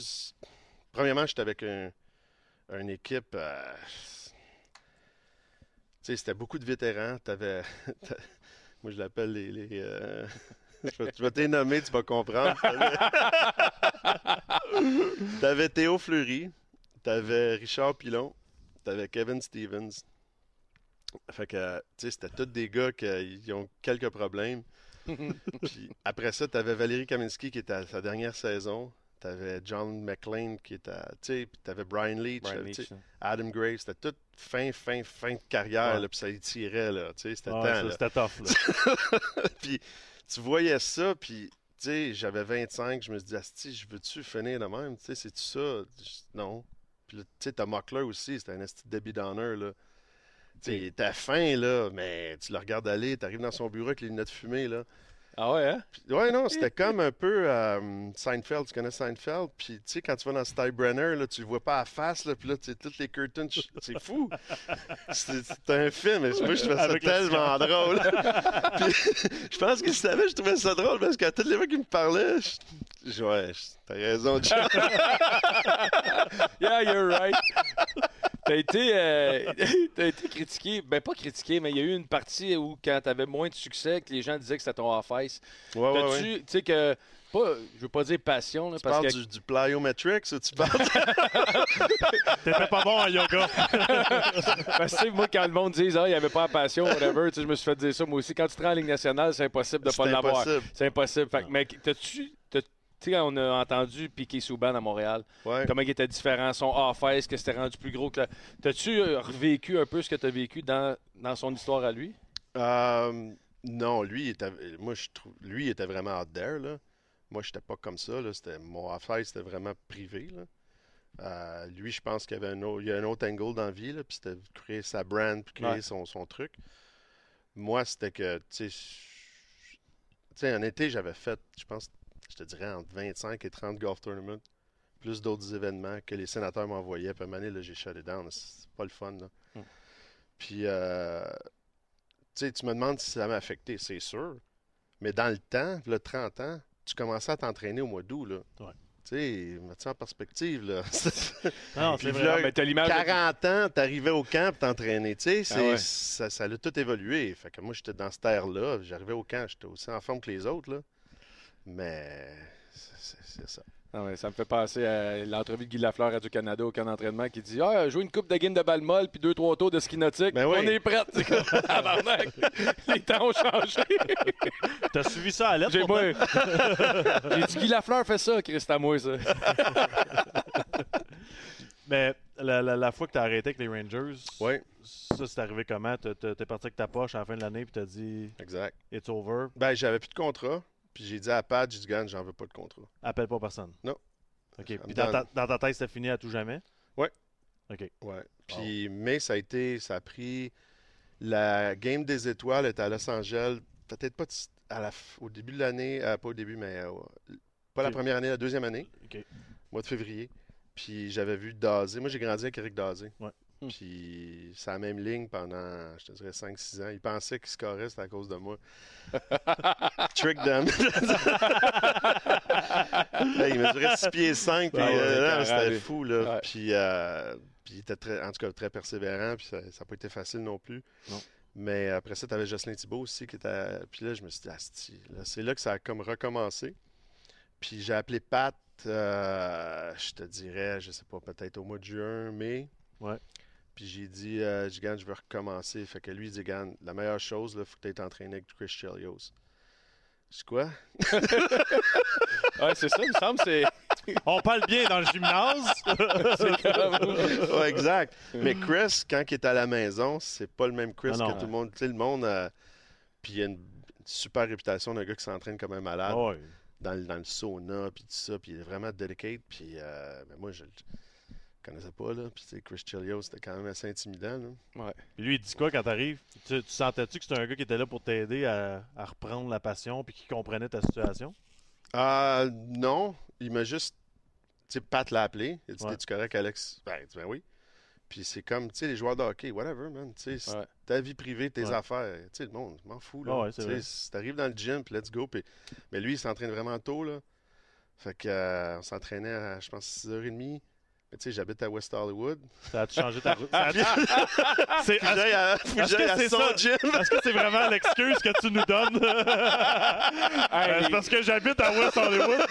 S6: premièrement, j'étais avec un- une équipe. euh, tu sais, c'était beaucoup de vétérans. T'avais, <laughs> t'a- moi, je l'appelle les. les, euh, je vais- je vais te les nommer, tu vas comprendre. T'avais- Théo Fleury, t'avais Richard Pilon, t'avais Kevin Stevens. Fait que, tu sais, c'était tous des gars qui ont quelques problèmes. <laughs> Puis après ça, t'avais Valérie Kaminski qui était à sa dernière saison. T'avais John McLean qui était, à- tu sais, puis t'avais Brian Leach,
S4: Brian.
S6: Adam Gray. C'était tout fin, fin, fin de carrière,
S5: Ouais.
S6: là, puis ça y tirait, là, tu sais, c'était
S5: Ouais,
S6: temps.
S5: C'était tough. là. <laughs>
S6: puis tu voyais ça, puis tu sais, j'avais 25, je me suis dit, Asti, je veux-tu finir de même? Tu sais, c'est-tu ça? Non. Puis là, tu sais, t'as Muckler aussi, c'était un esti de Debbie Downer, là. Tu sais, était fin, là, mais tu le regardes aller, t'arrives dans son bureau avec les lunettes fumées, là.
S4: Ah ouais, hein?
S6: Puis- ouais, non, c'était comme un peu euh, Seinfeld, tu connais Seinfeld? Puis, tu sais, quand tu vas dans Steinbrenner, là, tu le vois pas à face, là, puis là, tu sais, toutes les curtains, c'est fou! <laughs> C'est un film, et moi, je trouvais ça tellement drôle! <laughs> Puis, je pense qu'il savait, je trouvais ça drôle, parce qu'à toutes les fois qu'il me parlait, je... ouais, t'as raison, John. <laughs>
S4: Yeah, you're right. T'as été, euh, <laughs> t'as été critiqué, ben pas critiqué, mais il y a eu une partie où quand t'avais moins de succès, que les gens disaient que c'était ton off-ice.
S6: Ouais, ouais,
S4: T'as-tu,
S6: ouais.
S4: tu sais que, pas, je veux pas dire passion, là,
S6: Tu
S4: parce
S6: parles
S4: que
S6: du, du plyometrics ou tu parles... <laughs>
S5: T'étais pas bon en yoga. <laughs>
S4: Parce que, tu sais, moi, quand le monde dit, ah, il n'y avait pas la passion, whatever, tu sais, je me suis fait dire ça. Moi aussi, quand tu te rends en Ligue nationale, c'est impossible de ne pas
S6: C'est
S4: l'avoir.
S6: impossible.
S4: C'est impossible. Fait que, mais t'as-tu. Tu sais, on a entendu Piqué Souban à Montréal,
S6: Ouais.
S4: comment il était différent, son off-ice, que c'était rendu plus gros que la... T'as-tu euh, revécu un peu ce que tu as vécu dans, dans son histoire à lui?
S6: Euh, non, lui, il était, moi, je trouve, lui, il était vraiment out there, là. Moi, j'étais pas comme ça, là. C'était, mon affaire, c'était vraiment privé, là. Euh, lui, je pense qu'il y avait un autre, il y a un autre angle dans la vie, là, puis c'était de créer sa brand, puis créer
S4: Ouais.
S6: son, son truc. Moi, c'était que, je- tu sais, en été, j'avais fait, je pense, je te dirais, entre 25 et 30 golf tournaments, plus d'autres événements que les sénateurs m'envoyaient. Puis à un moment donné, j'ai shut it down. C'est pas le fun, là.
S4: Mm.
S6: Puis, euh, tu sais, tu me demandes si ça m'a affecté, c'est sûr. Mais dans le temps, le 30 ans, tu commençais à t'entraîner au mois d'août.
S5: Ouais.
S6: Tu sais, mets ça en perspective, là. <laughs>
S5: Non, c'est
S6: là,
S4: mais t'as l'image. de-
S6: 40 ans, t'arrivais au camp pour t'entraîner. Tu sais,
S4: Ah ouais.
S6: ça, ça a tout évolué. Fait que moi, j'étais dans cette ère-là. J'arrivais au camp, j'étais aussi en forme que les autres, là. Mais c'est- ça.
S4: Ah ouais, ça me fait penser à l'entrevue de Guy Lafleur à Radio-Canada au camp d'entraînement qui dit Ah, jouer une coupe de game de balle molle puis deux, trois tours de ski nautique.
S6: Ben oui.
S4: On est prêts. <laughs> Les temps ont changé. <laughs>
S5: T'as suivi ça à lettre?
S4: J'ai moi. <laughs> J'ai dit Guy Lafleur fait ça, Chris, c'est à moi, ça.
S5: Mais la, la- la fois que t'as arrêté avec les Rangers,
S6: Oui,
S5: ça, c'est arrivé comment? T'es parti avec ta poche à la fin de l'année puis t'as dit
S6: exact.
S5: « It's over,
S6: Ben, j'avais plus de contrat. Puis j'ai dit à Pat, j'ai dit, Gane, j'en veux pas de contrat.
S5: appelle pas personne. »
S6: Non.
S5: OK. Puis dans ta,
S6: donne-
S5: dans ta tête, c'était fini à tout jamais?
S6: Ouais.
S5: OK.
S6: Ouais. Puis, mais ça a été, ça a pris. La game des étoiles était à Los Angeles, peut-être pas à la, au début de l'année, euh, pas au début, mais euh, pas la première année, la deuxième année,
S5: OK.
S6: mois de février. Puis j'avais vu Dazé. Moi, j'ai grandi avec Eric Dazé.
S5: Ouais.
S4: Hmm.
S6: Puis c'est la même ligne pendant, je te dirais, 5-6 ans. Il pensait qu'il scorait, c'était à cause de moi. <laughs> Trick them. <laughs> Là, il mesurait 6 pieds 5, puis
S4: Ah ouais,
S6: euh, c'était fou, là.
S4: Ouais.
S6: Puis, euh, puis il était très, en tout cas très persévérant, puis ça n'a pas été facile non plus.
S5: Non.
S6: Mais après ça, tu avais Jocelyn Thibault aussi qui était. Puis là, je me suis dit, Asti, c'est là que ça a comme recommencé. Puis j'ai appelé Pat, euh, je te dirais, je sais pas, peut-être au mois de juin, mai.
S5: Ouais.
S6: Puis j'ai dit, euh, Gigan, je veux recommencer. Fait que lui, il dit, Gan, la meilleure chose, il faut que tu aies entraîné avec Chris Chelios. Je dis quoi? <laughs>
S4: Ouais, c'est ça, il me semble, c'est. <laughs>
S5: On parle bien dans le gymnase. <laughs>
S4: c'est comme-
S6: Ouais, exact. Mais Chris, quand il est à la maison, c'est pas le même Chris
S5: Non, non.
S6: que tout le monde. Tu sais, le monde. euh, puis il a une super réputation d'un gars qui s'entraîne comme un malade
S5: Ah ouais.
S6: dans, le, dans le sauna, puis tout ça. Puis il est vraiment dedicated. Puis euh, mais moi, je le connaissais pas, là. Puis Chris Chelios, c'était quand même assez intimidant, là.
S5: Puis lui, il dit quoi quand t'arrives? Tu, tu sentais-tu que c'était un gars qui était là pour t'aider à, à reprendre la passion puis qui comprenait ta situation?
S6: Ah, non, il m'a juste. Tu sais, Pat l'a appelé. Il a dit
S5: Ouais.
S6: T'es-tu correct, Alex? Ben, il dit, ben oui. Puis c'est comme, tu sais, les joueurs de hockey, whatever, man. Tu sais,
S4: Ouais.
S6: ta vie privée, tes
S5: Ouais.
S6: affaires. Tu sais, le monde, je m'en fous, là.
S5: Ouais,
S6: Tu sais,
S5: vrai.
S6: si t'arrives dans le gym, puis let's go. Puis... Mais lui, il s'entraîne vraiment tôt, là. Fait que, euh, on s'entraînait à, je pense, 6h30. Mais tu sais, j'habite à West Hollywood.
S5: Ça a-tu changé ta route? <laughs> <laughs> C'est-
S6: que j'aille à, que son
S5: ça?
S6: gym. <laughs>
S5: Est-ce que c'est vraiment l'excuse que tu nous donnes? Euh, c'est parce que j'habite à West Hollywood.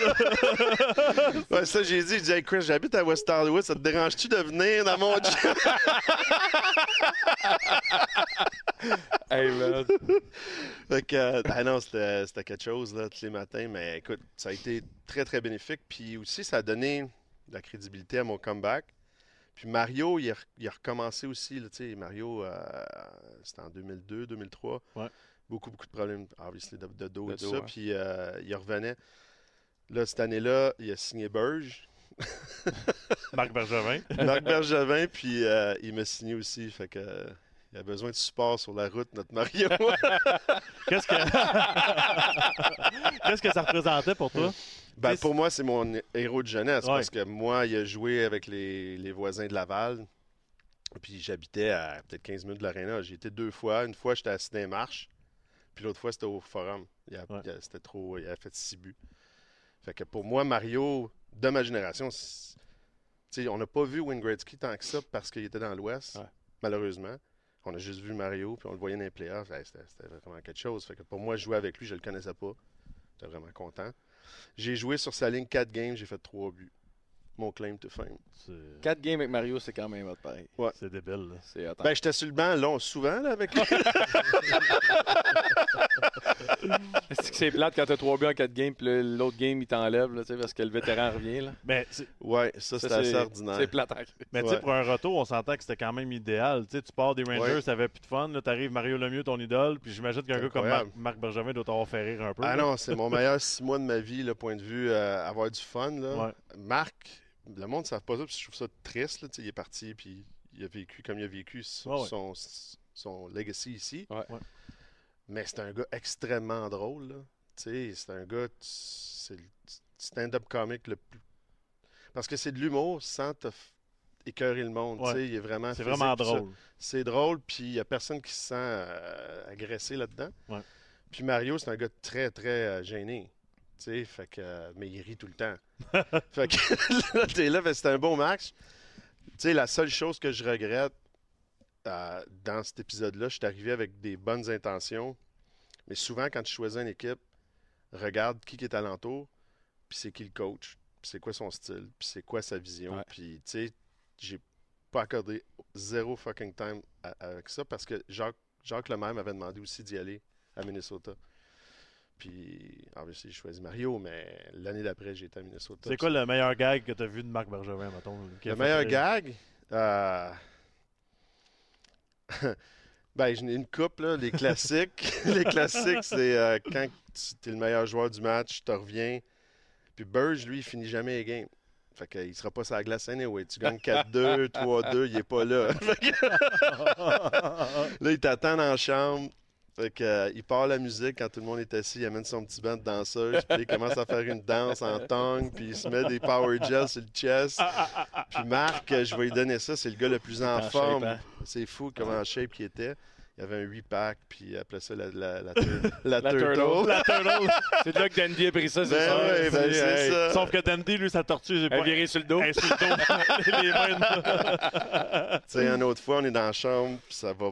S6: Ouais, ça, j'ai dit, j'ai dit, hey Chris, j'habite à West Hollywood, ça te dérange-tu de venir dans mon gym?
S4: Hey, man.
S6: Fait que, euh, ah non, c'était c'était quelque chose, là, tous les matins. Mais écoute, ça a été très, très bénéfique. Puis aussi, ça a donné de la crédibilité à mon comeback. Puis Mario, il a, il a recommencé aussi. Là, Mario, euh, c'était en 2002, 2003.
S5: Ouais.
S6: Beaucoup, beaucoup de problèmes, obviously, de, de dos et tout
S4: dos,
S6: ça. Puis euh, il revenait. Là, cette année-là, il a signé Burge, <laughs>
S5: Marc Bergevin. <laughs>
S6: Marc Bergevin, puis euh, il m'a signé aussi. Fait que. il a besoin de support sur la route, notre Mario. <laughs>
S5: Qu'est-ce que... Qu'est-ce que ça représentait pour toi?
S6: Ben, pour moi, c'est mon héros de jeunesse
S5: Ouais.
S6: parce que moi, il a joué avec les, les voisins de Laval. Puis j'habitais à peut-être 15 minutes de l'aréna. J'ai été deux fois. Une fois, j'étais les marches. Puis l'autre fois, c'était au forum.
S5: Ouais.
S6: C'était trop. Il a fait six buts. Fait que pour moi, Mario, de ma génération, c'est- tu sais, on n'a pas vu Wayne Gretzky tant que ça parce qu'il était dans l'Ouest,
S4: Ouais.
S6: malheureusement. On a juste vu Mario, puis on le voyait dans les playoffs. Hey, c'était vraiment quelque chose. Fait que pour moi, jouer avec lui, je le connaissais pas. J'étais vraiment content. J'ai joué sur sa ligne 4 games, j'ai fait 3 buts. Mon claim to fame.
S5: C'est-
S4: 4 games avec Mario, c'est quand même hot pareil.
S5: C'est débile. là.
S6: Ben, j'étais sur le banc long souvent là, avec lui. <laughs> <laughs> <laughs>
S4: C'est que c'est plate quand t'as 3 buts en 4 games, puis l'autre game, il t'enlève, là, tu sais, parce que le vétéran revient. Là?
S5: Mais, c'est-
S6: ouais, ça,
S4: Ça,
S6: c'était assez ordinaire.
S4: C'est plate. hein.
S5: mais tu sais,
S6: Ouais.
S5: pour un retour, on s'entend que c'était quand même idéal. Tu pars des Rangers,
S6: Ouais.
S5: avait plus de fun. Là, t'arrives Mario Lemieux, ton idole. Puis j'imagine qu'un
S6: C'est
S5: gars comme Marc, Bergevin doit t'avoir fait rire un peu.
S6: Ah
S5: là.
S6: non, c'est mon meilleur 6 mois de ma vie, le point de vue euh, avoir du fun. Là.
S5: Ouais.
S6: Marc, le monde ne savent pas ça, puis je trouve ça triste. Là, il est parti, puis il a vécu comme il a vécu son,
S5: Ouais, ouais.
S6: son, son legacy ici.
S4: Ouais.
S6: Mais c'est un gars extrêmement drôle. c'est un gars, c'est le stand-up comic le plus. Parce que c'est de l'humour sans te écœurer le monde. tu
S5: Ouais.
S6: sais, il est vraiment.
S5: C'est vraiment drôle.
S6: C'est drôle, puis il n'y a personne qui se sent euh, agressé là-dedans.
S5: Ouais.
S6: Puis Mario, c'est un gars très, très euh, gêné. Fait que, euh, mais il rit tout le temps. <laughs> fait que <laughs> là, t'es là, que c'est un bon match. Tu sais, la seule chose que je regrette dans cet épisode-là, je suis arrivé avec des bonnes intentions. Mais souvent, quand tu choisis une équipe, regarde qui est alentour, puis c'est qui le coach, puis c'est quoi son style, puis c'est quoi sa vision.
S4: Ouais.
S6: Puis, tu sais, j'ai pas accordé zéro fucking time à- avec ça parce que Jacques, Jacques Lemaire m'avait demandé aussi d'y aller à Minnesota. Puis, obviously, j'ai choisi Mario, mais l'année d'après, j'ai été à Minnesota.
S5: C'est quoi le meilleur gag que t'as vu de Marc Bergevin, mettons?
S6: Le meilleur gag? Euh... <laughs> ben, une coupe, là. Les classiques. <laughs> les classiques, c'est euh, quand tu es le meilleur joueur du match, tu reviens. Puis Burge, lui, il finit jamais les games. Fait qu'il sera pas sur la glace anyway. Tu gagnes 4-2, 3-2, il est pas là. <laughs> Là, il t'attend dans la chambre. Fait que, euh, il part la musique quand tout le monde est assis, il amène son petit band de danseuse, puis il commence à faire une danse en tongue, puis il se met des power gels sur le chest. Puis Marc, je vais lui donner ça, c'est le gars le plus en, forme.
S4: hein?
S6: C'est fou comment en shape qu'il était. Il y avait un 8-pack, puis après ça, la, la, la, <laughs> tur- la
S4: La
S6: turtle.
S4: turtle.
S5: La turtle.
S4: C'est là que Dandy a pris ça, c'est
S6: Ben
S4: ça?
S6: ouais, ben ça.
S5: Sauf que Dandy, lui, sa tortue, j'ai
S4: Elle
S5: pas...
S4: viré sur le dos.
S5: Elle est sur le dos. <laughs> les mains.
S6: Tu sais, une autre fois, on est dans la chambre, puis ça va.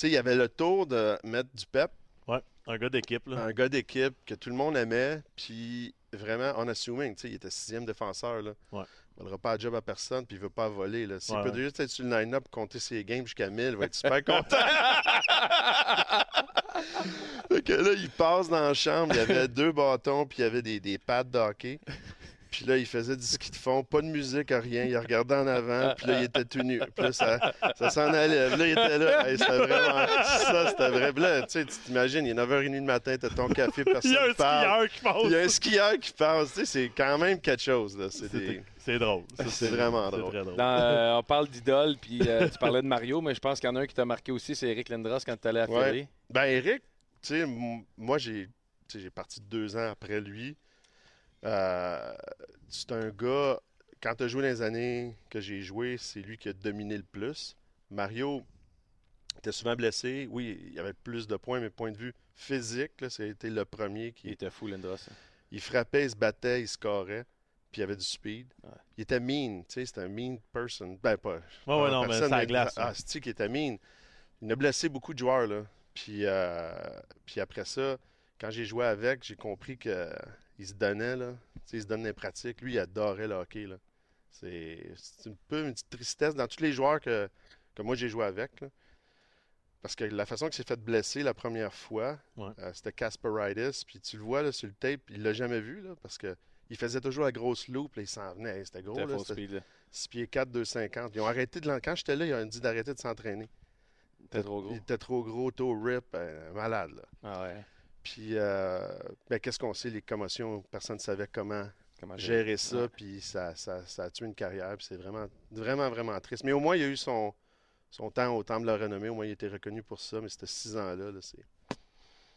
S6: Sais, il y avait le tour de mettre du pep,
S5: Ouais, un gars d'équipe, là.
S6: un gars d'équipe que tout le monde aimait, puis vraiment, on assuming, tu sais, il était sixième défenseur, là.
S5: Ouais.
S6: Il ne pas de job à personne, puis il veut pas voler, là. S'il
S5: Ouais,
S6: peut
S5: ouais.
S6: juste être sur le line-up, compter ses games jusqu'à 1000, il va être super content. <laughs> Fait que là, il passe dans la chambre, il y avait deux bâtons, puis il y avait des, des pads de hockey. Puis là, il faisait du ski de fond, pas de musique, rien. Il regardait en avant, puis là, il était tout nu. Puis là, ça, ça s'en allait. Puis là, il était là. Hey, c'était vraiment. Ça, c'était vrai. Puis là, tu sais, tu t'imagines, il est 9h30 le matin, t'as ton café, <laughs>
S5: Il
S6: personne
S5: y a un
S6: parle.
S5: skieur qui passe.
S6: Il y a un skieur qui passe. Tu sais, c'est quand même quelque chose, là. C'est des-
S5: C'est c'est drôle.
S6: c'est vraiment
S5: C'est
S6: drôle.
S5: très drôle.
S4: Dans, euh, on parle d'idole, puis euh, <laughs> tu parlais de Mario, mais je pense qu'il y en a un qui t'a marqué aussi, c'est Eric Lindros quand tu allé à
S6: Ouais. Ben, Eric, tu sais, m- moi, j'ai parti deux ans après lui. Euh, c'est un gars, quand tu as joué dans les années que j'ai joué, c'est lui qui a dominé le plus. Mario était souvent blessé. Oui, il y avait plus de points, mais point de vue physique, c'était le premier
S4: Il
S6: qui
S4: était fou, Lindros.
S6: il frappait, il se battait, il scorait. puis il avait du speed.
S4: Ouais.
S6: Il était mean, tu sais, c'était un mean person. Ben, pas. Pas
S5: ouais, non, mais la glace.
S6: Ah,
S5: hein.
S6: c'est qui était mean? Il a blessé beaucoup de joueurs, là. Puis, euh, puis après ça, quand j'ai joué avec, j'ai compris qu'il se donnait, là. Il se donne les pratiques. Lui, il adorait le hockey, là. C'est un peu une petite tristesse dans tous les joueurs que, que moi j'ai joué avec, là. Parce que la façon qu'il s'est fait blesser la première fois,
S5: Ouais.
S6: euh, c'était Casperitis. Puis tu le vois là, sur le tape, il l'a jamais vu, là, parce que il faisait toujours la grosse loupe, là, il s'en venait. Hey, C'était gros, là.
S4: speed, là.
S6: 6 pieds 4, 250. Ils ont arrêté de Quand j'étais là, ils ont dit d'arrêter de s'entraîner.
S4: C'était trop gros.
S6: Il était trop gros, tôt rip, euh, malade. Là.
S4: Ah ouais.
S6: Puis, euh, ben, qu'est-ce qu'on sait, les commotions, personne ne savait comment
S4: Comment
S6: gérer ça,
S4: Ouais.
S6: puis ça, ça, ça a tué une carrière, puis c'est vraiment, vraiment, vraiment triste. Mais au moins, il a eu son, son temps au temple de la renommée, au moins, il a été reconnu pour ça, mais c'était six ans-là. là, c'est...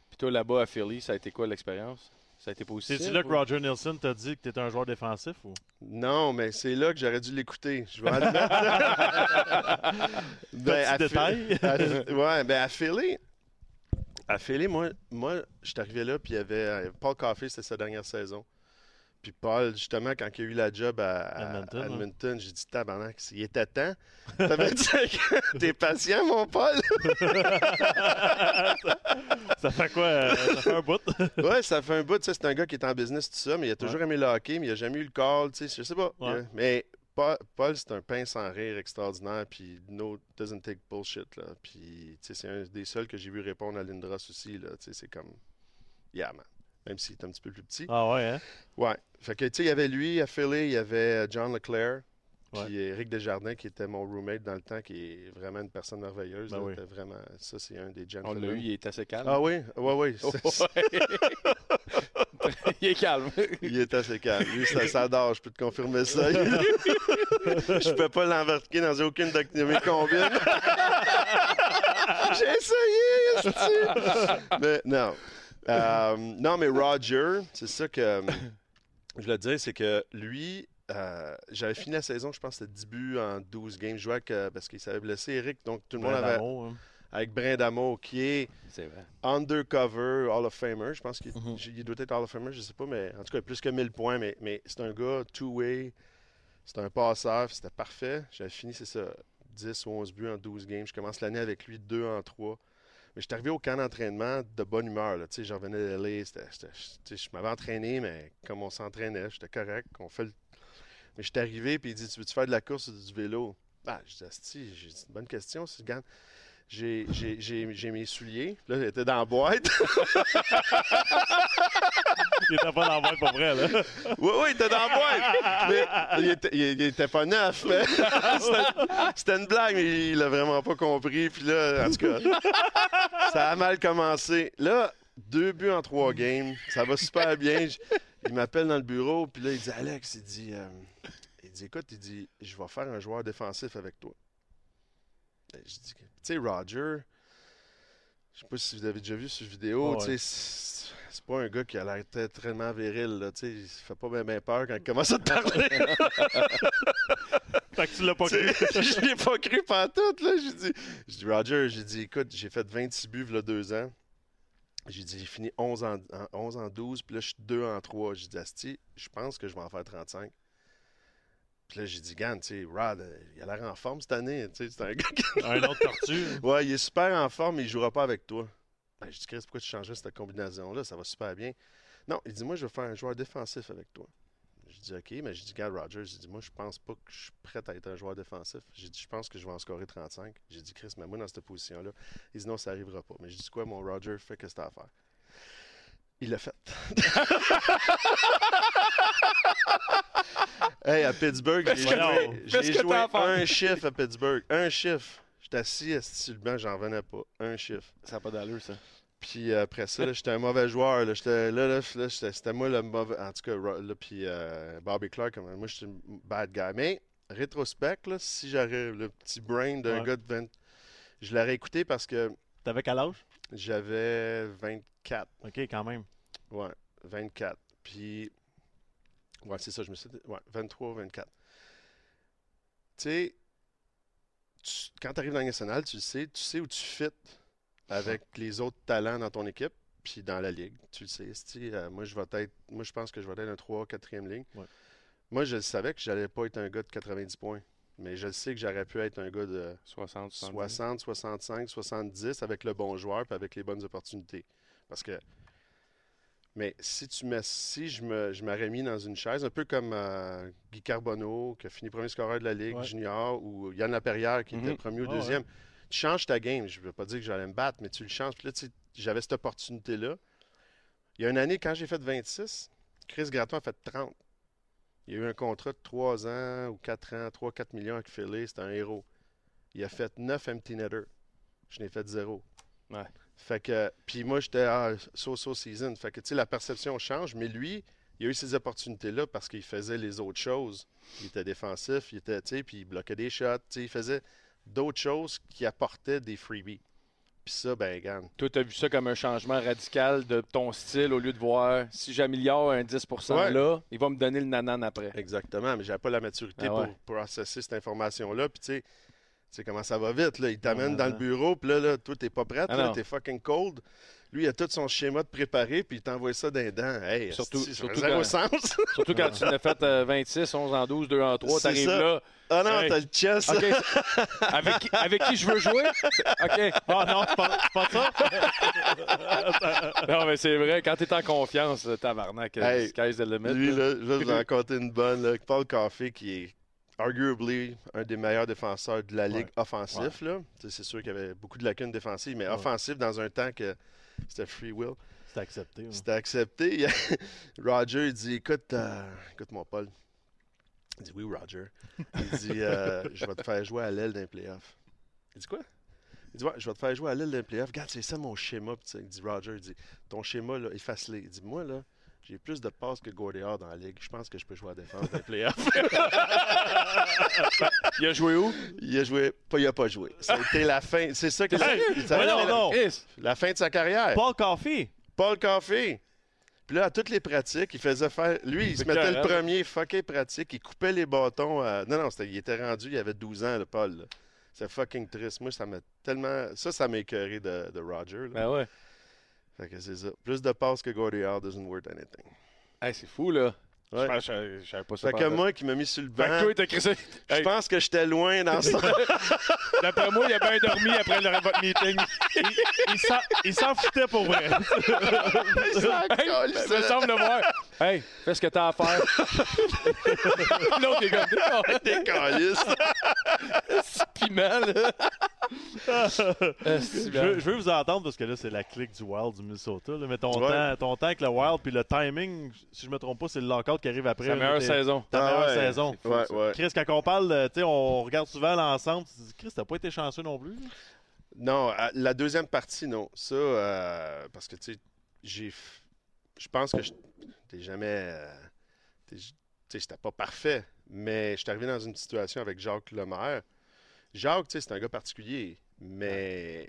S4: Puis toi, là-bas à Philly, ça a été quoi l'expérience? Ça a été positif?
S5: C'est-tu là que Roger Nielsen t'a dit que t'étais un joueur défensif ou?
S6: Non, mais c'est là que j'aurais dû l'écouter. Je vais admettre. <laughs> <laughs> Ben, à
S5: détail.
S6: Philly- à- ouais, ben à Philly, à Philly, moi, moi je suis arrivé là, puis il y avait euh, Paul Coffey, c'était sa dernière saison. Puis Paul, justement, quand il a eu la job à, à
S5: Edmonton,
S6: j'ai dit tabarnak, il était temps. Ça veut dire que t'es patient, mon Paul? <laughs>
S5: ça fait quoi? euh, ça fait un bout? <laughs>
S6: Ouais, ça fait un bout. C'est un gars qui est en business, tout ça, mais il a toujours aimé le hockey, mais il a jamais eu le call. Je sais pas.
S5: Ouais.
S6: Euh, Mais Paul, Paul, c'est un pain sans rire extraordinaire, puis no doesn't take bullshit. Là. Puis c'est un des seuls que j'ai vu répondre à Lindros aussi. Là. C'est comme. Yeah, man. Même s'il est un petit peu plus petit.
S5: Ah ouais, hein?
S6: Ouais. Fait que, tu sais, il y avait lui à Philly, il y avait euh, John Leclerc,
S5: Ouais.
S6: puis Eric Desjardins, qui était mon roommate dans le temps, qui est vraiment une personne merveilleuse.
S5: Ben
S6: là.
S5: oui.
S6: Vraiment. Ça, c'est un des
S4: On
S6: gentlemen.
S4: l'a eu, il est assez calme.
S6: Ah oui? Ouais, oui.
S4: Oh, <laughs> ouais. il est calme.
S6: Il est assez calme. Lui, ça s'adore, je peux te confirmer ça. <laughs> je peux pas l'embarquer dans aucune de mes combines. J'ai essayé. Mais non. Euh, non, mais Roger, c'est ça que euh, je voulais te dire, c'est que lui, euh, j'avais fini la saison, je pense que c'était 10 buts en 12 games. Je jouais avec, euh, parce qu'il s'avait blessé Eric, donc tout le monde avait
S5: hein.
S6: avec Brindamo, qui est
S4: vrai.
S6: undercover Hall of Famer. Je pense qu'il
S5: Mhm.
S6: doit être Hall of Famer, je sais pas, mais en tout cas, plus que 1000 points. Mais, mais c'est un gars two-way, c'est un passeur, c'était parfait. J'avais fini, c'est ça, 10 ou 11 buts en 12 games. Je commence l'année avec lui 2 en 3. Mais j'étais arrivé au camp d'entraînement de bonne humeur. Là. Tu sais, J'en revenais de LA, je m'avais entraîné, mais comme on s'entraînait, j'étais correct. On fait le- Mais j'étais arrivé, puis il dit Tu veux-tu faire de la course ou du vélo? Ah, je dis Asti, j'ai une bonne question, Gann. J'ai, j'ai, j'ai, j'ai mes souliers. Là, il était dans la boîte. <laughs>
S5: Il était pas dans la boîte pour vrai, là.
S6: oui, oui, il était dans la boîte. Mais il était, il- il était pas neuf. mais <laughs> c'était, c'était une blague, mais il l'a vraiment pas compris. Puis là, en tout cas, ça a mal commencé. Là, deux buts en trois games. Ça va super bien. Il m'appelle dans le bureau. Puis là, il dit Alex, il dit, euh, il dit écoute, il dit, je vais faire un joueur défensif avec toi. Ben, Je dis, tu sais, Roger, je sais pas si vous avez déjà vu sur vidéo,
S5: Ouais,
S6: tu sais, c'est pas un gars qui a l'air très- tellement viril, là, tu sais, il fait pas bien peur quand il commence à te parler.
S5: Fait que tu l'as pas cru. <laughs>
S6: Je l'ai pas cru pantoute, là. J'ai dit, Roger, j'ai dit, écoute, j'ai fait 26 buts a deux ans. J'ai dit, j'ai fini 11 en, en- 11 en 12, puis là, je suis 2 en 3. J'ai dit, Asti, je pense que je vais en faire 35. Puis là, j'ai dit, Gann, tu sais, Rod, euh, il a l'air en forme cette année. Tu sais, c'est un <laughs> gars qui...
S5: Un autre tortue.
S6: Ouais, il est super en forme, mais il jouera pas avec toi. Ben, j'ai dit, Chris, pourquoi tu changerais cette combinaison-là? Ça va super bien. Non, il dit, moi, je vais faire un joueur défensif avec toi. J'ai dit, OK, mais j'ai dit, Gars, Roger, j'ai dit, moi, je pense pas que je suis prêt à être un joueur défensif. J'ai dit, je pense que je vais en scorer 35. J'ai dit, Chris, mais moi, dans cette position-là, il dit, non, ça arrivera pas. Mais j'ai dit, quoi, mon Roger, fais que c'est à faire. Il l'a fait. <laughs> hey, à Pittsburgh, j'ai joué, j'ai joué un chiffre à Pittsburgh. Un chiffre. J'étais assis, assis sur le banc, j'en revenais pas. Un chiffre.
S4: Ça n'a pas d'allure, ça.
S6: Puis euh, après ça, là, j'étais un mauvais joueur. Là, j'étais, là, là, là, c'était moi le mauvais. En tout cas, là, puis euh, Bobby Clark, moi, j'étais un bad guy. Mais, rétrospect, là, si j'aurais le petit brain d'un
S5: Ouais.
S6: gars de 20. Je l'aurais écouté parce que
S5: T'avais quel âge?
S6: j'avais 24.
S5: OK, quand même.
S6: Ouais, 24. Puis, ouais, c'est ça, je me suis dit, ouais, 23, 24. Tu sais, quand tu arrives dans la nationale, tu le sais, tu sais où tu fites avec les autres talents dans ton équipe, puis dans la ligue. Tu le sais. euh, moi, je vais être, moi, je pense que je vais être un 3, 4e ligne.
S5: Ouais.
S6: Moi, je savais que j'allais pas être un gars de 90 points. Mais je sais que j'aurais pu être un gars de
S4: 60, 70.
S6: 60, 65, 70 avec le bon joueur et avec les bonnes opportunités. Parce que. Mais si tu mets, si je me, je m'aurais mis dans une chaise, un peu comme euh, Guy Carbonneau, qui a fini premier scoreur de la Ligue
S5: Ouais.
S6: junior, ou Yann Laperrière, qui était
S4: Mhm.
S6: premier ou
S5: Ah ouais.
S6: Tu changes ta game. Je ne veux pas dire que j'allais me battre, mais tu le changes. Puis là, tu sais, j'avais cette opportunité-là. Il y a une année, quand j'ai fait 26, Chris Gratton a fait 30. Il y a eu un contrat de 3 ans ou 4 ans, 3-4 millions avec Philly. C'était un héros. Il a fait 9 empty netter. Je n'ai fait 0.
S4: Ouais.
S6: Fait que, puis moi, j'étais ah, so-so season. Fait que, tu sais, la perception change, mais lui, il a eu ces opportunités-là parce qu'il faisait les autres choses. Il était défensif, il était, tu sais, puis il bloquait des shots, tu sais, il faisait d'autres choses qui apportaient des freebies. Puis ça, ben, regarde.
S4: Toi, tu as vu ça comme un changement radical de ton style au lieu de voir si j'améliore un 10
S6: Ouais.
S4: là, il va me donner le nanan après.
S6: Exactement, mais j'avais pas la maturité
S4: Ah ouais.
S6: pour processer cette information-là. Puis tu sais, tu sais comment ça va vite, là. Il t'amène
S5: Ouais,
S6: dans le bureau, puis là, là, toi, t'es pas prête,
S4: Ah
S6: t'es fucking cold. Lui, il a tout son schéma de préparé, puis il t'envoie ça d'un dent. Hey,
S4: Surtout- surtout quand-
S6: sens.
S4: Surtout quand tu <laughs> n'as fait euh, 26, 11 en 12, 2 en 3,
S6: C'est
S4: t'arrives là.
S6: Ah non,
S4: Hey.
S6: t'as le
S4: c'est- <laughs> avec, qui, avec qui je veux jouer? OK.
S5: Ah non, c'est pas, pas ça? <laughs>
S4: Non, mais c'est vrai, quand t'es en confiance, euh, tabarnak, euh,
S6: Hey,
S4: sky's the limit.
S6: Lui,
S4: là.
S6: là, je vais vous en raconter une bonne. Là. Paul Coffey, qui est arguably un des meilleurs défenseurs de la Ligue offensif. sais, C'est sûr qu'il y avait beaucoup de lacunes défensives, mais
S5: Ouais.
S6: offensif dans un temps que c'était free will.
S5: C'est accepté. ouais.
S6: C'était accepté. <laughs> Roger, il dit Écoute, euh, écoute-moi, Paul. Il dit Oui, Roger. Il dit euh, <laughs> Je vais te faire jouer à l'aile d'un playoff. Il dit Quoi? Il dit Ouais, je vais te faire jouer à l'aile d'un playoff. Regarde, c'est ça mon schéma. Puis, il dit Roger, il dit Ton schéma, là, efface-le. Il dit Moi, là, j'ai plus de passes que Gordillard dans la ligue. Je pense que je peux jouer à la défense d'un playoff. <laughs>
S4: Il a joué où?
S6: il a joué, pas, il a pas joué. Été la fin. C'est ça que ça été
S5: non,
S6: la,
S5: non.
S6: La fin de sa carrière.
S5: Paul Coffey.
S6: Paul Coffey. Puis là, à toutes les pratiques, il faisait faire. Lui, il se mettait le premier fucké pratique. Il coupait les bâtons. à- Non, non, c'était- il était rendu, il avait 12 ans, le Paul. C'est fucking triste. Moi, ça m'a tellement. Ça, ça m'a écœuré de, de Roger. là.
S4: Ben ouais.
S6: Fait que c'est ça. Plus de passes que Gordy Howe doesn't worth anything.
S4: Hey, c'est fou, là.
S6: Ouais.
S4: Je pense que je- je pas ça.
S6: Fait que moi qui m'a mis sur le
S4: Fait que
S6: banc,
S4: toi,
S6: je
S4: Hey,
S6: pense que j'étais loin dans <laughs> ce
S4: D'après moi, il a bien dormi après le votre meeting.
S5: Il s'en- Il s'en foutait pour vrai. <laughs>
S4: Hey, me me semble le voir. Hey, fais ce que t'as à faire. <laughs> L'autre est comme <laughs>
S6: T'es calice.
S4: piment, là.
S5: je, veux, je veux vous entendre parce que là, c'est la clique du Wild du Minnesota. là. Mais ton,
S6: Ouais.
S5: temps, ton temps avec le Wild, puis le timing, si je me trompe pas, c'est le lockout qui arrive après.
S4: C'est la
S5: là,
S4: meilleure saison.
S5: Ta
S6: Ah
S5: meilleure
S6: ouais.
S5: saison.
S6: Ouais, ouais.
S5: Chris, quand on parle, tu sais, on regarde souvent l'ensemble, tu te dis, Chris, t'as pas été chanceux non plus. là?
S6: Non, la deuxième partie, non. Ça, euh, parce que, tu sais, j'ai. Je pense que je t'es jamais. euh, tu sais, c'était pas parfait, mais je suis arrivé dans une situation avec Jacques Lemaire. Jacques, tu sais, c'est un gars particulier, mais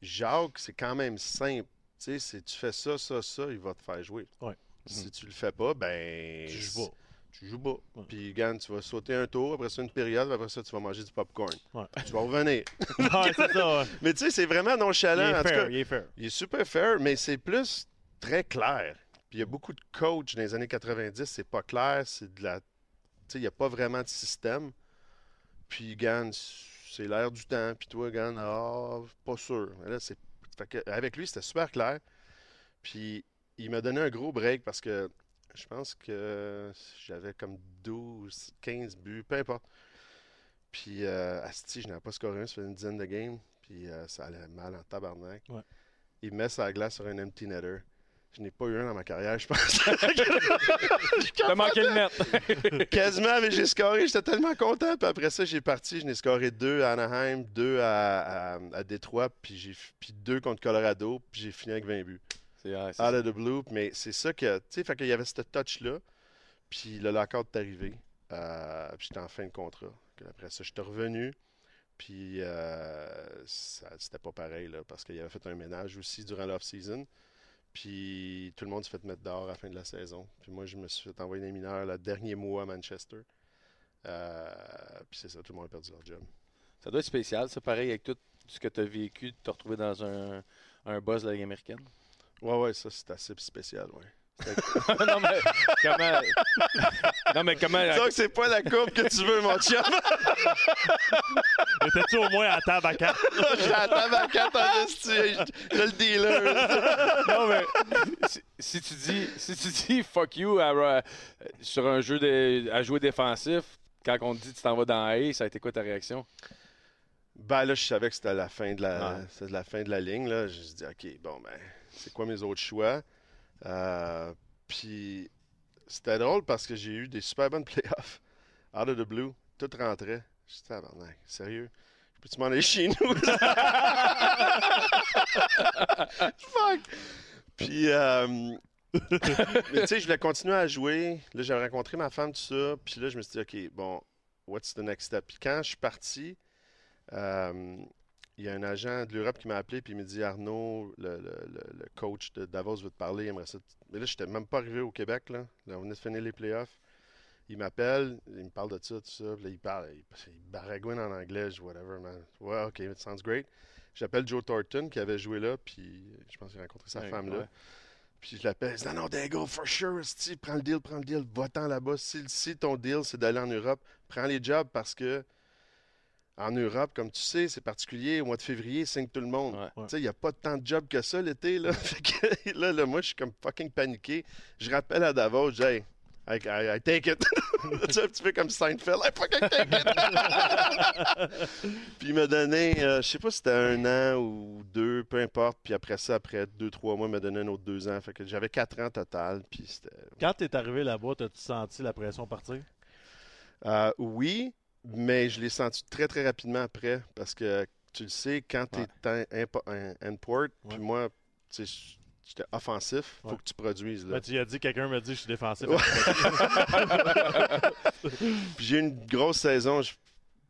S6: Jacques, c'est quand même simple. Tu sais, si tu fais ça, ça, ça, il va te faire jouer.
S5: Ouais.
S6: Si tu le fais pas, ben.
S5: Tu joues pas.
S6: Tu joues pas.
S5: Ouais.
S6: Puis, Gann, tu vas sauter un tour, après ça, une période, après ça, tu vas manger du popcorn.
S5: Ouais.
S6: Tu vas revenir. <laughs>
S5: Ouais, ça.
S6: Mais tu sais, c'est vraiment
S5: Il
S6: nonchalant.
S5: est
S6: en tout
S5: fair,
S6: cas,
S5: il est fair.
S6: il est super fair, mais c'est plus très clair. Puis il y a beaucoup de coachs dans les années 90, c'est pas clair, c'est de la. Tu sais, il n'y a pas vraiment de système. Puis Gann, c'est l'air du temps. Puis toi, Gann, ah, pas sûr. Là, c'est. fait que avec lui, c'était super clair. Puis il m'a donné un gros break parce que je pense que j'avais comme 12, 15 buts, peu importe. Puis euh, Asti, je n'avais pas scoré un, ça fait une dizaine de games. Puis euh, ça allait mal en tabarnak.
S5: Ouais.
S6: Il met sa glace sur un empty netter. Je n'ai pas eu un dans ma carrière, je pense. <laughs>
S4: T'as manqué le net.
S6: Quasiment, mais j'ai scoré, j'étais tellement content. Puis après ça, j'ai parti, je n'ai scoré deux à Anaheim, deux à, à, à Détroit, puis, j'ai, puis deux contre Colorado, puis j'ai fini avec 20 buts.
S4: C'est ouais, c'est
S6: Out
S4: ça.
S6: of the blue, mais c'est ça que, tu sais, fait qu'il y avait ce touch-là, puis le lockout est arrivé, euh, puis j'étais en fin de contrat. Après ça, j'étais revenu, puis euh, ça- c'était pas pareil, là, parce qu'il avait fait un ménage aussi durant l'off-season, puis tout le monde s'est fait mettre dehors à la fin de la saison. Puis moi, je me suis fait envoyer des mineurs le dernier mois à Manchester. Euh, puis c'est ça, tout le monde a perdu leur job.
S4: Ça doit être spécial, ça, pareil, avec tout ce que tu as vécu, de te retrouver dans un, un buzz de la Ligue américaine.
S6: Ouais, ouais, ça, c'est assez spécial, ouais. <laughs>
S4: non, mais comment. non, mais comment.
S6: Disons que c'est pas la courbe que tu veux, mon chum.
S5: Étais-tu au moins à table à quatre? <laughs>
S6: J'ai la table à quatre en esti, j'ai le dealer. <laughs>
S4: non, mais si, si tu dis, si tu dis fuck you à, euh, sur un jeu de, à jouer défensif, quand on te dit tu t'en vas dans A, ça a été quoi ta réaction?
S6: Ben là, je savais que c'était la fin de la,
S5: Ouais.
S6: la fin de la ligne. Là. Je me suis dit, OK, bon, ben, c'est quoi mes autres choix? Euh, puis c'était drôle parce que j'ai eu des super bonnes <laughs> playoffs. Out of the blue, tout rentrait. Je dit, tabarnak, sérieux? Peux-tu m'en aller chez nous? <laughs> Fuck! Puis, euh, mais tu sais, je voulais continuer à jouer. Là, j'avais rencontré ma femme, tout ça. Puis là, je me suis dit, OK, bon, what's the next step? Puis quand je suis parti, euh, il y a un agent de l'Europe qui m'a appelé puis il me dit Arnaud, le, le- le- coach de Davos veut te parler, il aimerait ça. Mais là, je n'étais même pas arrivé au Québec. Là. Là, on venait de finir les playoffs. Il m'appelle, il me parle de ça, tout ça. Puis là, il parle, il, il baragouine en anglais, je whatever, man. Ouais, OK, it sounds great. J'appelle Joe Thornton qui avait joué là, puis je pense qu'il a rencontré sa
S4: Ouais,
S6: femme
S4: ouais.
S6: là. Puis je l'appelle, je dis, non, non, there you go, for sure, prends le deal, prends le deal, va-t'en là-bas. Si, si ton deal, c'est d'aller en Europe, prends les jobs parce que en Europe, comme tu sais, c'est particulier. Au mois de février, signe tout le monde.
S4: Ouais.
S6: Tu sais, il n'y a pas tant de jobs que ça l'été. Là. <laughs> Que là, là, moi, je suis comme fucking paniqué. Je rappelle à Davos, je dis, hey, I, I- I take it. tu sais, un petit peu comme Seinfeld, I fucking take it. <laughs> puis il m'a donné, euh, je sais pas si c'était un an ou deux, peu importe. Puis après ça, après deux, trois mois, il m'a donné un autre deux ans. Fait que j'avais quatre ans total. Puis c'était
S5: Quand t'es arrivé là-bas, t'as-tu senti la pression partir?
S6: Euh, oui, mais je l'ai senti très, très rapidement après parce que tu le sais, quand tu es import, puis
S5: Ouais.
S6: moi, tu sais, j'étais offensif, faut
S5: Ouais.
S6: que tu produises. Là.
S5: Ben, tu as dit, quelqu'un m'a dit, je suis défensif.
S6: Ouais. <laughs> Puis j'ai eu une grosse saison, je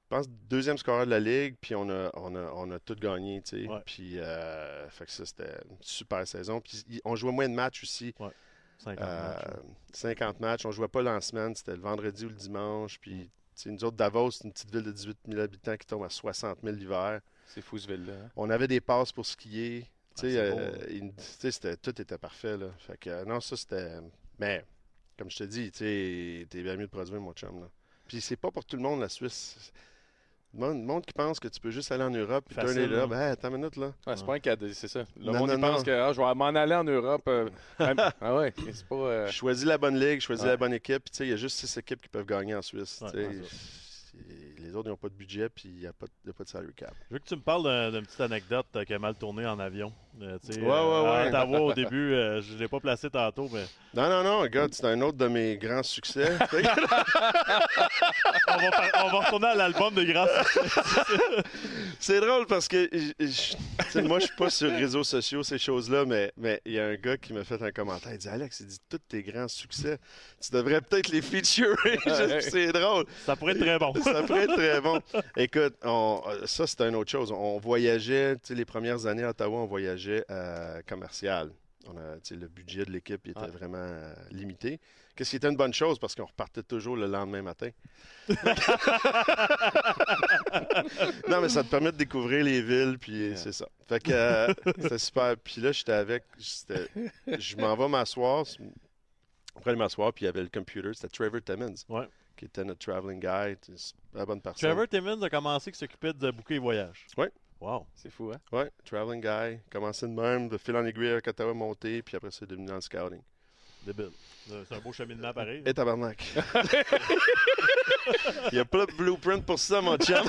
S6: pense deuxième scoreur de la ligue, puis on a, on a, on a tout gagné, tu sais.
S5: Ouais.
S6: Puis euh, fait que ça, c'était une super saison. Puis on jouait moins de matchs aussi.
S5: 50
S6: Euh,
S5: matchs, ouais.
S6: 50 matchs. On jouait pas la semaine, c'était le vendredi ou le dimanche. Puis, tu sais, nous autres, Davos, c'est une petite ville de 18 000 habitants qui tombe à 60 000 l'hiver.
S4: C'est fou ce ville-là. hein?
S6: On avait des passes pour skier.
S5: Ah,
S6: euh, il- c'était- tout était parfait. Là. Fait que, euh, non, ça, c'était. Mais, comme je te dis, t'es bien mieux de produire, mon chum. Là. Puis, c'est pas pour tout le monde, la Suisse. Le monde, monde qui pense que tu peux juste aller en Europe et
S5: Facile,
S6: turner là.
S5: là.
S6: Ben, attends une minute, là.
S4: Ouais, c'est pas un cadeau, c'est ça. Le
S6: Non,
S4: monde
S6: non,
S4: il pense
S6: non.
S4: que ah, je vais m'en aller en Europe. euh, <laughs> ah ouais, c'est pas. euh,
S6: Choisis la bonne ligue, choisis
S4: Ouais.
S6: la bonne équipe. puis, Tu sais, il y a juste six équipes qui peuvent gagner en Suisse.
S5: Ouais,
S6: les autres, ils n'ont pas de budget, puis il n'y a, a pas de salary cap.
S5: Je veux que tu me parles d'un- d'une petite anecdote euh, qui a mal tourné en avion. Euh,
S6: Ouais,
S5: euh,
S6: ouais,
S5: à
S6: ouais.
S5: Ottawa, au début, euh, je ne l'ai pas placé tantôt, mais
S6: Non, non, non, regarde, c'est un autre de mes grands succès. <laughs>
S5: On va, par- on va retourner à l'album de grands
S6: c'est drôle parce que je- moi, je suis pas sur les réseaux sociaux, ces choses-là, mais mais il y a un gars qui m'a fait un commentaire. Il dit Alex, il dit tous tes grands succès, tu devrais peut-être les featurer. <laughs> C'est drôle.
S5: Ça pourrait être très bon.
S6: Ça pourrait être très bon. Écoute, on- ça, c'était une autre chose. On voyageait, tu sais, les premières années à Ottawa, on voyageait euh, commercial. On a, le budget de l'équipe était vraiment euh, limité. Qu'est-ce qui était une bonne chose parce qu'on repartait toujours le lendemain matin. <laughs> non, mais ça te permet de découvrir les villes, puis c'est ça. Fait que euh, c'était super. Puis là, j'étais avec, je m'en vais m'asseoir. Après m'asseoir, puis il y avait le computer, c'était Trevor Timmons,
S5: Ouais.
S6: qui était notre traveling guy, la bonne personne.
S5: Trevor Timmons a commencé à s'occuper de bouquets et voyages.
S6: Ouais.
S5: Wow.
S4: c'est fou, hein?
S6: Ouais, traveling guy, commencé de même, de fil en aiguille avec Ottawa monté, puis après c'est devenu dans le scouting.
S5: Débile. C'est un beau cheminement pareil.
S6: Et tabarnak. <laughs> Il n'y a pas de blueprint pour ça, mon chum. <laughs>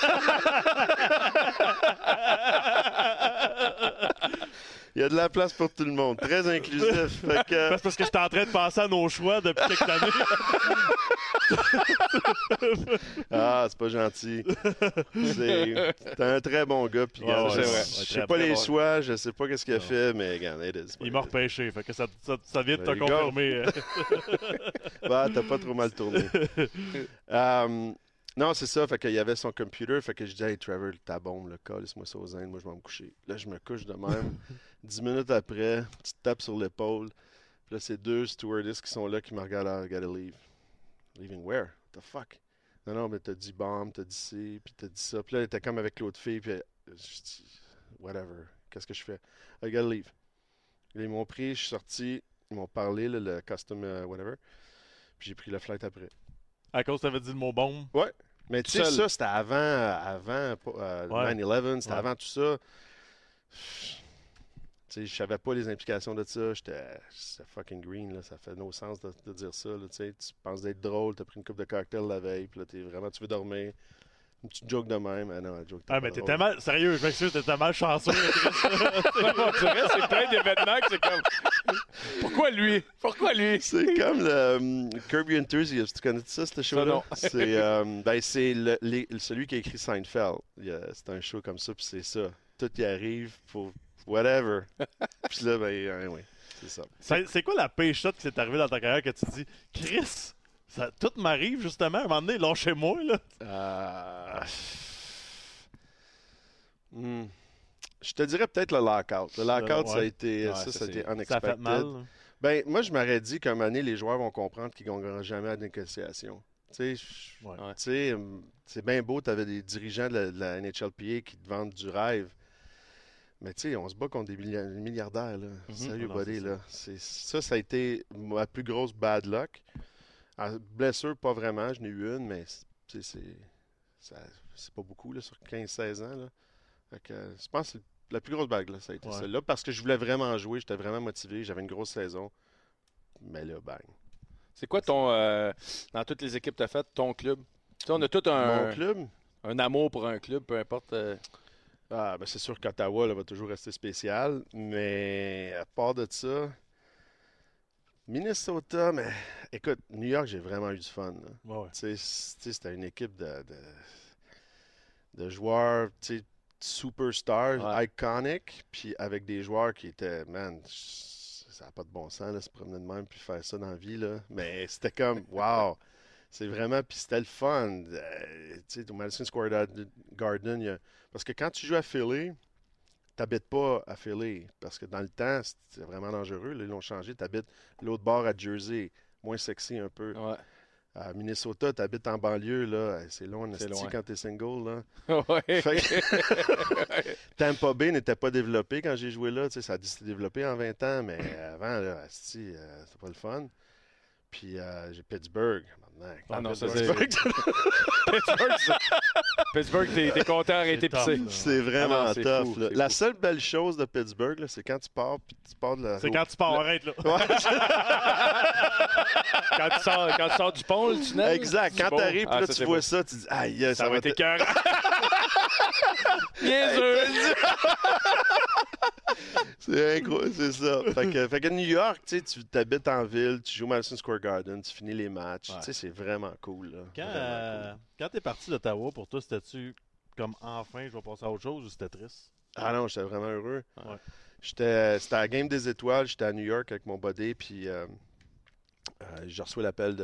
S6: Il y a de la place pour tout le monde. Très inclusif. <laughs> Fait que,
S5: C'est parce que j'étais en train de penser à nos choix depuis quelques années. <laughs>
S6: ah, c'est pas gentil. C'est t'es un très bon gars. Puis,
S5: Ouais,
S6: je, sais pas
S5: bon.
S6: les choix, je sais pas qu'est-ce qu'il a
S5: Non.
S6: fait, mais regarde, it is.
S5: Il m'a repêché. Fait que ça, ça, ça vient de te confirmer. <laughs>
S6: Bah, t'as pas trop mal tourné. Euh, non, c'est ça. Fait qu'il y avait son computer. Fait que je dis, hey Trevor, ta bombe, le cas, laisse-moi ça aux Indes. Moi, je vais me coucher. Là, je me couche de même. <laughs> Dix minutes après, tu te tapes sur l'épaule. Puis là, c'est deux stewardess qui sont là qui me regardent. Ah, I gotta leave. Leaving where? What the fuck? Non, non, mais t'as dit bombe, t'as dit ci, puis t'as dit ça. Puis là, elle était comme avec l'autre fille. Puis je dis, whatever. Qu'est-ce que je fais? I gotta leave. Là, ils m'ont pris, je suis sorti. Ils m'ont parlé, là, le custom euh, whatever. Puis j'ai pris le flight après.
S5: À cause, t'avais dit le mot bombe.
S6: Mais tu sais, ça, c'était avant, euh, avant euh,
S5: Ouais.
S6: 9-11, c'était
S5: Ouais.
S6: avant tout ça. Tu sais, je savais pas les implications de ça. J'étais c'est fucking green, là. Ça fait no sens de, de dire ça, là, tu sais. Tu penses d'être drôle, t'as pris une coupe de cocktail la veille, puis là, t'es vraiment, tu veux dormir. Une petite joke de même. Ah non, la joke
S5: Ah, mais t'étais mal. Sérieux, je m'excuse, t'étais mal chanceux. <laughs>
S4: On dirait c'est plein d'événements que c'est comme. Pourquoi lui? Pourquoi lui?
S6: C'est comme le um, Kirby Enthusiast. Tu connais ça, ce show-là?
S4: non.
S6: C'est <laughs> euh, ben, c'est le- les- celui qui a écrit Seinfeld. C'est un show comme ça, puis c'est ça. Tout y arrive pour whatever. <laughs> puis là, ben, anyway, c'est ça.
S5: C'est quoi la pire shot qui s'est arrivée dans ta carrière que tu dis, Chris, ça, tout m'arrive justement. À un moment donné, lâchez-moi, là.
S6: Euh, hmm. Je te dirais peut-être le lockout. Le lockout, ça a été,
S4: Ouais,
S6: ça,
S4: ça,
S6: ça a été
S4: c'est-
S5: Ça
S6: unexpected.
S5: fait mal. là.
S6: Ben, moi, je m'aurais dit qu'à un moment donné, les joueurs vont comprendre qu'ils ne gagneront jamais à la négociation. Tu sais, hum, c'est bien beau, tu avais des dirigeants de la, de la NHLPA qui te vendent du rêve. Mais tu sais, on se bat contre des millia- milliardaires, là. Sérieux, buddy,
S5: c'est ça.
S6: là. Ça, ça a été ma plus grosse bad luck. Ah, blessure, pas vraiment. Je n'ai eu une, mais c'est- pas beaucoup, là, sur 15-16 ans, là. Fait que, je pense que c'est la plus grosse bague, là, ça a été
S5: Ouais.
S6: celle-là, parce que je voulais vraiment jouer, j'étais vraiment motivé, j'avais une grosse saison. Mais là, bang.
S4: C'est quoi ton. euh, dans toutes les équipes que tu as faites, ton club? Tu sais, on a tout un,
S6: Mon club,
S4: un amour pour un club, peu importe. euh,
S6: Ah, ben c'est sûr qu'Ottawa là, va toujours rester spécial, mais à part de ça, Minnesota, mais écoute, New York, j'ai vraiment eu du fun. là.
S5: Ouais,
S6: c'était une équipe de, de, de joueurs tu sais, superstars,
S4: Ouais.
S6: iconic, puis avec des joueurs qui étaient, man, ça n'a pas de bon sens, là, se promener de même puis faire ça dans la vie, là. Mais c'était comme, <laughs> wow! C'est vraiment, puis c'était le fun. Euh, tu sais, au Madison Square Garden- y a- parce que quand tu joues à Philly, t'habites pas à Philly, parce que dans le temps, c'était vraiment dangereux. Là, ils l'ont changé. T'habites l'autre bord à Jersey, moins sexy un peu.
S4: Ouais.
S6: À Minnesota, t'habites en banlieue, là. C'est loin,
S4: C'est
S6: esti,
S4: loin.
S6: quand t'es single, là.
S4: ouais.
S6: Que- <laughs> Tampa Bay n'était pas développé quand j'ai joué là. Tu sais, ça a s'est développé en 20 ans, mais avant, là, euh, c'était pas le fun. Puis euh, j'ai Pittsburgh. maintenant.
S4: Ah non, ça,
S6: Pittsburgh, <laughs>
S4: Pittsburgh, c'est- Pittsburgh, t'es t'es content d'arrêter
S5: C'est
S4: pisser.
S5: là.
S6: C'est vraiment
S4: Ah non, c'est
S6: tough.
S4: fou,
S6: là.
S4: c'est
S6: La
S4: fou.
S6: seule belle chose de Pittsburgh, là, c'est quand tu pars, puis tu pars de la.
S5: C'est quand tu pars, arrête, là. <laughs>
S6: Ouais, <laughs>
S4: Quand tu, sors, quand tu sors du pont, le tunnel.
S6: exact.
S4: c'est
S6: Quand
S4: beau.
S6: tu arrives,
S4: Ah,
S6: là,
S4: ça,
S6: tu
S4: c'est
S6: vois
S4: beau.
S6: ça, tu dis, aïe,
S4: Ça va être
S6: être-
S4: écœurant. Bien sûr. <laughs>
S6: C'est incroyable, c'est ça. Fait que, fait que New York, tu t'habites en ville, tu joues au Madison Square Garden, tu finis les matchs.
S5: Ouais.
S6: Tu sais, c'est vraiment cool. Là.
S5: Quand,
S6: Vraiment
S5: euh, quand t'es parti d'Ottawa, pour toi, c'était-tu comme enfin, je vais passer à autre chose ou c'était triste?
S6: cool. Ah non, j'étais vraiment heureux.
S5: Ouais.
S6: J'étais, c'était à la Game des Étoiles, j'étais à New York avec mon buddy, puis euh, euh, j'ai reçu l'appel de,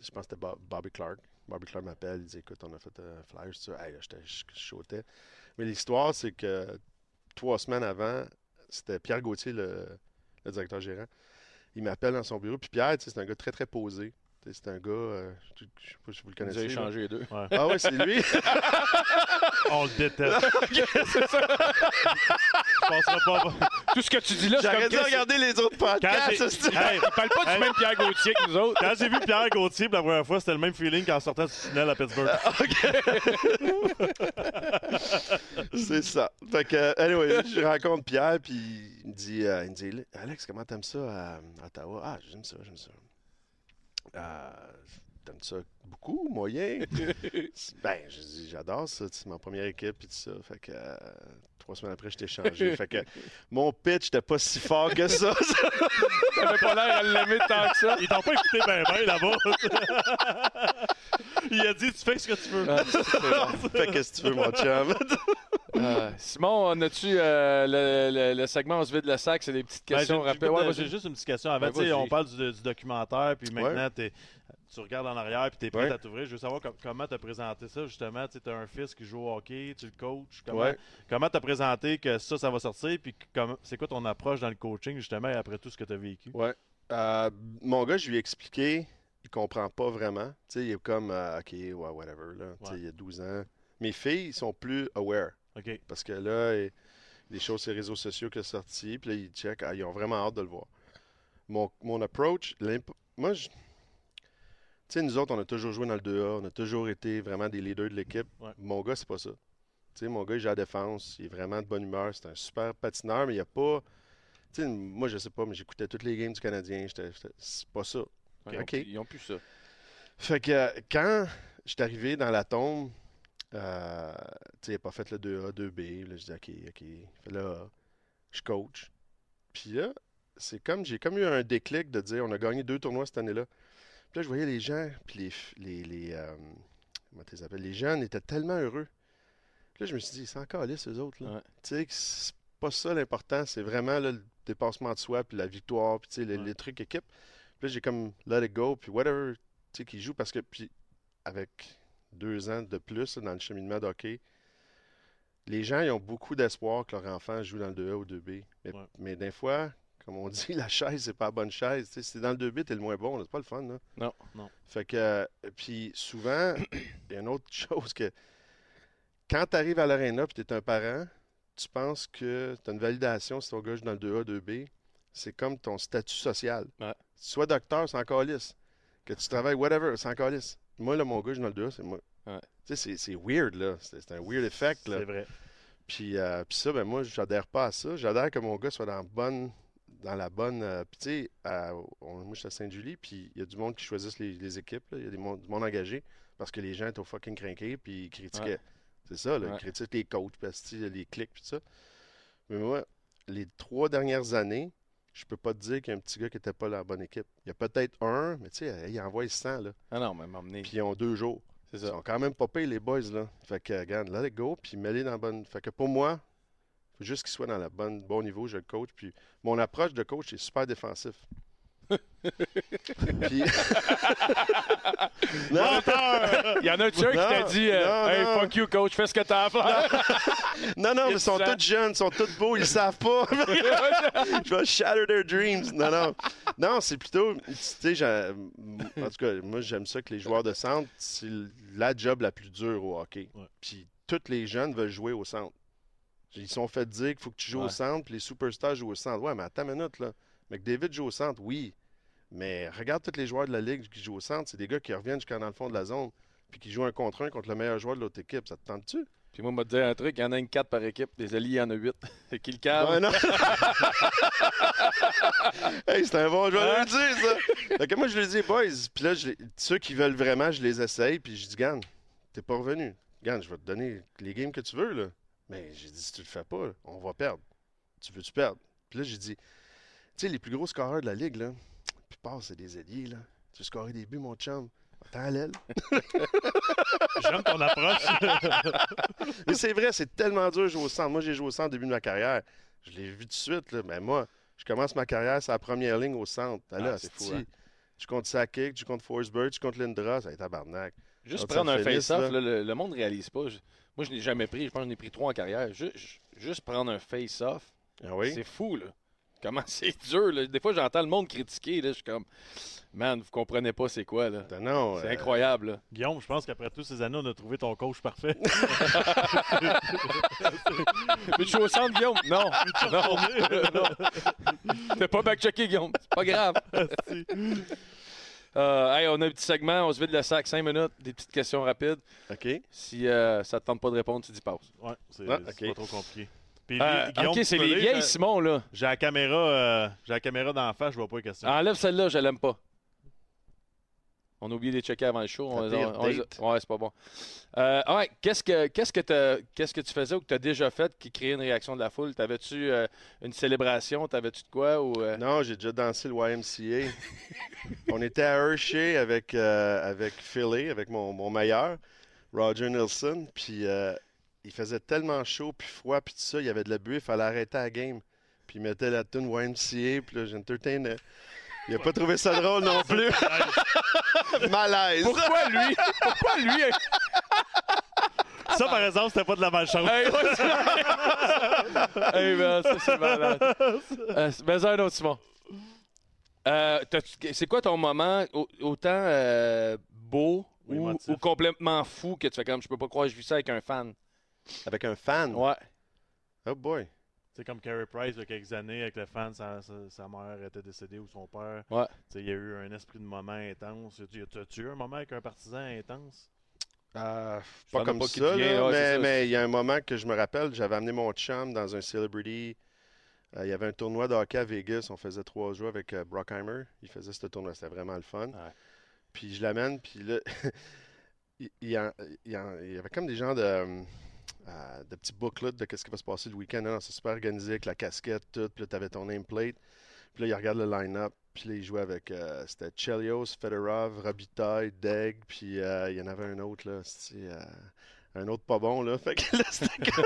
S6: je pense que c'était Bob- Bobby Clark. Bobby Clark m'appelle, il dit écoute, on a fait un flyer, sur ça. Hey, je, je. Mais l'histoire, c'est que trois semaines avant, c'était Pierre Gauthier, le, le directeur gérant. Il m'appelle dans son bureau. Puis Pierre, tu sais, c'est un gars très, très posé. C'est un gars, euh, je ne sais pas si vous le
S4: Vous
S6: connaissez.
S4: avez
S6: là.
S4: échangé les deux.
S6: Ah ouais, c'est lui. <laughs>
S5: On le déteste. <laughs> Je <laughs> pas. <laughs>
S4: Tout ce que tu dis là, c'est
S6: J'aurais dû regarder les autres podcasts.
S5: Hey,
S4: Il parle pas du même Pierre Gauthier que nous autres.
S5: quand j'ai vu Pierre Gauthier pour la première fois, c'était le même feeling qu'en sortant du tunnel à Pittsburgh. <laughs>
S6: C'est ça. Fait que, anyway, je rencontre Pierre, puis il me dit, euh, il me dit Alex, comment t'aimes ça à, à Ottawa? Ah, j'aime ça, j'aime ça. Euh, t'aimes ça beaucoup, moyen? <laughs> Ben, je dis, j'adore ça, c'est ma première équipe, puis tout ça. Fait que, euh, trois semaines après, je t'ai changé. fait que, mon pitch n'était pas si fort que ça. <laughs>
S4: T'avais pas l'air à l'aimer tant que ça.
S5: Ils t'ont pas écouté ben ben là-bas. <laughs> Il a dit tu fais ce que tu veux.
S4: Ah, bon.
S6: fait que, tu veux, mon chum
S4: Euh, Simon, on a-tu euh, le, le- le segment On se vide le sac C'est des petites
S5: Ben,
S4: questions
S5: j'ai-
S4: rapides.
S5: j'ai-
S4: Ouais,
S5: j'ai juste une petite question avant.
S4: Ben,
S5: on parle du, du documentaire, puis maintenant, tu regardes en arrière, puis tu es prêt
S6: Ouais.
S5: à t'ouvrir. Je veux savoir com- comment tu as présenté ça, justement. Tu as un fils qui joue au hockey, tu le coaches. Comment
S6: Ouais.
S5: comment tu as présenté que ça, ça va sortir, puis comment- c'est quoi ton approche dans le coaching, justement, après tout ce que tu as vécu?
S6: Ouais. Euh, mon gars, je lui ai expliqué, il comprend pas vraiment. Tu sais, il est comme, euh, OK, ouais, whatever, là. Tu
S5: Ouais.
S6: il a 12 ans. Mes filles sont plus aware. Parce que là, il- les choses sur les réseaux sociaux qui sont sorties, puis là, ils checkent, ah, ils ont vraiment hâte de le voir. mon, mon approach, moi, je- tu sais, nous autres, on a toujours joué dans le 2A, on a toujours été vraiment des leaders de l'équipe.
S5: Ouais.
S6: Mon gars, c'est pas ça. Tu sais, mon gars, il joue à la défense, il est vraiment de bonne humeur, c'est un super patineur, mais il n'y a pas. Tu sais, moi, je sais pas, mais j'écoutais toutes les games du Canadien, c'est pas ça.
S4: Ils ont
S6: OK.
S4: plus- Ils ont plus ça.
S6: Fait que euh, quand je suis arrivé dans la tombe, euh, il n'a pas fait le 2A, 2B. Là, je dis, OK, OK, fait le A. Je coach. Puis là, c'est comme, j'ai comme eu un déclic de dire, on a gagné deux tournois cette année-là. Puis là, je voyais les gens, puis les, les, les, euh, comment tu les appelles, les jeunes étaient tellement heureux. Puis là, je me suis dit, c'est encore lisse, eux autres. Là.
S4: Ouais.
S6: Tu sais, c'est pas ça l'important, c'est vraiment là, le dépassement de soi, puis la victoire, puis tu sais, les,
S5: Ouais.
S6: les trucs équipe. Puis là, j'ai comme let it go, puis whatever, tu sais, qui joue, parce que, puis avec deux ans de plus dans le cheminement d'hockey, les gens, ils ont beaucoup d'espoir que leur enfant joue dans le 2A ou 2B. Mais,
S5: Ouais.
S6: mais des fois, comme on <laughs> dit, la chaise, c'est pas la bonne chaise. Tu sais, si t'es dans le 2B, t'es le moins bon. C'est pas le fun. Là.
S4: Non.
S5: Non.
S6: Fait que, euh, puis souvent, <clears throat> il y a une autre chose que quand tu arrives à l'aréna et tu es un parent, tu penses que tu as une validation si ton gars joue dans le 2A, 2B. C'est comme ton statut social.
S4: Ouais.
S6: Sois docteur, c'est encore lisse. Que tu travailles, whatever, c'est encore lisse. Moi, là, mon gars joue dans le 2A, c'est moi.
S4: Ouais.
S6: Tu sais, c'est- c'est weird, là. C'est c'est un weird effect, là.
S5: C'est vrai.
S6: Puis, euh, puis ça, ben moi, j'adhère pas à ça. J'adhère que mon gars soit dans, la bonne, dans la bonne. euh, puis, tu sais, moi, je suis à Sainte-Julie, puis il y a du monde qui choisissent les, les équipes. là. Il y a des monde- du monde engagé parce que les gens étaient au fucking crinqués, puis ils critiquaient.
S4: Ouais.
S6: C'est ça, là.
S4: Ouais.
S6: Ils critiquent les coachs, parce les clics, puis ça. Mais moi, les trois dernières années, je peux pas te dire qu'il y a un petit gars qui était pas dans la bonne équipe. Il y a peut-être un, mais tu sais, il envoie 100, là.
S4: Ah non, mais m'emmener.
S6: Puis ils ont deux jours.
S4: C'est
S6: Ils
S4: ça.
S6: sont quand même pas payés, les boys, là. Fait que, regarde, let it go, puis mets-les dans la bonne. Fait que pour moi, faut juste qu'ils soient dans le bon, bon niveau, je le coach. Puis mon approche de coach est super défensif. <laughs> puis... <laughs> non,
S4: Il y en a-tu un qui t'a dit euh,
S6: non,
S4: Hey,
S6: non.
S4: fuck you, coach, fais ce que t'as à faire. <laughs>
S6: non, non, mais ils sont tous jeunes, ils sont tous beaux, ils savent pas. je vais shatter their dreams. Non, non. Non, c'est plutôt. Tu sais, en tout cas, moi, j'aime ça que les joueurs de centre, c'est la job la plus dure au hockey.
S5: Ouais.
S6: Puis tous les jeunes veulent jouer au centre. Ils sont fait dire qu'il faut que tu joues au centre, puis les superstars jouent au centre. Ouais, mais attends une minute, là. McDavid joue au centre, oui. Mais regarde tous les joueurs de la Ligue qui jouent au centre. C'est des gars qui reviennent jusqu'à dans le fond de la zone, puis qui jouent un contre un contre le meilleur joueur de l'autre équipe. Ça te tente-tu?
S4: Puis moi, je te dire un truc il y en a une 4 par équipe. Des alliés, il y en a 8. <laughs> C'est qui le calme
S6: Ouais, non. <laughs> hey, c'est un bon joueur
S4: Hein?
S6: de le dire, ça. Que moi, je lui dis, boys, puis là, je les- ceux qui veulent vraiment, je les essaye, puis je dis, Gann, t'es pas revenu. Gann, je vais te donner les games que tu veux, là. Mais j'ai dit, si tu le fais pas, on va perdre. Tu veux-tu perdre? Puis là, j'ai dit, tu sais, les plus gros scoreurs de la ligue, là, la plupart, c'est des alliés, là. Tu veux scorer des buts, mon chum? Attends à l'aile. <laughs>
S5: J'aime ton approche. <laughs>
S6: Mais c'est vrai, c'est tellement dur de jouer au centre. Moi, j'ai joué au centre au début de ma carrière. Je l'ai vu tout de suite. Là. Mais moi, je commence ma carrière sur la première ligne au centre. Ah, là,
S4: Ah, c'est fou, hein.
S6: Tu comptes Sakic, tu comptes Forsberg, tu comptes Lindra, ça va être tabarnak.
S4: Juste
S6: Quand
S4: prendre un face-off, le, le monde ne réalise pas. Je- moi, je n'ai jamais pris. Je pense que j'en ai pris trois en carrière. Ju- ju- juste prendre un face-off,
S6: Ah oui?
S4: c'est fou, là. Comment <laughs> c'est dur, là. Des fois, j'entends le monde critiquer, là. Je suis comme, man, vous comprenez pas c'est quoi, là.
S6: Ben non.
S4: C'est
S6: euh,
S4: incroyable, là.
S5: Guillaume, je pense qu'après toutes ces années, on a trouvé ton coach parfait.
S4: Mais je suis au centre, Guillaume? Non. <laughs> non. non. T'as pas back-checké, Guillaume. C'est pas grave. <laughs> Euh, hey, on a un petit segment. On se vide le sac 5 minutes. Des petites questions rapides.
S6: OK.
S4: Si euh, ça te tente pas de répondre, tu dis pause.
S5: Ouais, c'est
S6: Ah,
S5: pas trop compliqué. Puis,
S4: Euh,
S5: Guillaume,
S4: ok, c'est les vieilles,
S5: j'ai-
S4: Simon, là.
S5: J'ai la caméra, euh, j'ai la caméra d'en face, je vois pas les questions.
S4: Enlève celle-là, je l'aime pas. On a oublié de les checker avant le show. On- ouais, c'est pas bon. Euh, ouais, qu'est-ce que qu'est-ce que t'as- qu'est-ce que tu faisais ou que tu as déjà fait qui créait une réaction de la foule? T'avais-tu euh, une célébration? T'avais-tu de quoi? Ou, euh,
S6: Non, j'ai déjà dansé le YMCA. <laughs> On était à Hershey avec, euh, avec Philly, avec mon, mon meilleur, Roger Nilsson. Puis euh, il faisait tellement chaud, puis froid, puis tout ça, il y avait de la buée, il fallait arrêter la game. Puis il mettait la tune YMCA, puis là, j'entertainais. Il a pas trouvé ça drôle non plus. <laughs> Malaise.
S4: Pourquoi lui? Pourquoi lui?
S5: Ça, par exemple, c'était pas de la malchance.
S4: hey, ouais, c'est- hey, ça, c'est malade. Euh, mais un autre, Simon. Euh, c'est quoi ton moment au- autant euh, beau
S5: Ou
S4: ou complètement fou que tu fais comme je peux pas croire que je vis ça avec un fan?
S6: Avec un fan?
S4: Ouais.
S6: Oh boy.
S5: C'est comme Carey Price, il y a quelques années, avec le fan, sa, sa- sa mère était décédée ou son père.
S4: Ouais.
S5: Tu sais, Il y a eu un esprit de moment intense. Tu as-tu eu un moment avec un partisan intense?
S6: Euh, pas comme
S4: pas
S6: ça,
S4: vient,
S6: là,
S4: ouais,
S6: mais
S4: ça.
S6: mais il y a un moment que je me rappelle, j'avais amené mon chum dans un celebrity. Euh, il y avait un tournoi de hockey à Vegas. On faisait trois jours avec euh, Brockheimer. Il faisait ce tournoi. C'était vraiment le fun. Puis je l'amène, puis là, <laughs> il, il y en- il y en- il y avait comme des gens de, euh, de petits booklets de qu'est-ce qui va se passer le week-end. C'est super organisé avec la casquette, tout. Puis là, tu avais ton nameplate. Puis là, il regarde le line-up. Puis là, il jouait avec. euh, c'était Chelios, Fedorov, Robitaille, Deg. Puis euh, il y en avait un autre, là. C'était. Un autre pas bon, là. <laughs> Fait que là, c'était comme-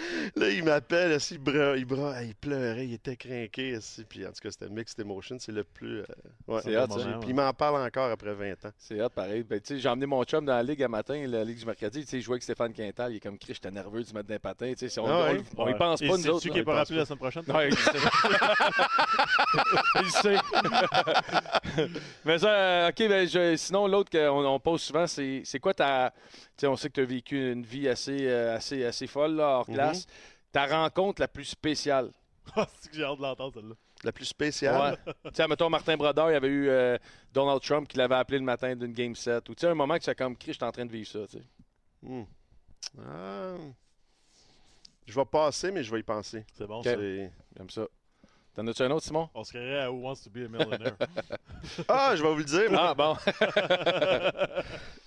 S6: <laughs> là, il m'appelle, aussi, il, bra- il, bra- il pleurait, il était craqué, aussi. Puis en tout cas, c'était Mixed Emotion, c'est le plus. euh, ouais.
S4: C'est hot,
S5: ça.
S6: Puis- Puis il m'en parle encore après 20 ans.
S4: C'est hot, pareil. Ben, tu sais, j'ai emmené mon chum dans la ligue à matin, la ligue du mercredi. Tu sais, il jouait avec Stéphane Quintal. Il est comme Chris, j'étais nerveux du mettre des patins. Tu sais, si on,
S6: Ah ouais?
S4: on, on y pense
S5: Et
S4: pas, nous autres.
S5: qui n'est
S4: on y
S5: pas rappelé la semaine prochaine?
S4: Non, <laughs> il sait. il sait. Mais ça, euh, OK, ben, je- sinon, l'autre qu'on on pose souvent, c'est c'est quoi ta. Tu sais, on sait que tu as vécu une vie assez, euh, assez, assez folle, là, hors
S6: Mhm.
S4: classe. Ta rencontre la plus spéciale. <laughs>
S5: Ah, c'est que j'ai hâte de l'entendre, celle-là.
S6: La plus spéciale?
S4: Ouais. tu sais, mettons, Martin Brodeur, il y avait eu euh, Donald Trump qui l'avait appelé le matin d'une game set. Ou tu sais, un moment que c'est comme Chris, je suis en train de vivre ça. tu sais.
S6: Hmm. Ah. Je vais passer, mais je vais y penser.
S5: C'est bon, ça.
S6: C'est-
S4: J'aime ça. T'en as-tu un autre, Simon?
S5: On se créerait à Who Wants to be a Millionaire? <laughs>
S6: Ah, je vais vous le dire. moi.
S4: Ah, bon.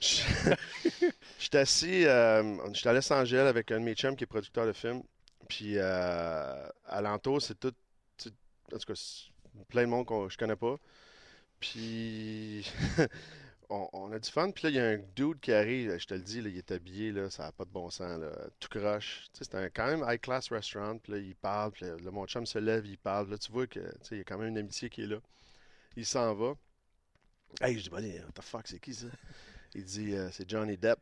S4: <laughs>
S6: J'étais assis, euh, j'étais à Los Angeles avec un de mes chums qui est producteur de films. Puis euh, alentour, c'est tout, en tout cas, plein de monde que je connais pas. Puis <laughs> on, a du fun. Puis là, il y a un dude qui arrive, je te le dis, là, il est habillé, là, ça n'a pas de bon sens, là, tout croche. Un quand même high class restaurant. Puis là, il parle. Puis là, mon chum se lève, il parle. Là, tu vois que, tu sais, il y a quand même une amitié qui est là. Il s'en va. Hey, je dis, what the fuck, c'est qui ça? Il dit, euh, c'est Johnny Depp.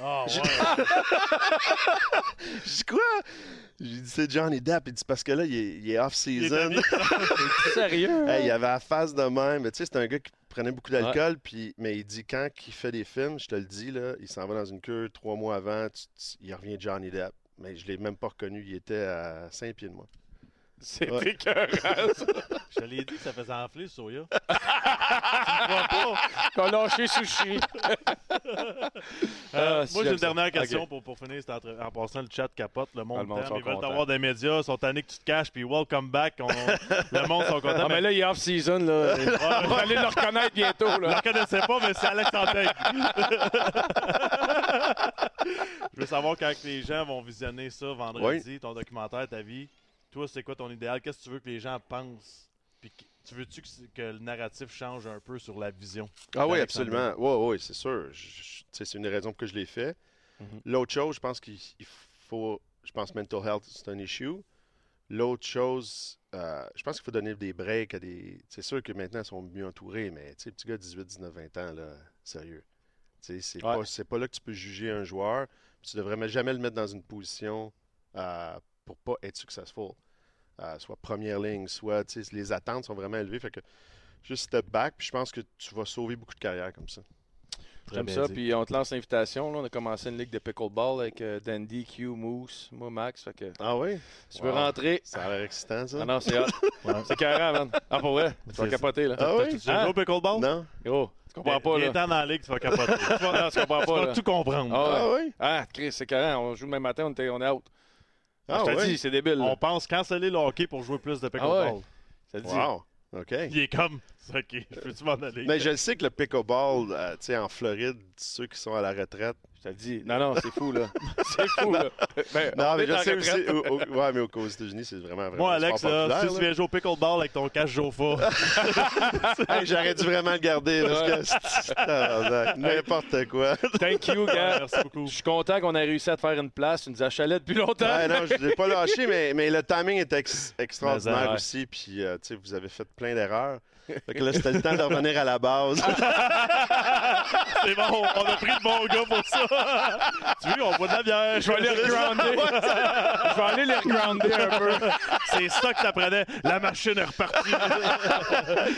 S5: Ah,
S6: J'ai-
S5: ouais. <laughs>
S6: Dis quoi? J'ai dit c'est Johnny Depp. Il dit parce que là, il est, il est off-season. <laughs>
S4: Sérieux?
S6: Hey, il avait la face de même. Mais Tu sais, c'est un gars qui prenait beaucoup d'alcool. Puis, mais il dit quand il fait des films, je te le dis, là, il s'en va dans une cure trois mois avant. tu- tu- il revient Johnny Depp. Mais je l'ai même pas reconnu. Il était à 5 pieds de moi.
S4: C'est
S6: Ouais.
S4: écœurant, ça.
S5: Je te l'ai dit que ça faisait enfler, Soya. <laughs>
S4: Qu'on lâché sushi.
S5: Euh,
S4: Ah, si,
S5: moi, j'ai une
S4: ça.
S5: dernière question pour, pour finir. entre- En passant, le chat capote. Le
S4: Ah,
S5: monde,
S4: le monde
S5: t'aime,
S4: sont
S5: Ils veulent t'avoir des médias. Ils sont tannés que tu te caches. Puis welcome back. On- le monde sont contents.
S4: Ah, mais là, il est off-season. là. On va aller le reconnaître bientôt.
S5: Je ne
S4: Là.
S5: le connaissais pas, mais c'est Alex Antaigne. <laughs> Je veux savoir quand les gens vont visionner ça vendredi, ton documentaire, ta vie. Toi, c'est quoi ton idéal? Qu'est-ce que tu veux que les gens pensent? Puis tu veux-tu que, le narratif change un peu sur la vision?
S6: Ah oui, absolument. Oui, oui, c'est sûr. C'est une des raisons pour que je l'ai fait.
S4: Mhm.
S6: L'autre chose, je pense qu'il il faut. Je pense mental health, c'est un issue. L'autre chose, euh, je pense qu'il faut donner des breaks à des. C'est sûr que maintenant, ils sont mieux entourés, mais tu sais, petit gars de 18, 19, 20 ans, là, sérieux. Tu sais, c'est
S4: Ouais.
S6: pas, pas là que tu peux juger un joueur. Tu devrais jamais le mettre dans une position euh, pour pas être successful. Euh, soit première ligne, soit tu les attentes sont vraiment élevées. Fait que juste step back, puis je pense que tu vas sauver beaucoup de carrières comme ça.
S4: J'aime ça.
S5: dit.
S4: Puis on te lance l'invitation. On a commencé une ligue de pickleball avec euh, Dandy, Q, Moose, moi, Max. Fait que
S6: Ah oui?
S4: si tu veux
S6: Wow.
S4: rentrer.
S6: Ça a l'air excitant, ça?
S4: Ah non, c'est hot. <laughs> C'est carré, man. Ah, pour vrai? Tu vas
S5: C'est-
S4: capoter, là.
S6: Ah oui?
S5: Tu au pickleball?
S6: Non?
S4: Gros, tu comprends pas, là.
S5: Viens-t'en dans la ligue, tu vas capoter. <laughs> tu vas,
S4: Non, tu comprends
S5: tu
S4: pas,
S5: vas
S4: là.
S5: tout comprendre.
S4: Ah, ouais.
S6: Ah oui?
S4: Ah, Chris, c'est carré. On joue le même matin, on, était, on est out.
S6: Ah
S4: je te
S6: oui?
S4: dis, c'est débile. là.
S5: On pense canceller le hockey pour jouer plus de pickleball.
S4: Ah ouais. Ça te dit.
S6: Wow! OK.
S5: Il est comme, <laughs> OK, je peux-tu m'en aller?
S6: Mais je le sais que le pickleball, euh, tu sais, en Floride, ceux qui sont à la retraite.
S4: Je te le dis. Non, non, c'est fou, là. <laughs> c'est fou, là. Ben,
S6: Non,
S4: on
S6: mais je sais aussi.
S4: retraite.
S6: au- au- ouais, mais au- aux États-Unis, c'est vraiment, vraiment.
S5: Moi, Alex,
S6: sport
S5: là,
S6: populaire,
S5: si tu viens jouer au pickleball avec ton cache Jofa, <laughs>
S6: Hey, J'aurais dû vraiment le garder parce que n'importe quoi.
S4: Thank you, gars.
S5: merci beaucoup.
S4: Je suis content qu'on ait réussi à te faire une place. Tu nous as chalé depuis longtemps.
S6: Ouais, non, je ne l'ai pas lâché, mais, mais le timing est ex- extraordinaire
S4: ouais.
S6: aussi. Puis, euh, tu sais, vous avez fait plein d'erreurs. Fait que là, c'était le temps de revenir à la base. <laughs>
S5: C'est bon, on a pris le bon gars pour ça. tu vois, on boit de la bière?
S4: Je vais aller regrounder. Je vais aller les regrounder un peu.
S5: C'est ça que ça prenait. La machine est repartie.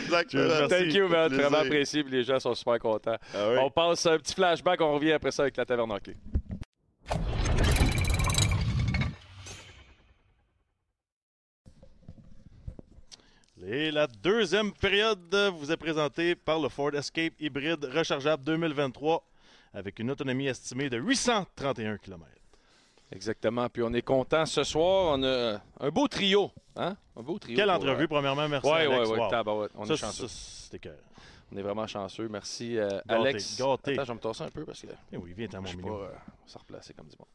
S6: Exactement.
S4: Thank you, man.
S6: Plaisir.
S4: Vraiment apprécié. puis Les gens sont super contents.
S6: Ah oui.
S4: On passe un petit flashback. On revient après ça avec la taverne hockey.
S5: Et la deuxième période vous est présentée par le Ford Escape hybride rechargeable 2023 avec une autonomie estimée de 831 km.
S4: Exactement. Puis on est content ce soir. On a un beau trio. Hein? Un beau trio.
S5: Quelle entrevue, euh... premièrement. Merci.
S4: Oui,
S5: oui,
S4: oui. On
S5: ça,
S4: est chanceux.
S5: C'était
S4: on est vraiment chanceux. Merci, euh, Alex.
S5: gâté.
S4: Attends, je vais me tasser un peu parce que.
S5: Eh oui, viens à mon milieu.
S4: pas euh, s'en replacer comme du monde.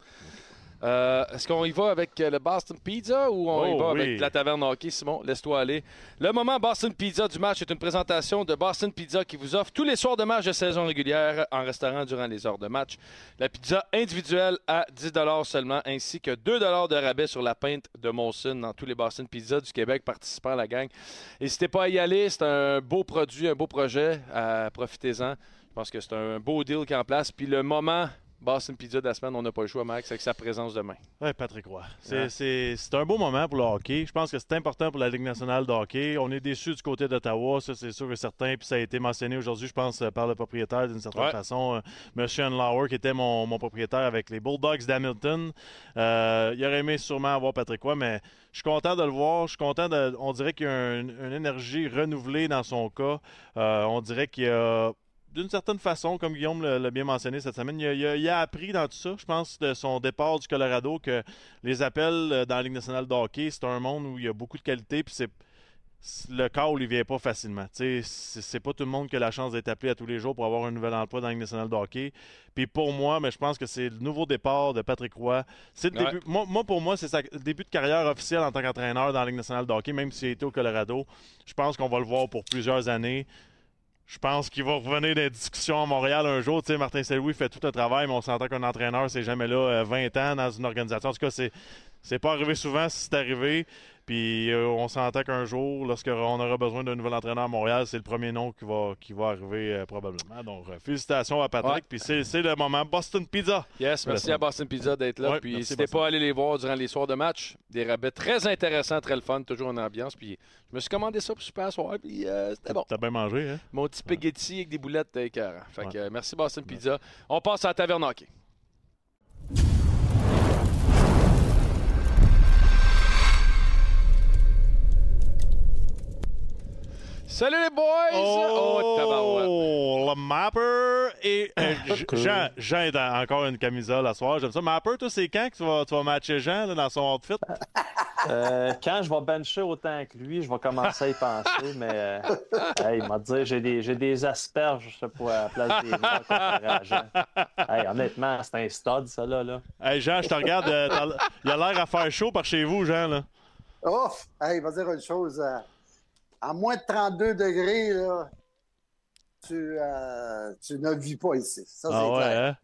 S4: Euh, Est-ce qu'on y va avec euh, le Boston Pizza ou on y
S5: Oh,
S4: va
S5: oui.
S4: avec la taverne hockey, Simon? Laisse-toi aller. Le moment Boston Pizza du match est une présentation de Boston Pizza qui vous offre tous les soirs de match de saison régulière en restaurant durant les heures de match. La pizza individuelle à 10 seulement, ainsi que 2 de rabais sur la pinte de Molson dans tous les Boston Pizza du Québec participant à la gang. N'hésitez pas à y aller. C'est un beau produit, un beau projet. Euh, Profitez-en. Je pense que c'est un beau deal qui est en place. Puis le moment Boston Pizza de la semaine, on n'a pas le choix, Max, avec sa présence demain.
S5: Oui, Patrick Roy. C'est, un beau moment pour le hockey. Je pense que c'est important pour la Ligue nationale de hockey. On est déçus du côté d'Ottawa, ça c'est sûr et certain. Puis ça a été mentionné aujourd'hui, je pense, par le propriétaire d'une certaine
S4: Ouais.
S5: façon. Euh, Monsieur Lauer, qui était mon, mon propriétaire avec les Bulldogs d'Hamilton. Euh, il aurait aimé sûrement avoir Patrick Roy, mais je suis content de le voir. Je suis content de. On dirait qu'il y a un- une énergie renouvelée dans son cas. Euh, on dirait qu'il y a d'une certaine façon, comme Guillaume l'a bien mentionné cette semaine, il a, il a- il a appris dans tout ça, je pense, de son départ du Colorado, que les appels euh, dans la Ligue nationale de hockey, c'est un monde où il y a beaucoup de qualité, puis c'est le cas où il vient pas facilement. C'est pas tout le monde qui a la chance d'être appelé à tous les jours pour avoir un nouvel emploi dans la Ligue nationale de hockey. Puis pour moi, mais je pense que c'est le nouveau départ de Patrick Roy. C'est
S4: Ouais.
S5: Moi, moi, pour moi, c'est sa- le début de carrière officielle en tant qu'entraîneur dans la Ligue nationale de hockey, même s'il a été au Colorado. Je pense qu'on va le voir pour plusieurs années. Je pense qu'il va revenir les discussions à Montréal un jour. Tu sais, Martin Saint-Louis fait tout un travail, mais on s'entend qu'un entraîneur, c'est jamais là euh, 20 ans dans une organisation. En tout cas, c'est, c'est pas arrivé souvent si c'est arrivé. Puis euh, on s'entend qu'un jour, lorsqu'on aura besoin d'un nouvel entraîneur à Montréal, c'est le premier nom qui va, qui va arriver euh, probablement. Donc, euh, félicitations à Patrick. Puis c'est, le moment. Boston Pizza.
S4: Yes, merci à Boston Pizza d'être là.
S5: Ouais,
S4: puis n'hésitez pas à aller les voir durant les soirs de match. Des rabais très intéressants, très le fun, toujours en ambiance. Puis je me suis commandé ça pour super soir, puis c'était bon.
S5: T'as bien mangé, hein?
S4: Mon petit spaghetti avec des boulettes écœurant. Fait que
S5: Ouais.
S4: merci Boston Pizza. On passe à la taverne hockey. Salut les boys! Oh, tabarouette.
S5: Oh, le Mapper et euh, J- Jean, Jean est en- encore une camisole à soir. J'aime ça. Mapper, toi, c'est quand que tu vas, tu vas matcher Jean là, dans son outfit?
S7: Euh, quand je vais bencher autant que lui, je vais commencer à y penser, <laughs> mais euh, hey, il m'a dit j'ai des, j'ai des asperges pour la place des noix comparé à Jean. Hey, honnêtement, c'est un stud, ça là. là.
S5: Hey, Jean, je te regarde. il a l'air à faire chaud par chez vous, Jean. Là.
S8: Ouf! Hey, il va dire une chose. À moins de 32 degrés, là, tu, euh, tu ne vis pas ici. Ça, c'est
S5: Ah ouais,
S8: clair.
S5: hein?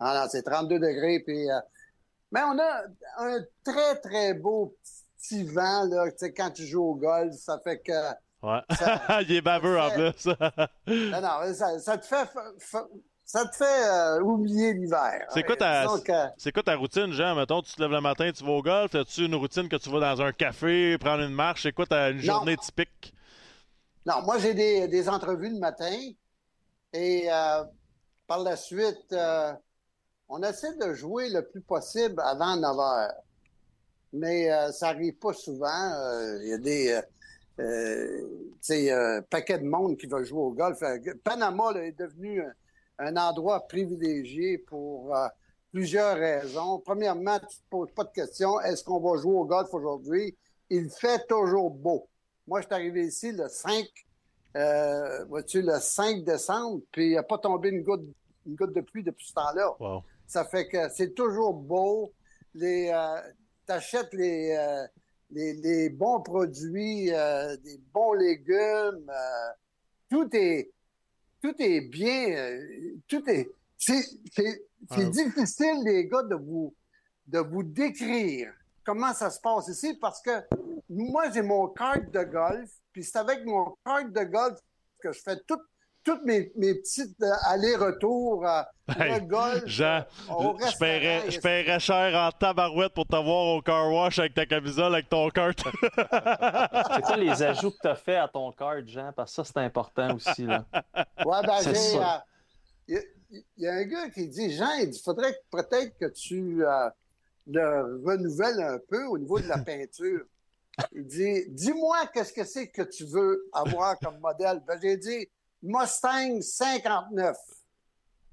S8: Ah non, c'est 32 degrés. Puis, euh, mais on a un très, très beau petit vent là, quand tu joues au golf. Ça fait que.
S5: Ouais.
S8: Ça- <laughs>
S5: il est baveux en plus. <laughs>
S8: Non, non, ça, ça te fait. Ça te fait euh, oublier l'hiver.
S5: C'est quoi ta-
S8: que-
S5: quoi ta routine, Jean? Mettons, tu te lèves le matin, tu vas au golf. As-tu une routine que tu vas dans un café, prendre une marche? C'est quoi ta une journée typique?
S8: Non, moi, j'ai des, des entrevues le matin et euh, par la suite, euh, on essaie de jouer le plus possible avant 9 heures. Mais ça arrive pas souvent. Il y a des. Tu sais, un paquet de monde qui va jouer au golf. Panama là, est devenu un, endroit privilégié pour euh, plusieurs raisons. Premièrement, tu te poses pas de question, est-ce qu'on va jouer au golf aujourd'hui? Il fait toujours beau. Moi, je suis arrivé ici le 5, euh, vois-tu, le 5 décembre, puis il n'y a pas tombé une goutte, une goutte de pluie depuis ce temps-là.
S5: Wow.
S8: Ça fait que c'est toujours beau. Les, euh, t'achètes les, euh, les, les bons produits, euh, des bons légumes. euh, tout est, tout est bien. euh, tout est. C'est,
S5: Ah.
S8: difficile, les gars, de vous, de vous décrire comment ça se passe ici parce que moi, j'ai mon carte de golf, puis c'est avec mon carte de golf que je fais tout- toutes mes, mes petites euh, allers-retours euh,
S5: Hey,
S8: golf.
S5: Jean,
S8: euh,
S5: je paierais, je
S8: et-
S5: paierais cher en tabarouette pour t'avoir au car wash avec ta camisole, avec ton cart. <laughs>
S7: C'est quoi les ajouts que tu as fait à ton card, Jean? Parce que ça, c'est important aussi. Là.
S8: Ouais, ben, j'ai. Il y, a- il y a un gars qui dit Jean, il dit faudrait que- peut-être que tu euh, le renouvelles un peu au niveau de la peinture. Il dit Dis-moi qu'est-ce que c'est que tu veux avoir comme modèle. Ben, j'ai dit Mustang 59.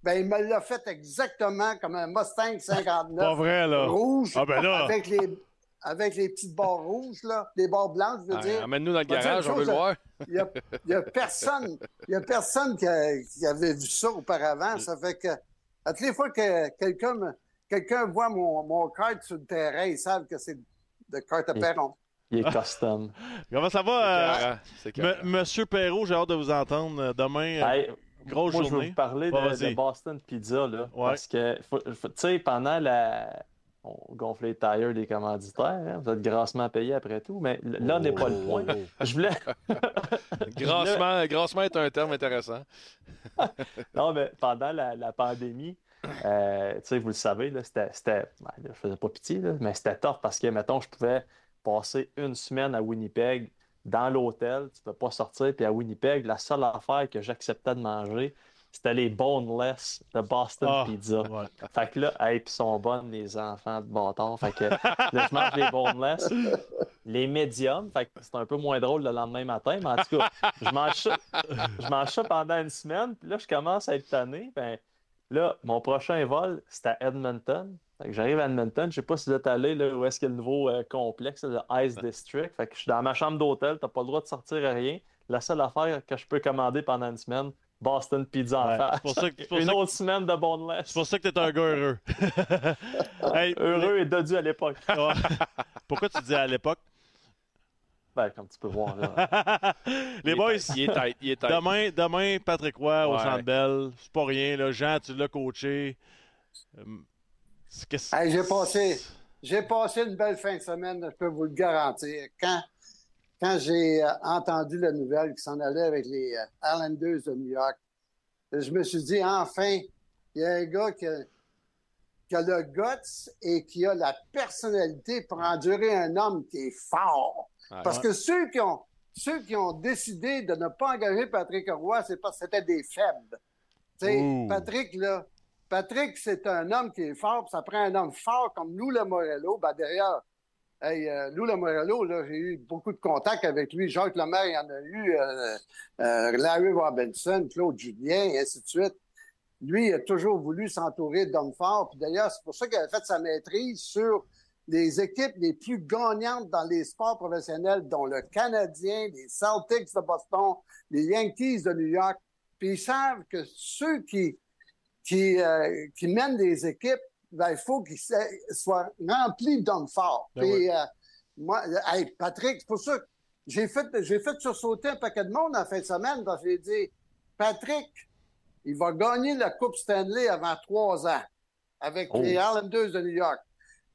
S8: Ben, il me l'a fait exactement comme un Mustang 59.
S5: Pas vrai, là.
S8: Rouge.
S5: Ah, ben là.
S8: Avec les, avec les petites barres rouges, là. Les barres blanches, je veux
S4: Ah,
S8: dire.
S4: Amène-nous dans le garage, on veut le voir.
S8: Il n'y a, y a personne, il y a personne qui, a- qui avait vu ça auparavant. Ça fait que, à toutes les fois que quelqu'un voit mon, mon kart sur le terrain, ils savent que c'est de kart à perron.
S7: Il est custom. <laughs>
S5: Comment ça va, euh. Monsieur Perrault? J'ai hâte de vous entendre euh, demain. euh,
S7: Hey,
S5: grosse
S7: moi, je veux vous parler de, Boston Pizza, là,
S5: Ouais.
S7: parce que, tu sais, pendant la... On gonfle les tires des commanditaires, hein, vous êtes grassement payés après tout, mais là n'est pas le point. Je voulais... <laughs>
S4: Grassement, <laughs> grassement est un terme intéressant.
S7: Non, mais pendant la, la pandémie, euh, tu sais, vous le savez, là, c'était, c'était- ben, là, je faisais pas pitié, là, mais c'était tough parce que, mettons, je pouvais passer une semaine à Winnipeg dans l'hôtel, tu peux pas sortir, puis à Winnipeg, la seule affaire que j'acceptais de manger, c'était les boneless de Boston
S5: Ah,
S7: Pizza.
S5: ouais.
S7: Fait que là, hey, ils sont bonnes, les enfants de bâtard. Fait que là, je mange les boneless, les médiums. Fait que c'est un peu moins drôle le lendemain matin, mais en tout cas, je mange ça, je mange ça pendant une semaine, puis là, je commence à être tanné. Ben, là, mon prochain vol, c'est à Edmonton. J'arrive à Edmonton, je sais pas si vous êtes allé là où est-ce qu'il y a le nouveau euh, complexe, le Ice District. Fait que je suis dans ma chambre d'hôtel, t'as pas le droit de sortir à rien. La seule affaire que je peux commander pendant une semaine, Boston Pizza en
S5: Ouais,
S7: face.
S5: c'est pour ça que- c'est pour
S7: Une
S5: ça que-
S7: autre semaine de boneless.
S5: C'est pour ça que t'es un gars heureux. <laughs> Hey,
S7: Heureux et dodu à l'époque. <laughs>
S5: Pourquoi tu dis à l'époque?
S7: Ben, comme tu peux voir, là. <laughs>
S5: Les
S4: Il
S5: boys,
S4: est Il est tête. Il est tête.
S5: demain, demain, Patrick Roy au. Centre Bell. C'est pas rien, là. Jean, tu l'as coaché.
S8: Hey, j'ai passé, j'ai passé une belle fin de semaine, je peux vous le garantir. Quand, quand j'ai euh, entendu la nouvelle qui s'en allait avec les euh, Islanders de New York, je me suis dit, enfin, il y a un gars qui a, qui a le guts et qui a la personnalité pour endurer un homme qui est fort. Parce que ceux qui ont ceux qui ont décidé de ne pas engager Patrick Roy, c'est parce que c'était des faibles. Tu sais,
S5: Ouh.
S8: Patrick, là, Patrick, c'est un homme qui est fort, puis ça prend un homme fort comme Lou Lamorello. Ben derrière, hey, euh, Lou Lamorello, là, j'ai eu beaucoup de contacts avec lui. Jacques Lemaire, il y en a eu. euh, euh, Larry Robinson, Claude Julien, et ainsi de suite. Lui, il a toujours voulu s'entourer d'hommes forts. Puis d'ailleurs, c'est pour ça qu'il a fait sa maîtrise sur les équipes les plus gagnantes dans les sports professionnels, dont le Canadien, les Celtics de Boston, les Yankees de New York. Puis ils savent que ceux qui, qui, euh, qui mènent des équipes, ben, il faut qu'ils soient remplis d'hommes forts.
S5: Ben
S8: Puis, euh, moi, hey, Patrick, c'est pour ça que j'ai fait, j'ai fait sursauter un paquet de monde en fin de semaine parce que j'ai dit, Patrick, il va gagner la Coupe Stanley avant trois ans avec
S7: Oh.
S8: les Islanders de New York.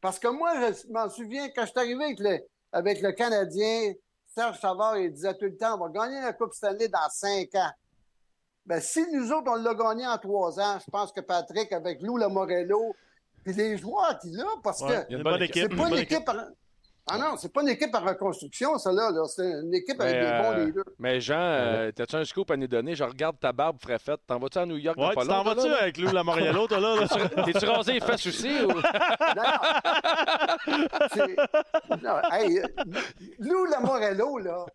S8: Parce que moi, je m'en souviens, quand je suis arrivé avec le, avec le Canadien, Serge Savard, il disait tout le temps, on va gagner la Coupe Stanley dans cinq ans. Ben, si nous autres, on l'a gagné en trois ans, je pense que Patrick, avec Lou Lamorello, puis les joueurs qu'il a, parce
S5: Ouais,
S8: que c'est
S5: équipe.
S8: pas
S5: une
S8: Ah non, c'est pas une équipe en reconstruction, ça là. là. C'est une équipe avec des bons
S4: euh,
S8: leaders.
S4: Mais Jean, euh, t'as-tu un scoop à nous donner? Je regarde ta barbe frais faite. T'en vas-tu à New York?
S5: Ouais,
S4: pas
S5: tu t'en vas-tu
S4: là, là?
S5: avec Lou Lamoriello, toi, là? là? <laughs>
S4: T'es-tu rasé les fesses <laughs> aussi? Ou...
S8: Non, non. C'est- non, hey, Lou Lamorello, là,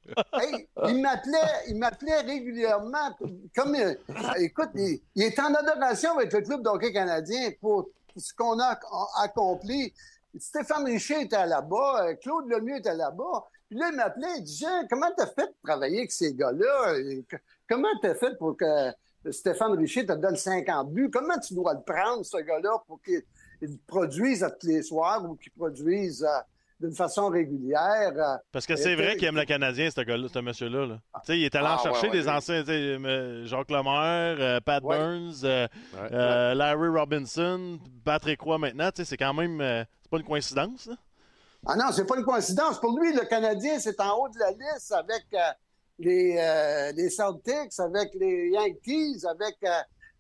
S8: hey, il m'appelait, il m'appelait régulièrement. Comme, euh, écoute, il, il est en adoration avec le club d'hockey canadien pour ce qu'on a- accompli. Stéphane Richer était là-bas, euh, Claude Lemieux était là-bas. Puis là, il m'appelait, il Jean, comment t'as fait de travailler avec ces gars-là? Que- Comment t'as fait pour que Stéphane Richer te donne 50 buts? Comment tu dois le prendre, ce gars-là, pour qu'il il produise à tous les soirs ou qu'il produise euh, d'une façon régulière? euh,
S5: Parce que c'est vrai qu'il aime le Canadien, ce gars-là, ce monsieur-là. là. Tu sais, il est allé en
S8: Ah,
S5: chercher
S8: ouais, ouais,
S5: des
S8: oui.
S5: anciens, tu sais, euh, Jacques Lemaire, euh, Pat
S8: Ouais.
S5: Burns, euh,
S4: Ouais.
S5: euh, Larry Robinson, Patrick Roy maintenant. Tu sais, c'est quand même. euh, c'est pas une coïncidence, là.
S8: Ah non, c'est pas une coïncidence. Pour lui, le Canadien, c'est en haut de la liste avec euh, les, euh, les Celtics, avec les Yankees, avec euh,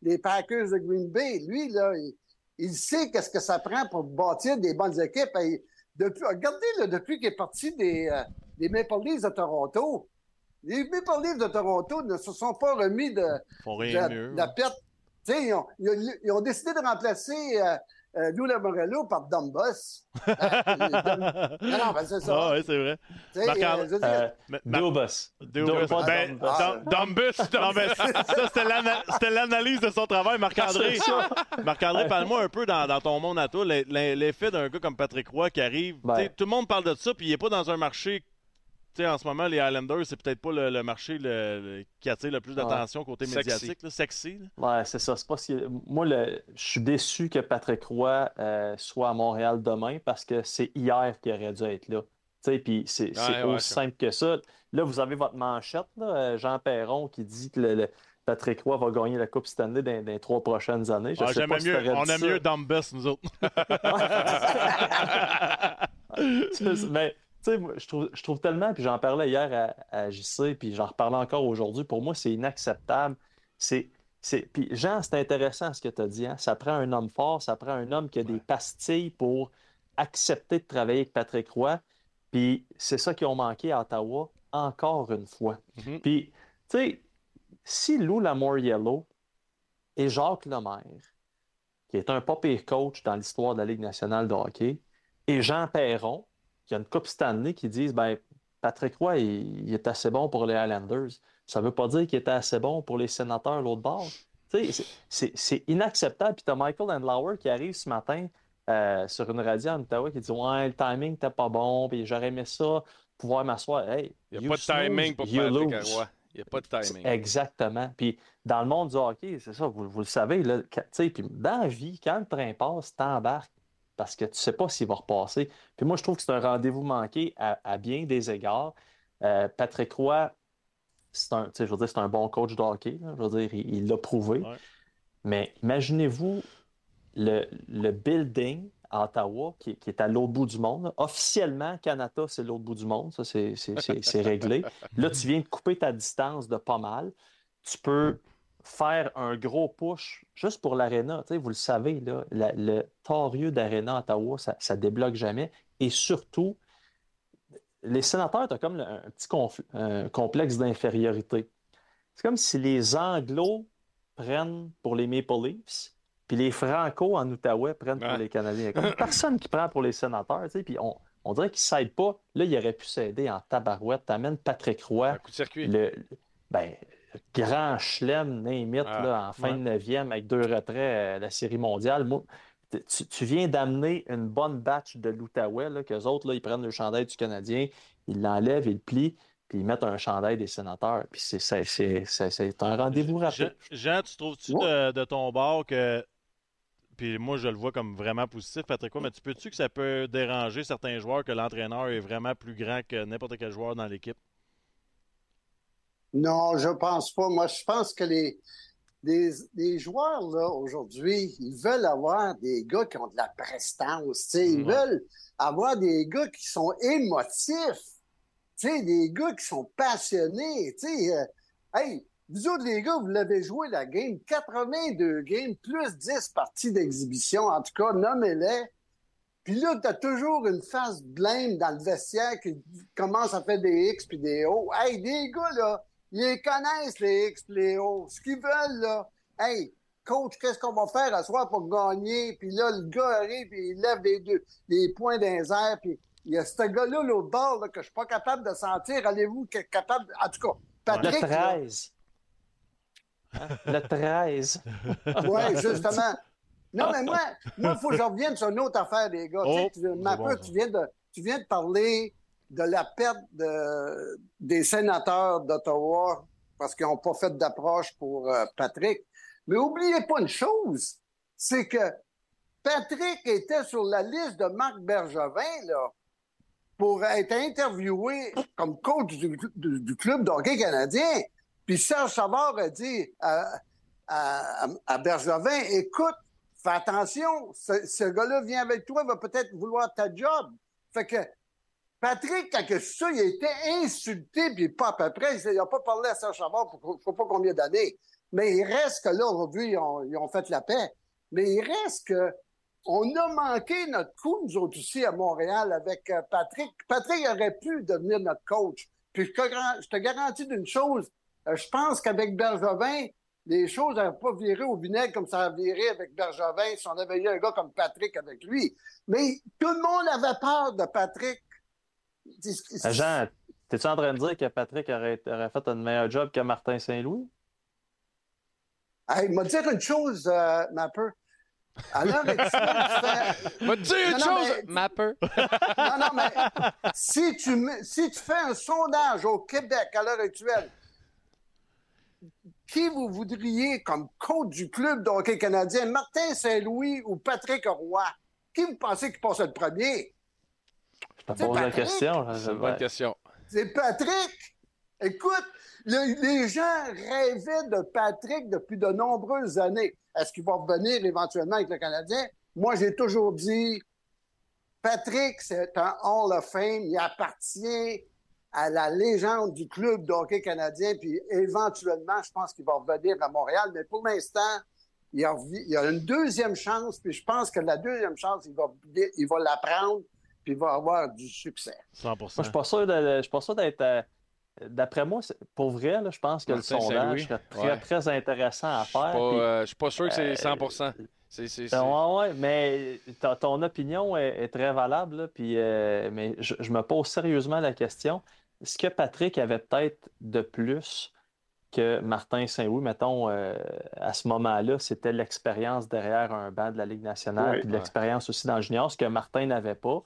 S8: les Packers de Green Bay. Lui, là, il, il sait qu'est-ce que ça prend pour bâtir des bonnes équipes. Et depuis, regardez, là, depuis qu'il est parti des, euh, des Maple Leafs de Toronto, les Maple Leafs de Toronto ne se sont pas remis de, la,
S5: de
S8: la perte. Ont, ils ont- ils ont décidé de remplacer euh, euh, Lou Lamorello par Dumbus. <laughs> non, non, ben c'est ça.
S5: Ah, oui, c'est vrai. Ben,
S7: Dumbus.
S8: Ah.
S5: Ça, c'était l'ana- c'était l'analyse de son travail, Marc-André. Marc-André, parle-moi un peu dans, dans ton monde à toi, l'e- l'e- l'effet d'un gars comme Patrick Roy qui arrive.
S7: Ben.
S5: tu sais, Tout le monde parle de ça, puis il n'est pas dans un marché. Sais, en ce moment, les Highlanders, c'est peut-être pas le, le marché le- le- qui attire le plus d'attention côté
S4: Sexy.
S5: médiatique. là, sexy. là.
S7: Ouais, c'est ça. C'est pas qui- Moi, le... je suis déçu que Patrick Roy euh, soit à Montréal demain parce que c'est hier qu'il aurait dû être là. Tu sais, Puis c'est c'est
S4: Ouais, ouais,
S7: aussi simple que ça. Là, vous avez votre manchette, là, Jean Perron, qui dit que le, le- Patrick Roy va gagner la Coupe Stanley dans, dans les trois prochaines années. Je
S5: Ah,
S7: sais
S5: j'aimais
S7: pas si
S5: mieux,
S7: t'aurais
S5: on aime mieux Dumbus, nous autres. <laughs> <laughs>
S7: Mais sais, je trouve, je trouve tellement, puis j'en parlais hier à, à JC, puis j'en reparlais encore aujourd'hui. Pour moi, c'est inacceptable. C'est, c'est... Puis Jean, c'est intéressant ce que tu as dit. hein. Ça prend un homme fort, ça prend un homme qui a des pastilles pour accepter de travailler avec Patrick Roy. Puis c'est ça qu'ils ont manqué à Ottawa encore une fois.
S4: Mhm.
S7: Puis, tu sais, si Lou Lamoriello et Jacques Lemaire, qui est un pas pire coach dans l'histoire de la Ligue nationale de hockey, et Jean Perron, qui a une Coupe Stanley, qui disent ben, Patrick Roy, il, il est assez bon pour les Highlanders. Ça ne veut pas dire qu'il était assez bon pour les sénateurs l'autre bord. C'est- inacceptable. Puis tu as Michael Andlauer qui arrive ce matin euh, sur une radio en Ottawa qui dit Ouais, le timing n'était pas bon, puis j'aurais aimé ça, pouvoir m'asseoir. Hey,
S4: Il n'y a pas de timing pour Patrick. Roy. Il n'y a pas de timing.
S7: Exactement. Puis dans le monde du hockey, c'est ça, vous, vous le savez, là, puis dans la vie, quand le train passe, t'embarques parce que tu sais pas s'il va repasser. Puis moi, je trouve que c'est un rendez-vous manqué à, à bien des égards. Euh, Patrick Roy, c'est un, je veux dire, c'est un bon coach de hockey. là. je veux dire, il l'a prouvé.
S5: Ouais.
S7: Mais imaginez-vous le, le building à Ottawa qui, qui est à l'autre bout du monde. Officiellement, Canada, c'est l'autre bout du monde. Ça, c'est réglé. <laughs> Là, tu viens de couper ta distance de pas mal. Tu peux faire un gros push juste pour sais, vous le savez, là, la- le torieux d'aréna à Ottawa, ça, ça débloque jamais. Et surtout, les sénateurs, tu as comme le- un petit confl- un complexe d'infériorité. C'est comme si les Anglos prennent pour les Maple Leafs, puis les Franco en Outaouais prennent pour les Canadiens. <laughs> Comme personne qui prend pour les sénateurs, puis on, on dirait qu'ils ne s'aident pas. Là, il aurait pu s'aider en tabarouette. T'amènes Patrick Roy,
S4: Un coup de circuit.
S7: le, ben, grand chelem,
S4: Ah,
S7: là, en fin de neuvième avec deux retraits à la Série mondiale. Moi, tu, tu viens d'amener une bonne batch de l'Outaouais, là, qu'eux autres, là, ils prennent le chandail du Canadien, ils l'enlèvent, ils le plient, puis ils mettent un chandail des sénateurs. Puis c'est, un rendez-vous rapide.
S5: Jean, tu trouves-tu
S8: Ouais.
S5: de, de ton bord que. Puis moi, je le vois comme vraiment positif, Patrick mais tu peux-tu que ça peut déranger certains joueurs que l'entraîneur est vraiment plus grand que n'importe quel joueur dans l'équipe?
S8: Non, je pense pas. Moi, je pense que les, les, les joueurs, là, aujourd'hui, ils veulent avoir des gars qui ont de la prestance, tu sais. Ils
S5: Ouais.
S8: veulent avoir des gars qui sont émotifs, tu sais, des gars qui sont passionnés, tu sais. euh, hey, vous autres, les gars, vous l'avez joué la game, 82 games, plus 10 parties d'exhibition, en tout cas, nommez-les. Puis là, t'as toujours une face blême dans le vestiaire qui commence à faire des X puis des O. Hey, des gars, là, ils les connaissent, les X puis les O. Ce qu'ils veulent, là, hey, coach, qu'est-ce qu'on va faire à soir pour gagner? Puis là, le gars arrive et il lève les, deux, les poings dans les airs. Puis il y a ce gars-là, l'autre bord, là, que je suis pas capable de sentir. Allez-vous capable... En tout cas,
S7: Le
S8: Patrick, là,
S7: 13. Hein? <laughs> Le 13.
S8: Oui, justement. Non, mais moi, moi, il faut que je revienne sur une autre affaire, les gars.
S5: Oh,
S8: tu sais, tu, ma
S5: c'est bon,
S8: peu,
S5: ça.
S8: tu, viens de, tu viens de parler de la perte de, des sénateurs d'Ottawa parce qu'ils n'ont pas fait d'approche pour euh, Patrick. Mais oubliez pas une chose, c'est que Patrick était sur la liste de Marc Bergevin, là, pour être interviewé comme coach du, club de hockey canadien. Puis Serge Savard a dit à, à, Bergevin, écoute, fais attention, ce, ce gars-là vient avec toi, va peut-être vouloir ta job. Fait que Patrick, quand ça, il a été insulté, puis pas à peu près, il n'a pas parlé à Serge Savard pour je sais pas combien d'années. Mais il reste que là, aujourd'hui, ils ont, fait la paix. Mais il reste que on a manqué notre coup, nous autres aussi, à Montréal, avec euh, Patrick. Patrick aurait pu devenir notre coach. Puis je te, gar- je te garantis d'une chose, euh, je pense qu'avec Bergevin, les choses n'avaient pas viré au vinaigre comme ça a viré avec Bergevin si on avait eu un gars comme Patrick avec lui. Mais tout le monde avait peur de Patrick.
S7: Jean, t'es-tu en train de dire que Patrick aurait, aurait fait un meilleur job que Martin Saint-Louis?
S8: Hey, m'a dire une chose, euh, Mapper? À l'heure actuelle, tu fais...
S4: Dire une
S8: Non, non,
S4: chose,
S8: mais-
S4: Mapper? <laughs>
S8: Non, non, mais si tu, mets- si tu fais un sondage au Québec à l'heure actuelle, qui vous voudriez comme coach du club de hockey canadien, Martin Saint-Louis ou Patrick Roy? Qui vous pensez qui passe le premier?
S7: Je te
S8: C'est
S7: pose la
S8: Patrick.
S7: question.
S4: C'est une bonne question.
S8: C'est Patrick! Écoute, le- les gens rêvaient de Patrick depuis de nombreuses années. Est-ce qu'il va revenir éventuellement avec le Canadien? Moi, j'ai toujours dit, Patrick, c'est un Hall of Fame. Il appartient à la légende du club de hockey canadien. Puis éventuellement, je pense qu'il va revenir à Montréal. Mais pour l'instant, il il a une deuxième chance. Puis je pense que la deuxième chance, il va, il va la prendre. Puis il va avoir du succès.
S5: 100
S7: Moi, je suis pas sûr de- je suis pas sûr d'être. euh, D'après moi, pour vrai, là, je pense que
S4: Martin
S7: le sondage serait très,
S4: ouais.
S7: très intéressant à faire.
S4: euh, je suis pas sûr que c'est
S7: euh,
S4: 100 C'est- c'est- c'est-
S7: Euh, Ouais, ouais, mais ton opinion est, est très valable, là, puis, euh, mais je, je me pose sérieusement la question. Est-ce que Patrick avait peut-être de plus que Martin Saint-Louis, mettons, euh, à ce moment-là, c'était l'expérience derrière un banc de la Ligue nationale,
S8: Oui.
S7: puis de l'expérience aussi dans le junior, ce que Martin n'avait pas?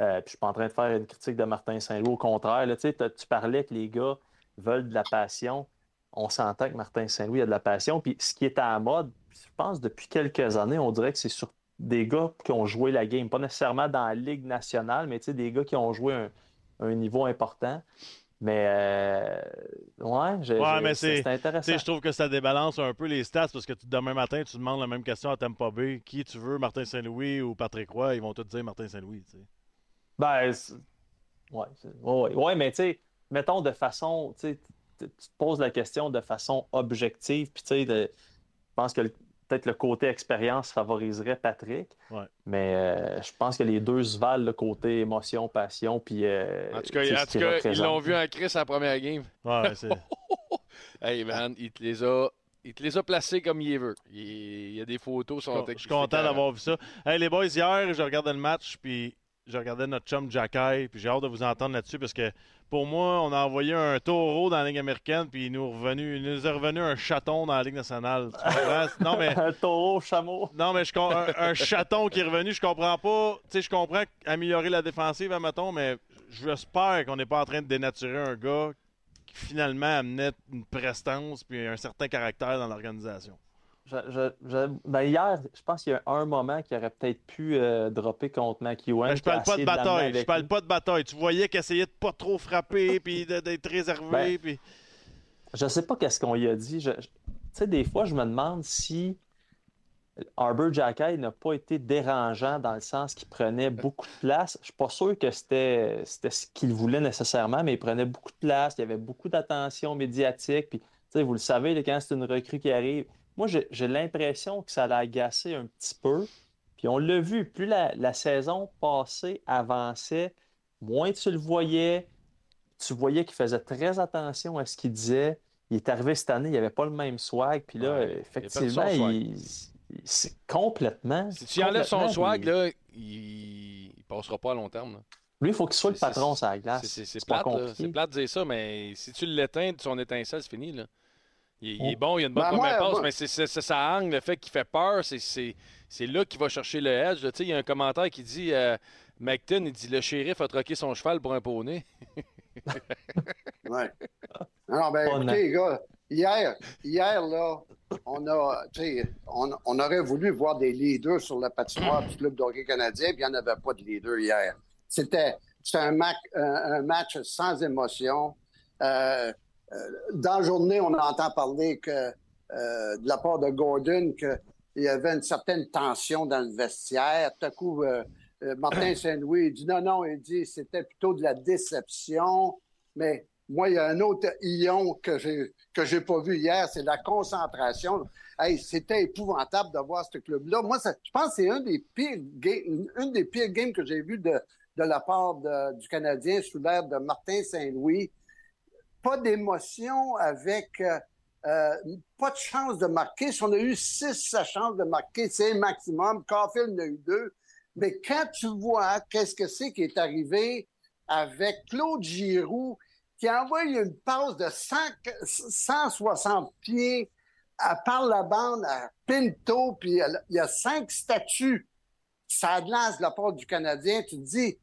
S7: Euh, puis je suis pas en train de faire une critique de Martin Saint-Louis, au contraire, là, tu parlais que les gars veulent de la passion. On s'entend que Martin Saint-Louis a de la passion. Puis ce qui est à la mode, je pense depuis quelques années, on dirait que c'est sur des gars qui ont joué la game, pas nécessairement dans la Ligue nationale, mais des gars qui ont joué un, un niveau important. Mais euh, ouais, c'est intéressant.
S5: je trouve que ça débalance un peu les stats parce que tu- demain matin, tu demandes la même question à Tampa Bay. Qui tu veux, Martin Saint-Louis ou Patrick Roy? Ils vont tous dire Martin Saint-Louis.
S7: Ben, ouais, ouais, ouais. Mais tu sais, mettons de façon, tu te poses la question de façon objective, puis tu sais, je pense que peut-être le côté expérience favoriserait Patrick,
S5: Ouais.
S7: mais euh, je pense que les deux se valent, le côté émotion, passion, puis euh,
S4: En tout cas, en tout ils l'ont vu en Chris à la première game.
S5: Ouais, ouais, c'est- <laughs>
S4: Hey man, il te les a, il te les a placés comme il les veut. Il, il y a des photos sur
S5: Je suis content d'avoir vu ça. Hey, les boys, hier, je regardais le match, puis je regardais notre chum Jacky, puis j'ai hâte de vous entendre là-dessus parce que pour moi, on a envoyé un taureau dans la Ligue américaine, puis il nous, est revenu, il nous est revenu un chaton dans la Ligue nationale. Tu <laughs> non, mais.
S7: Un taureau, chameau.
S5: Non, mais je un, un chaton qui est revenu, je comprends pas. Tu sais, je comprends améliorer la défensive, admettons, mais j'espère qu'on n'est pas en train de dénaturer un gars qui finalement amenait une prestance puis un certain caractère dans l'organisation.
S7: Je- je- je- ben, hier, je pense qu'il y a un moment qui aurait peut-être pu euh, dropper contre McEwen.
S5: Ben, je parle pas de bataille. Je parle pas de bataille. Tu voyais qu'il essayait de pas trop frapper <laughs> puis d'être réservé.
S7: Ben,
S5: puis...
S7: Je sais pas qu'est-ce qu'on lui a dit. Tu sais, des fois, je me demande si Arbor Jackay n'a pas été dérangeant dans le sens qu'il prenait beaucoup de place. Je suis pas sûr que c'était ce qu'il voulait nécessairement, mais il prenait beaucoup de place. Il y avait beaucoup d'attention médiatique. Puis, vous le savez, quand c'est une recrue qui arrive, moi, j'ai l'impression que ça l'a agacé un petit peu. Puis on l'a vu, plus la, la saison passée avançait, moins tu le voyais, tu voyais qu'il faisait très attention à ce qu'il disait. Il est arrivé cette année, il n'y avait pas le même swag. Puis là,
S4: Ouais,
S7: effectivement, il, il- c'est complètement.
S4: Si tu enlèves son swag,
S7: il-
S4: là, il... il passera pas à long terme. là.
S7: Lui, il faut qu'il soit le patron sur la glace.
S4: C'est- plate, de dire ça, mais si tu l'éteins son étincelle, c'est fini. Là. Il, il est
S7: Oh.
S4: bon, il a une bonne
S8: Ben,
S4: première
S8: moi,
S4: passe,
S8: moi-
S4: mais c'est c'est- c'est ça hang, le fait qu'il fait peur, c'est- c'est c'est là qu'il va chercher le edge. là. Tu sais, Il y a un commentaire qui dit euh, il dit le shérif a troqué son cheval pour un poney. <laughs>
S8: Ouais. Non, ben écoutez, les gars, hier, hier, là, on a, tu sais, on, on aurait voulu voir des leaders sur la patinoire du club de hockey canadien, puis il n'y en avait pas de leaders hier. C'était, c'était un, mac- un, un match sans émotion. Euh, dans la journée, on entend parler que, euh, de la part de Gordon qu'il y avait une certaine tension dans le vestiaire. Tout à coup, euh, euh, Martin <clears throat> Saint-Louis dit non, non, il dit c'était plutôt de la déception. Mais moi, il y a un autre ion que j'ai que j'ai pas vu hier, c'est la concentration. Hey, c'était épouvantable de voir ce club-là. Moi, ça- je pense que c'est un des pires ga- une, une des pires games que j'ai vues de, de la part de- du Canadien sous l'ère de Martin Saint-Louis. Pas d'émotion avec euh, euh, pas de chance de marquer. Si on a eu six chances de marquer, c'est maximum. Caulfield en a eu deux. Mais quand tu vois qu'est-ce que c'est qui est arrivé avec Claude Giroux, qui a envoyé une passe de 100 160 pieds à par la bande à Pinto, puis il y a cinq statues. Ça lance de la part du Canadien. Tu te dis,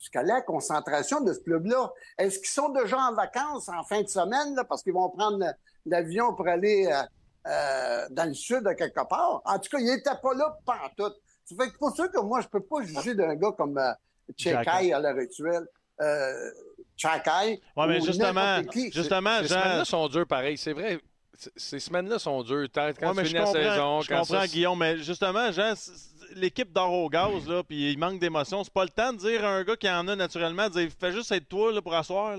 S8: jusqu'à la concentration de ce club-là, est-ce qu'ils sont déjà en vacances en fin de semaine, là, parce qu'ils vont prendre l'avion pour aller euh, euh, dans le sud à quelque part? En tout cas, il n'était pas là tout. Ça fait que pour ça que moi, je peux pas juger d'un gars comme euh, Chekai à l'heure actuelle. Euh, Chekai.
S5: Oui, mais justement, justement,
S4: ces semaines-là sont dures pareil. C'est vrai, ces semaines-là sont dures. Quand
S5: ouais,
S4: tu
S5: finis la saison, je comprends, Guillaume, mais justement, Jean, l'équipe dort au gaz, là, puis il manque d'émotion. C'est pas le temps de dire à un gars qui en a naturellement, de dire fais juste être toi là, pour asseoir.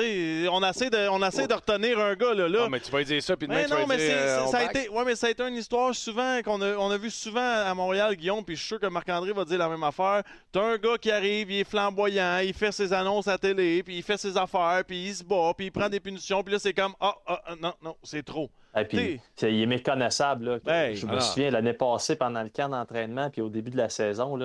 S5: On essaie de, on essaie de retenir un gars là. là.
S4: Non, mais tu vas dire ça, puis demain,
S5: mais
S4: tu
S5: non,
S4: vas
S5: mais
S4: dire, euh,
S5: ça, a été, ouais, mais ça a été une histoire souvent qu'on a, on a vu souvent à Montréal, Guillaume, puis je suis sûr que Marc-André va dire la même affaire. T'as un gars qui arrive, il est flamboyant, il fait ses annonces à télé, puis il fait ses affaires, puis il se bat, puis il prend des punitions, puis là, c'est comme, ah, ah, ah, non, non, c'est trop.
S7: Et puis, il est méconnaissable. Là.
S5: Hey,
S7: je me souviens, l'année passée, pendant le camp d'entraînement, puis au début de la saison,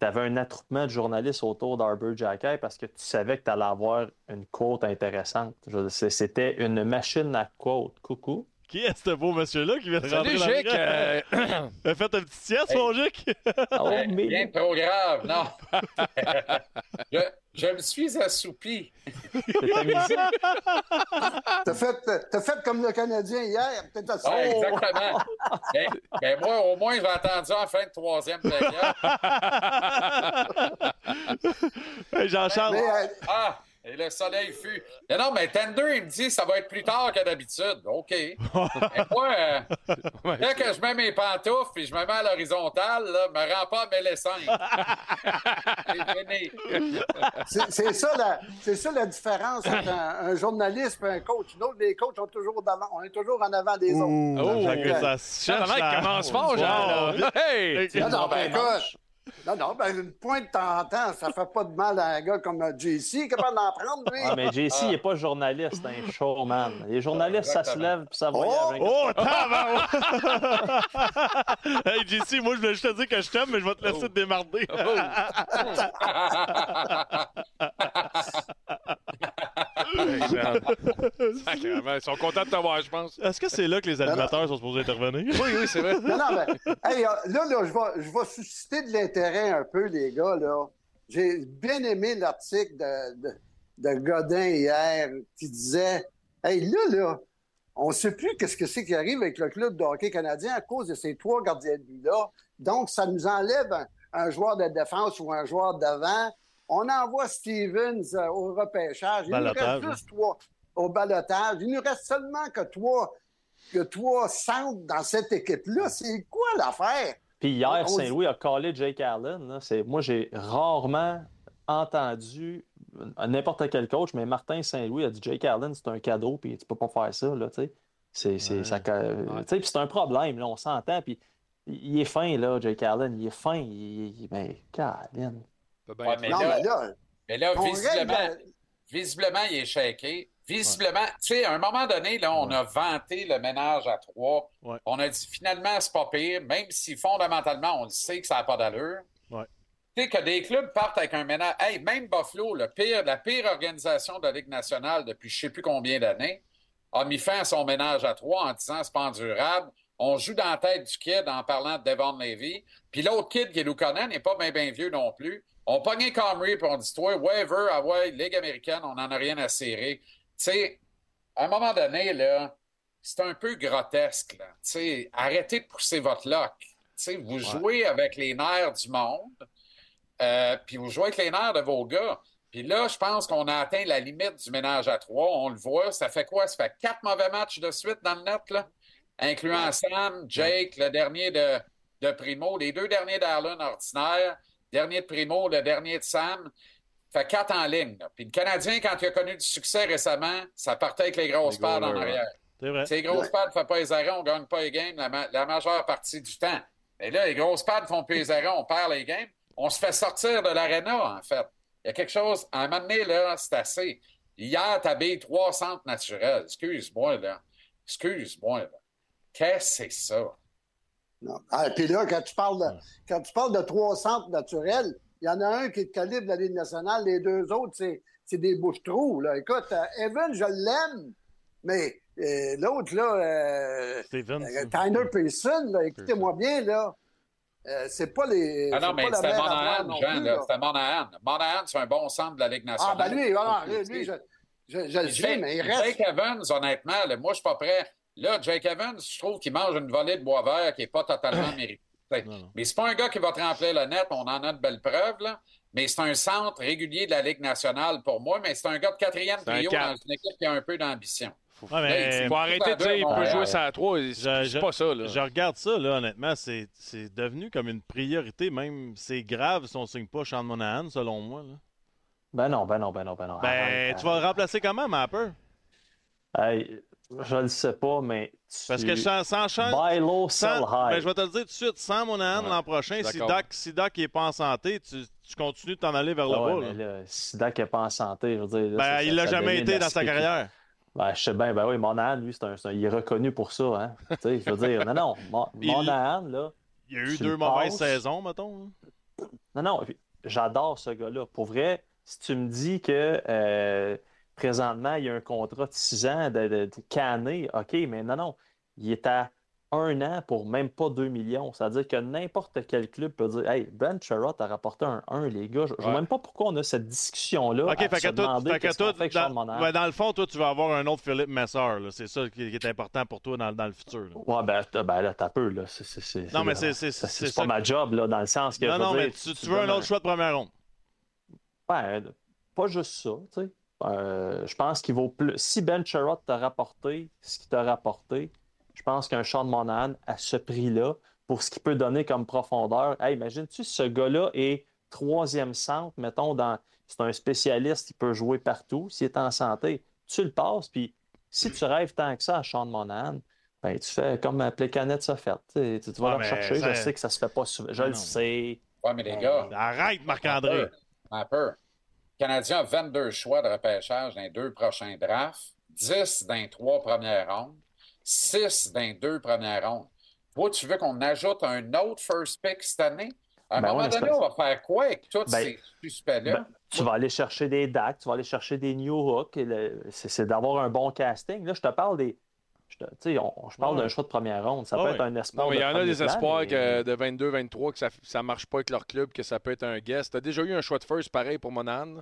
S7: tu avais un attroupement de journalistes autour d'Arbor Jacky parce que tu savais que tu allais avoir une quote intéressante. C'était une machine à quote. Coucou.
S5: Qui est ce beau monsieur-là qui vient de rentrer
S4: Salut, Jic.
S5: rang?
S4: euh, <clears throat>
S5: T'as fait un petit sieste, mon Jic? <laughs>
S7: Oh, mais-
S9: Rien de trop grave, non. <laughs> je, je me suis assoupi. <laughs>
S8: T'as fait, t'as fait comme le Canadien hier. Peut-être à ça.
S9: Ouais, exactement. Ben, moi, au moins, j'ai entendu en fin de troisième période.
S5: Hey, Jean-Charles.
S8: Mais, euh,
S9: Ah, et le soleil fut. Mais non, mais Tender, il me dit ça va être plus tard que d'habitude. OK. Mais moi, euh, dès que je mets mes pantoufles et je me mets à l'horizontale, là, me rends pas mêler 5. <laughs> C'est
S8: ça, la, c'est ça la différence entre un, un journaliste et un coach. Nous, les coachs sont toujours d'avant. On est toujours en avant des autres.
S5: Ouh,
S4: Oh,
S5: ça se cherche.
S4: Tabarnak,
S5: là.
S4: commence fort, là. Hey!
S8: Non, non, ben écoute. Non, non, ben une pointe de temps en temps, ça fait pas de mal à un gars comme euh, JC, capable d'en prendre, lui.
S7: Ah, mais JC, il n'est pas journaliste, c'est un showman. Les journalistes, ça se lève puis ça voyage.
S5: Oh, tabarouette! <laughs> hey, JC, moi, je voulais juste te dire que je t'aime, mais je vais te laisser te démarder.
S4: Man. <laughs> <laughs> Sacrément, Ils sont contents de t'avoir, je pense.
S5: Est-ce que c'est là que les animateurs sont supposés intervenir?
S4: Oui, oui, c'est vrai.
S8: Non, non, mais hey, là, là, je vais, je vais susciter de l'intérêt un peu, les gars. là. J'ai bien aimé l'article de, de, de Godin hier qui disait Hey, là, là, on ne sait plus qu'est-ce que c'est qui arrive avec le club de hockey canadien à cause de ces trois gardiens de but-là. Donc, ça nous enlève un, un joueur de défense ou un joueur d'avant. On envoie Stevens euh, au repêchage. Il nous reste juste trois au balotage. Il nous reste seulement que trois, que trois centres dans cette équipe-là. C'est quoi l'affaire?
S7: Puis hier, Saint-Louis a collé Jake Allen. Moi, j'ai rarement entendu n'importe quel coach, mais Martin Saint-Louis a dit Jake Allen, c'est un cadeau, puis tu peux pas faire ça. Là, c'est, c'est,
S5: Ouais.
S7: ça, c'est un problème, là, on s'entend. Puis il est fin, là, Jake Allen. Il est fin. Il, il-
S4: Ben,
S9: Ouais, mais
S8: non,
S9: là-
S8: mais là,
S9: Mais là,
S8: on
S9: visiblement,
S8: règle-
S9: visiblement, il est shaké. Visiblement, tu sais, à un moment donné, là, on a vanté le ménage à trois.
S5: Ouais.
S9: On a dit finalement, c'est pas pire, même si fondamentalement, on le sait que ça n'a pas d'allure.
S5: Ouais.
S9: Tu sais, que des clubs partent avec un ménage. Hey, même Buffalo, le pire, la pire organisation de la Ligue nationale depuis je sais plus combien d'années, a mis fin à son ménage à trois en disant c'est pas endurable. On joue dans la tête du kid en parlant de Devon Levy. Puis l'autre kid qui est Lukonen n'est pas bien bien vieux non plus. On pognait Comrie puis on dit toi, waiver, ah ouais, Ligue américaine, on n'en a rien à serrer. Tu sais, à un moment donné, là, c'est un peu grotesque. Là. Tu sais, arrêtez de pousser votre lock. Tu sais, vous jouez avec les nerfs du monde, euh, puis vous jouez avec les nerfs de vos gars. Puis là, je pense qu'on a atteint la limite du ménage à trois. On le voit. Ça fait quoi? Ça fait quatre mauvais matchs de suite dans le net, là? Incluant Sam, Jake, le dernier de, de Primo, les deux derniers d'Arlen ordinaire, dernier de Primo, le dernier de Sam. Fait quatre en ligne. là. Puis le Canadien, quand il a connu du succès récemment, ça partait avec les grosses
S5: Les
S9: pads en arrière.
S5: C'est vrai.
S9: Ces grosses pads ne font pas les arrêts, on ne gagne pas les games la, ma- la majeure partie du temps. Mais là, les grosses pads font plus les arrêts, on perd les games. On se fait sortir de l'aréna, en fait. Il y a quelque chose, à un moment donné, là, c'est assez. Hier, t'habilles trois centres naturels. Excuse-moi, là. Excuse-moi. là. Qu'est-ce que c'est ça?
S8: Non. Ah, puis là, quand tu parles de, quand tu parles de trois centres naturels, il y en a un qui est de calibre de la Ligue nationale, les deux autres, c'est, c'est des bouches-trous. Là. Écoute, euh, Evan, je l'aime, mais euh, l'autre, là, euh,
S5: Steven,
S8: euh, Pearson, là, écoutez-moi bien, là. euh, c'est pas les.
S9: Ah non,
S8: c'est
S9: mais c'était Monahan,
S8: non
S9: Jean. C'était Monahan. Monahan, c'est un bon centre de la Ligue
S8: Ah,
S9: nationale.
S8: ben lui, voilà, lui, je, je, je le sais, mais il reste.
S9: Jake Evans, honnêtement, là, moi, je suis pas prêt. Là, Jake Evans, je trouve qu'il mange une volée de bois vert qui n'est pas totalement méritée.
S5: Non, non.
S9: Mais c'est pas un gars qui va te remplir le net, on en a de belles preuves, là. Mais c'est un centre régulier de la Ligue nationale pour moi, mais c'est un gars de quatrième trio dans une équipe qui a un peu d'ambition.
S5: Ouais,
S9: Là,
S5: mais
S9: il-
S4: Faut arrêter de dire il peut jouer ça à 3. C'est
S5: Je- je-
S4: c'est pas ça, là.
S5: Je regarde ça, là, honnêtement, c'est c'est devenu comme une priorité. Même, c'est grave si on ne signe pas Sean Monahan, selon moi. là.
S7: Ben non, ben non, ben non, ben non.
S5: Ben,
S7: Arrête,
S5: tu vas le remplacer comment, Mapper?
S7: Hey, je le sais pas, mais.
S5: Parce
S7: tu-
S5: que sans, sans Sean-
S7: Buy low, sell
S5: sans-
S7: high.
S5: ben, je vais te le dire tout de suite, sans Monahan
S4: Ouais,
S5: l'an prochain, si. Doc, si Doc n'est pas en santé, tu, tu continues de t'en aller vers le
S7: Ah ouais,
S5: bas.
S7: mais
S5: là.
S7: là, si Dak n'est pas en santé, je veux dire. là,
S5: Ben,
S7: ça-
S5: il l'a jamais été dans sa carrière.
S7: Ben, je sais bien, ben oui, Monahan, lui, c'est un, il est reconnu pour ça, hein. tu sais, je veux dire, non, non, <laughs>
S5: Il-
S7: Monahan, là,
S5: Il y a eu deux mauvaises
S7: passes.
S5: saisons, mettons. hein.
S7: non, non, j'adore ce gars-là. Pour vrai, si tu me dis que euh, présentement, il y a un contrat de 6 ans de, de, de canné, OK, mais non, non, il est à un an pour même pas 2 millions. C'est-à-dire que n'importe quel club peut dire Hey, Ben Sherrod a rapporté un 1, les gars. Je ne vois
S4: Ouais.
S7: même pas pourquoi on a cette discussion-là.
S5: OK, fait que, toi,
S7: demander
S5: fait que toi,
S7: fait
S5: dans, ouais, le fond, toi, tu vas avoir un autre Philippe là. C'est ça qui, est important pour toi dans, dans le futur. là.
S7: Ouais, ben, ben là, t'as peu, là. C'est,
S5: Non, mais
S7: c'est-
S5: c'est-
S7: pas ma job, là, dans le sens que.
S5: Non, non,
S7: dire,
S5: mais tu, tu veux un autre choix de première ronde.
S7: Ben, pas juste ça, tu sais. Euh, je pense qu'il vaut plus. Si Ben Sherrod t'a rapporté ce qu'il t'a rapporté, je pense qu'un Sean Monahan à ce prix-là, pour ce qu'il peut donner comme profondeur, hey, imagine-tu ce gars-là est troisième centre, mettons, dans. C'est un spécialiste, il peut jouer partout. S'il est en santé, tu le passes, puis si tu rêves tant que ça à Sean Monahan, ben, tu fais comme euh, Plekanec a fait. Tu, tu vas
S5: Ouais,
S7: le chercher.
S5: ça-
S7: Je sais que ça se fait pas souvent. Je
S5: Non.
S7: le sais.
S9: Ouais, mais les gars,
S5: Arrête, Marc-André.
S9: un peu. Le Canadien a 22 choix de repêchage dans les deux prochains drafts, 10 dans les trois premières rondes, 6 dans les deux premières rondes. Toi, tu veux qu'on ajoute un autre first pick cette année? À un
S7: Ben
S9: moment donné, on va faire quoi avec tous
S7: Ben,
S9: ces suspects-là?
S7: Ben, tu vas aller chercher des DAC, tu vas aller chercher des New Hook. et le- C'est c'est d'avoir un bon casting. Là, je te parle des. Je, te- tu sais, on- je parle
S5: Ouais.
S7: d'un choix de première ronde. Ça
S5: Ouais,
S7: peut être un espoir.
S4: Non, mais il y en a des
S7: plan,
S4: espoirs
S7: mais-
S4: que de 22-23 que ça ne marche pas avec leur club, que ça peut être un guess. Tu as déjà eu un choix de first pareil pour Monahan.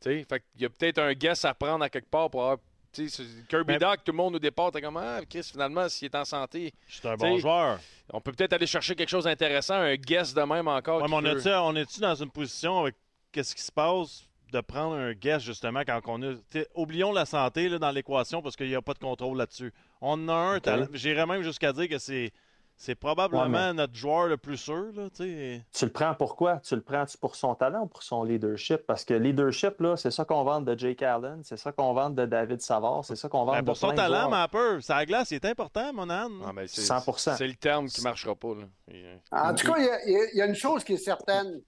S4: Tu sais, fait qu'il y a peut-être un guess à prendre à quelque part pour avoir. tu sais, c'est- Kirby
S5: Mais-
S4: Doc, tout le monde au départ, t'es comme Ah, Chris, finalement, s'il est en santé,
S5: Je suis un bon joueur.
S4: on peut peut-être aller chercher quelque chose d'intéressant, un guess de même encore.
S5: Ouais,
S4: qui
S5: mais on
S4: peut-
S5: est-tu on est-tu dans une position avec qu'est-ce qui se passe de prendre un guess justement quand on a. oublions la santé là, dans l'équation parce qu'il n'y a pas de contrôle là-dessus. On en a un.
S7: Ok.
S5: talent- J'irais même jusqu'à dire que c'est. C'est probablement
S7: Ouais, mais-
S5: notre joueur le plus sûr. Là, t'sais.
S7: Tu le prends pourquoi? Tu le prends-tu pour son talent ou pour son leadership? Parce que leadership, là, c'est ça qu'on vend de Jake Allen, c'est ça qu'on vend de David Savard, c'est ça qu'on vend
S5: Ben,
S7: de
S5: pour son talent,
S7: joueurs.
S5: mais un peu. Ça glace, il est important, mon âne.
S4: Ah, c'est-
S7: 100%.
S4: C'est le terme qui ne marchera pas. Là. Euh,
S8: En tout cas, il y a- y, une chose qui est certaine,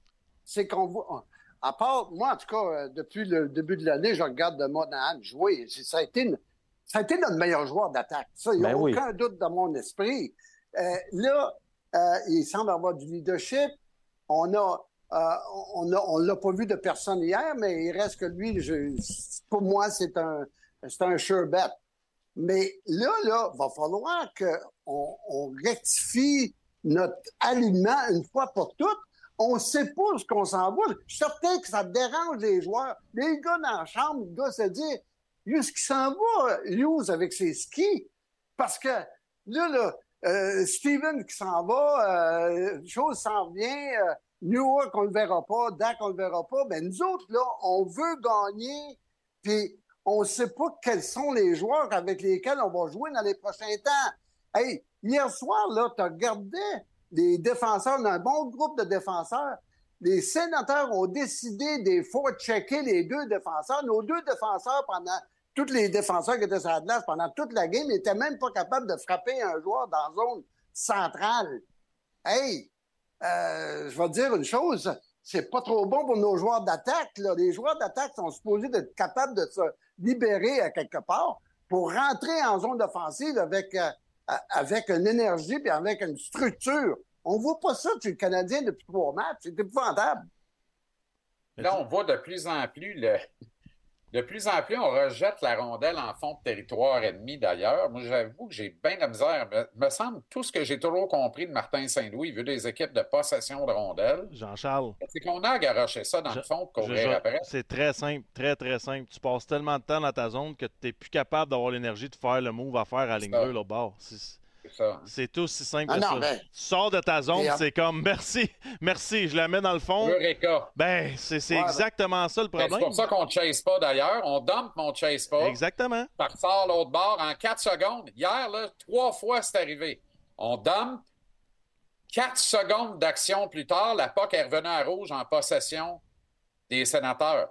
S8: c'est qu'on voit. À part, moi, en tout cas, euh, depuis le début de l'année, je regarde de Monahan jouer. C'est- Ça a été, une- ça a été notre meilleur joueur d'attaque. Ça, il n'y a
S7: Ben oui.
S8: aucun doute dans mon esprit. Euh, là, euh, il semble avoir du leadership. On a, euh, on a, on l'a pas vu de personne hier, mais il reste que lui, je- pour moi, c'est un, c'est un sure bet. Mais là, là, va falloir qu'on on rectifie notre aliment une fois pour toutes. On ne sait pas ce qu'on s'en va. Je suis certain que ça dérange les joueurs. Les gars dans la chambre, le gars se dit, Qui s'en va, Hughes avec ses skis. Parce que là, euh, Steven qui s'en va, euh, chose s'en vient, euh, Newark, on ne le verra pas, Dak, on ne le verra pas. Mais nous autres, là, on veut gagner, puis on sait pas quels sont les joueurs avec lesquels on va jouer dans les prochains temps. Hey, hier soir, là, tu regardé les défenseurs, on a un bon groupe de défenseurs. Les sénateurs ont décidé des fois checker les deux défenseurs. Nos deux défenseurs, pendant tous les défenseurs qui étaient sur la glace pendant toute la game, n'étaient même pas capables de frapper un joueur dans la zone centrale. Hey, euh, je vais te dire une chose, c'est pas trop bon pour nos joueurs d'attaque. Les joueurs d'attaque sont supposés être capables de se libérer à quelque part. pour rentrer en zone offensive avec, euh, avec une énergie et avec une structure. On voit pas ça chez le Canadien depuis trois matchs. C'est épouvantable.
S9: Là, on voit de plus en plus le. De plus en plus, on rejette la rondelle en fond de territoire ennemi d'ailleurs. Moi, j'avoue que j'ai bien de la misère. Me, me semble tout ce que j'ai toujours compris de Martin Saint-Louis, vu des équipes de possession de rondelles,
S5: Jean-Charles.
S9: c'est qu'on a garoché ça dans
S5: Je-
S9: le fond pour
S5: je-
S9: courir
S5: je-
S9: après.
S5: C'est très simple, très, très simple. Tu passes tellement de temps dans ta zone que tu n'es plus capable d'avoir l'énergie de faire le move à faire à ligne
S9: ça.
S5: bleue, là, bas. C'est- aussi simple
S8: Ah
S5: que
S8: non,
S5: ça.
S8: ben-
S5: Tu sors de ta zone, c'est comme <laughs> merci, merci, je la mets dans le fond.
S9: Eureka.
S5: Ben, c'est
S8: ben-
S5: exactement ça le
S9: Ben,
S5: problème.
S9: c'est pour ça qu'on ne chase pas d'ailleurs. On dump, mais on ne chase pas.
S5: Exactement.
S9: Ça ressort l'autre bord en 4 secondes. Hier, là, trois fois c'est arrivé. On dump. 4 secondes d'action plus tard, la POC est revenue à rouge en possession des sénateurs.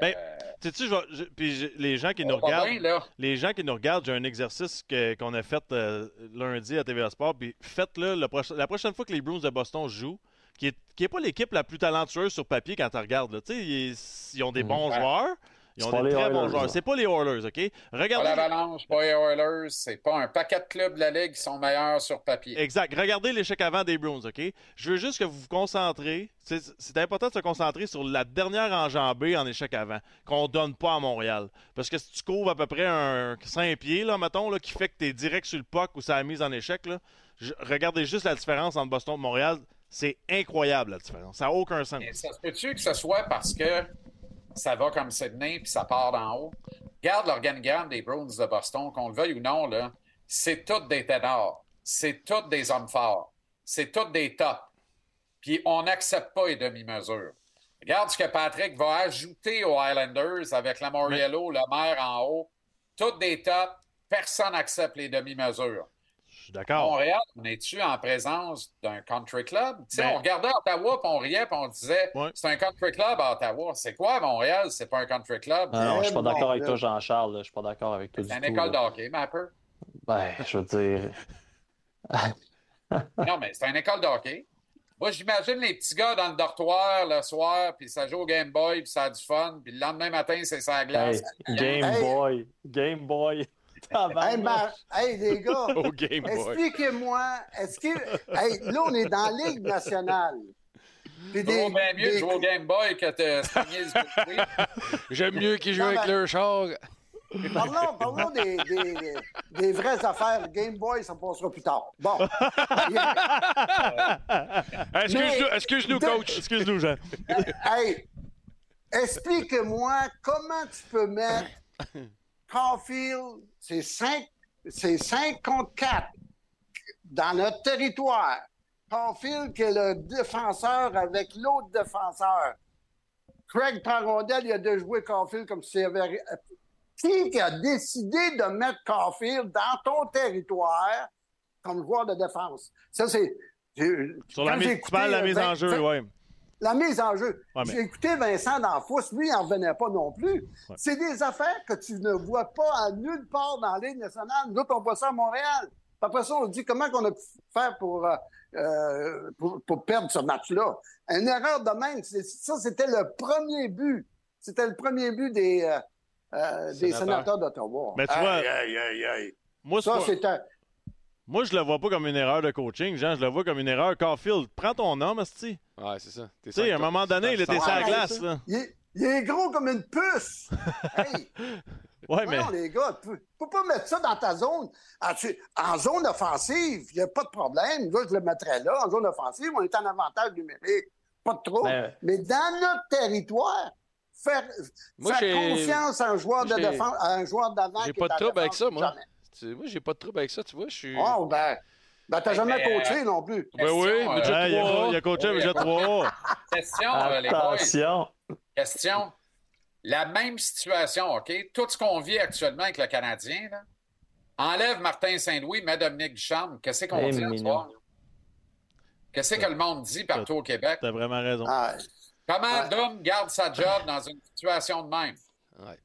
S5: Ben, je- puis je- les gens qui nous regardent,
S9: bien,
S5: les gens qui nous regardent, j'ai un exercice que- qu'on a fait euh, lundi à TVA Sport, puis faites-le le proche- la prochaine fois que les Bruins de Boston jouent, qui est, qui est pas l'équipe la plus talentueuse sur papier quand tu regardes. là. Tu sais, ils, ils ont des bons
S9: Ouais.
S5: joueurs, ils
S7: C'est
S5: ont
S7: pas
S5: des
S7: les
S5: très bons
S7: Oilers,
S5: joueurs. C'est pas les Oilers, OK?
S9: Pas
S5: Regardez.
S9: l'Avalanche, pas les Oilers, c'est pas un paquet de clubs de la Ligue qui sont meilleurs sur papier.
S5: Exact. Regardez l'échec avant des Bruins, OK? Je veux juste que vous vous concentrez. C'est c'est important de se concentrer sur la dernière enjambée en échec avant, qu'on donne pas à Montréal. Parce que si tu couvres à peu près un 5 pieds, là, mettons, là, qui fait que tu es direct sur le puck ou ça a mise en échec, là, je- regardez juste la différence entre Boston et Montréal. C'est incroyable, la différence. Ça n'a aucun sens.
S9: Et ça se peut-tu que ce soit parce que ça va comme Sydney puis ça part d'en haut? Regarde l'organigramme des Bruins de Boston, qu'on le veuille ou non, là, c'est tous des ténors. C'est tous des hommes forts. C'est tous des tops. Puis on n'accepte pas les demi-mesures. Regarde ce que Patrick va ajouter aux Highlanders avec la Moriello, le maire en haut. Toutes des tops. Personne n'accepte les demi-mesures.
S5: Je suis d'accord.
S9: Montréal, on est-tu en présence d'un country club? Tu sais,
S5: Ben-
S9: on regardait Ottawa, puis on riait, puis on disait
S5: Ouais.
S9: c'est un country club à Ottawa. C'est quoi Montréal? C'est pas un country club?
S7: Ah non, je suis pas d'accord avec toi, Jean-Charles. Je suis pas d'accord avec toi du
S9: c'est une école de
S7: là.
S9: hockey, Mapper.
S7: Ben, je veux dire. <laughs>
S9: non, mais c'est une école de hockey. Moi, j'imagine les petits gars dans le dortoir le soir, puis ça joue au Game Boy, puis ça a du fun, puis le lendemain matin, c'est sa glace.
S7: Hey, Game
S8: Hey.
S7: Boy. Game Boy.
S8: Hey, ma- hey, les gars,
S5: Au <laughs> Game Boy.
S8: expliquez-moi, est-ce que. Hey, là, on est dans la Ligue nationale. Puis
S9: C'est bien mieux de
S8: des-
S9: jouer au Game Boy que de. <laughs>
S4: J'aime mieux qu'ils jouent avec leur char.
S8: Parlons, parlons des, des- des vraies affaires. Game Boy, ça passera plus tard. Bon. <laughs>
S4: Excuse-nous, excuse-nous,
S8: de-
S4: coach.
S5: Excuse-nous, Jean.
S8: hey, explique-moi comment tu peux mettre Caulfield, c'est 5 c'est 5 contre 4 dans notre territoire. Caulfield qui est le défenseur avec l'autre défenseur. Craig Parondel, il a de jouer Caulfield comme si il avait... Qui a décidé de mettre Caulfield dans ton territoire comme joueur de défense? Ça, c'est...
S5: Sur la tu parles de la mise
S8: euh,
S5: en jeu, ouais.
S8: La mise en jeu.
S5: Ouais, mais-
S8: J'ai écouté Vincent D'Anfous, lui, il n'en revenait pas non plus. C'est des affaires que tu ne vois pas à nulle part dans la Ligue nationale. Nous on voit ça à Montréal. Après ça, on dit comment on a pu faire pour, euh, euh, pour, pour perdre ce match-là. Une erreur de même. c'est- Ça, c'était le premier but. C'était le premier but des, euh, des
S4: Sénateurs.
S8: sénateurs d'Ottawa.
S5: Mais tu vois-
S8: Aïe, aïe, aïe.
S5: Moi, c'est
S8: Ça, c'est un...
S5: Moi, je le vois pas comme une erreur de coaching, Jean. Je le vois comme une erreur. Caulfield, prends ton homme, asti.
S4: Ouais, c'est ça.
S5: Tu sais, à un moment donné, il était sur la glace, là.
S8: Il est, il est gros comme une puce. <laughs> hey,
S5: Ouais, mais.
S8: Non, les gars, tu peux, pas mettre ça dans ta zone. En, tu- en zone offensive, il n'y a pas de problème. Là, je le mettrais là. En zone offensive, on est en avantage numérique. Pas de trop.
S7: Mais-
S8: Mais dans notre territoire, faire,
S4: Moi,
S8: faire confiance à un joueur de défense, à un joueur d'avant.
S4: J'ai pas de trouble avec ça, moi.
S8: jamais.
S4: Tu- Moi, j'ai pas de trouble avec ça, tu vois. Je suis.
S8: Oh, ben, ben t'as jamais
S9: mais,
S8: coaché
S9: euh,
S8: non plus.
S4: Ben oui, mais
S9: euh,
S5: il, a,
S4: trois.
S5: il a coaché
S9: Oui.
S5: déjà trois.
S9: Question, euh, les boys. Question. La même situation, OK? Tout ce qu'on vit actuellement avec le Canadien, là, enlève Martin Saint-Louis, met Dominique Ducharme. Qu'est-ce qu'on
S7: Eh,
S9: dit soir? Qu'est-ce que le monde dit partout au Québec?
S5: T'as vraiment raison.
S8: Ah,
S9: Comment
S8: Ouais.
S9: Dom garde sa job dans une situation de même?
S4: Ouais.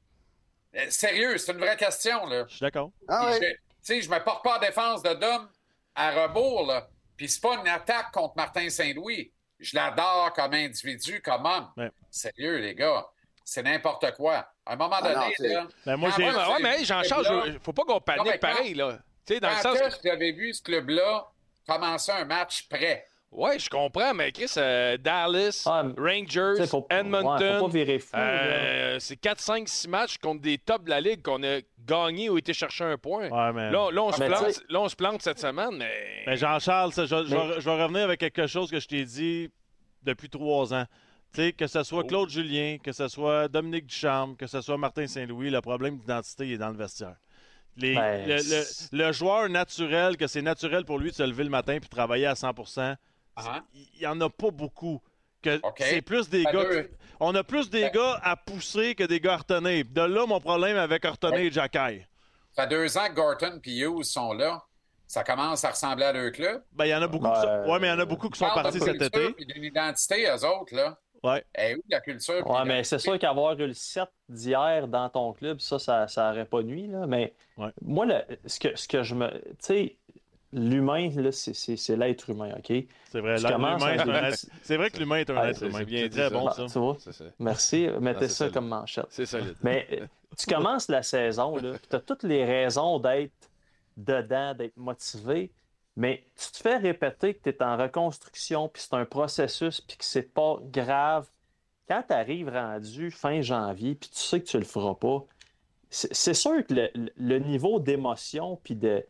S9: Euh, Sérieux, c'est une vraie question, là.
S5: Je suis d'accord.
S8: ah oui.
S9: je- Tu sais, je me porte pas en défense de Dom à rebours, là. Puis c'est pas une attaque contre Martin Saint-Louis. Je l'adore comme individu, comme homme.
S5: Ouais.
S9: Sérieux, les gars. C'est n'importe quoi. À un moment
S8: Ah non,
S9: donné, là,
S5: Ben, moi, j'ai-
S4: Ouais, mais, ouais, mais hey,
S9: ce
S4: Jean-Charles,
S9: club-là-
S4: je- faut pas qu'on panique pareil, là. Tu sais, dans le sens. que-
S9: est-ce que vous avez vu ce club-là commencer un match prêt?
S4: Ouais, je comprends, mais Chris, euh, Dallas,
S7: Ah,
S4: Rangers,
S7: faut,
S4: Edmonton.
S7: ouais,
S4: euh, c'est 4, 5, 6 matchs contre des tops de la ligue qu'on a gagné ou été chercher un point.
S5: Ouais, mais...
S4: Là, là, on se
S7: Mais
S4: plante,
S7: tu sais-
S4: là, on se plante cette semaine, mais.
S5: Mais Jean-Charles, je, je
S7: Mais-
S5: vais- je vais revenir avec quelque chose que je t'ai dit depuis trois ans. Tu sais, que ce
S7: Oh.
S5: soit Claude Julien, que ce soit Dominique Ducharme, que ce soit Martin Saint-Louis, le problème d'identité est dans le vestiaire. Les-
S7: Ben,
S5: le, le-
S7: c'est-
S5: le joueur naturel, que c'est naturel pour lui de se lever le matin puis travailler à 100
S9: Ah.
S5: il n'y en a pas beaucoup. C'est plus des
S9: Ben,
S5: gars.
S9: deux.
S5: On a plus des
S9: Ben-
S5: gars à pousser que des gars à retenir. De là, mon problème avec Hortonnet et Jacky.
S9: Ça fait deux ans que Gorton et Hughes sont là. Ça commence à ressembler à leur club.
S5: Ben, il y en a beaucoup.
S7: Ben,
S5: qui sont... Ouais, mais il y en a beaucoup qui sont
S9: de
S5: partis cet été.
S9: puis d'une identité, eux autres, là.
S5: Ouais.
S9: Eh oui, la culture.
S7: Ouais, mais c'est sûr qu'avoir eu le 7 d'hier dans ton club, ça, ça, ça aurait pas nuit, là. Mais
S5: Ouais.
S7: moi, le- ce, que, ce que je me. Tu sais, l'humain, là, c'est- l'être humain, OK?
S5: C'est vrai.
S7: À-
S5: un être- C'est vrai que l'humain est un
S7: Ah,
S5: être
S4: c'est-
S5: humain.
S4: c'est bien dit,
S5: bon,
S7: Ah,
S5: ça.
S7: tu vois? Merci. Mettez
S4: c'est
S7: ça
S4: solide.
S7: comme manchette.
S4: C'est solide.
S7: Mais euh, tu commences la saison, là, tu as toutes les raisons d'être dedans, d'être motivé, mais tu te fais répéter que tu es en reconstruction, puis c'est un processus, puis que c'est pas grave. Quand tu arrives rendu fin janvier, puis tu sais que tu le feras pas, c'est sûr que le, le- le niveau d'émotion, puis de.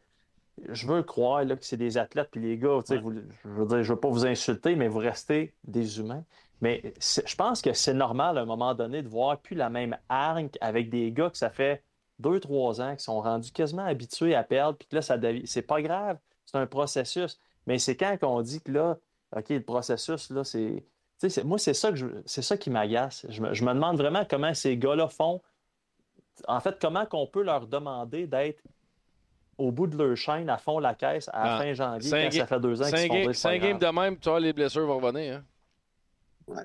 S7: Je veux croire là, que c'est des athlètes, puis les gars, vous- je veux dire, je veux pas vous insulter, mais vous restez des humains. Mais je pense que c'est normal à un moment donné de voir plus la même hargne avec des gars que ça fait deux, trois ans qui sont rendus quasiment habitués à perdre, puis que là, ça c'est pas grave, c'est un processus. Mais c'est quand on dit que là, OK, le processus, là, c'est. moi, c'est ça, que je- c'est ça qui m'agace. Je me, je me demande vraiment comment ces gars-là font. En fait, comment qu'on peut leur demander d'être au bout de leur chaîne, à fond la caisse, à la
S4: Ah,
S7: fin janvier, quand ça fait deux ans qu'ils font
S4: cinq games de même, tu vois, les blessures vont revenir. Hein?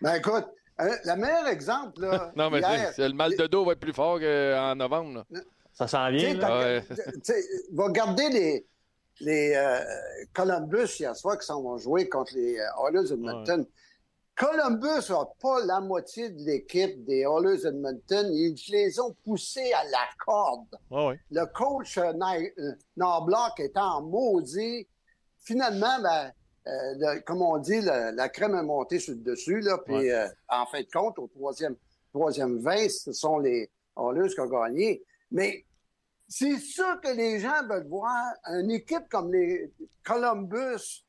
S8: Ben écoute, euh, le meilleur exemple, là, <laughs>
S4: Non, mais
S8: hier,
S4: c'est- c'est- le mal de dos va être plus fort qu'en novembre. là.
S7: Ça s'en vient, là.
S4: Ouais.
S8: tu sais, va garder les, les euh, Columbus hier soir qui s'en vont jouer contre les euh, Oilers Edmonton. Columbus n'a pas la moitié de l'équipe des Oilers Edmonton. Ils les ont poussés à la corde.
S5: Ouais, ouais.
S8: le coach euh, Ni- euh, en maudit. Finalement, ben, euh, le- comme on dit, le- la crème est montée sur le dessus. Là, puis,
S5: Ouais.
S8: euh, en fin de compte, au troisième, troisième 20, ce sont les Oilers qui ont gagné. Mais c'est sûr que les gens veulent voir une équipe comme les Columbus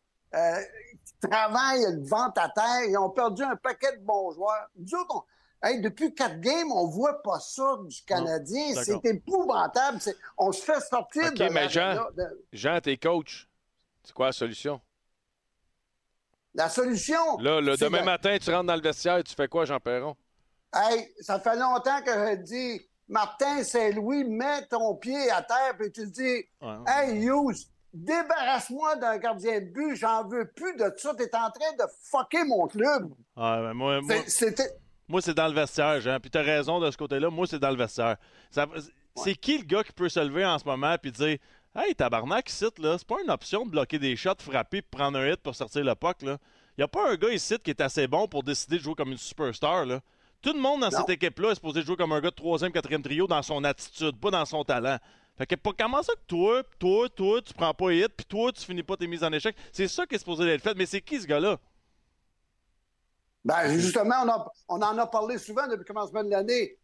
S8: euh, qui travaille le ventre à terre. Ils ont perdu un paquet de bons joueurs. Nous autres, on- hey, depuis quatre games, on voit pas ça du Canadien. C'est épouvantable. On se fait sortir
S4: OK,
S8: de
S4: mais Jean-
S8: de-
S4: Jean, t'es coach. C'est quoi la solution?
S8: la solution.
S4: Là,
S8: c'est
S4: demain
S8: de-
S4: matin, tu rentres dans le vestiaire, tu fais quoi, Jean Perron?
S8: Hey, ça fait longtemps que je dis, Martin Saint-Louis, mets ton pied à terre, puis tu dis,
S5: Ouais.
S8: Hey, Hughes, débarrasse-moi d'un gardien de but, j'en veux plus de ça, t'es en train de fucker mon club.
S5: Ben, moi, moi,
S8: C'est- C'était.
S5: moi, c'est dans le vestiaire, Jean. Puis t'as raison de ce côté-là. Moi, c'est dans le vestiaire. Ça- C'est qui le gars qui peut se lever en ce moment puis dire Hey, tabarnak, ici, là, c'est pas une option de bloquer des shots, frapper puis prendre un hit pour sortir le puck, là. Y a pas un gars ici qui est assez bon pour décider de jouer comme une superstar, là. Tout le monde dans
S8: Non.
S5: cette équipe-là est supposé jouer comme un gars de troisième, quatrième trio dans son attitude, pas dans son talent. Fait que comment ça que toi, toi, toi, tu prends pas hit, puis toi, tu finis pas tes mises en échec? C'est ça qui est supposé être fait. Mais c'est qui ce gars-là?
S8: Ben, justement, on, a- on en a parlé souvent depuis le commencement de l'année.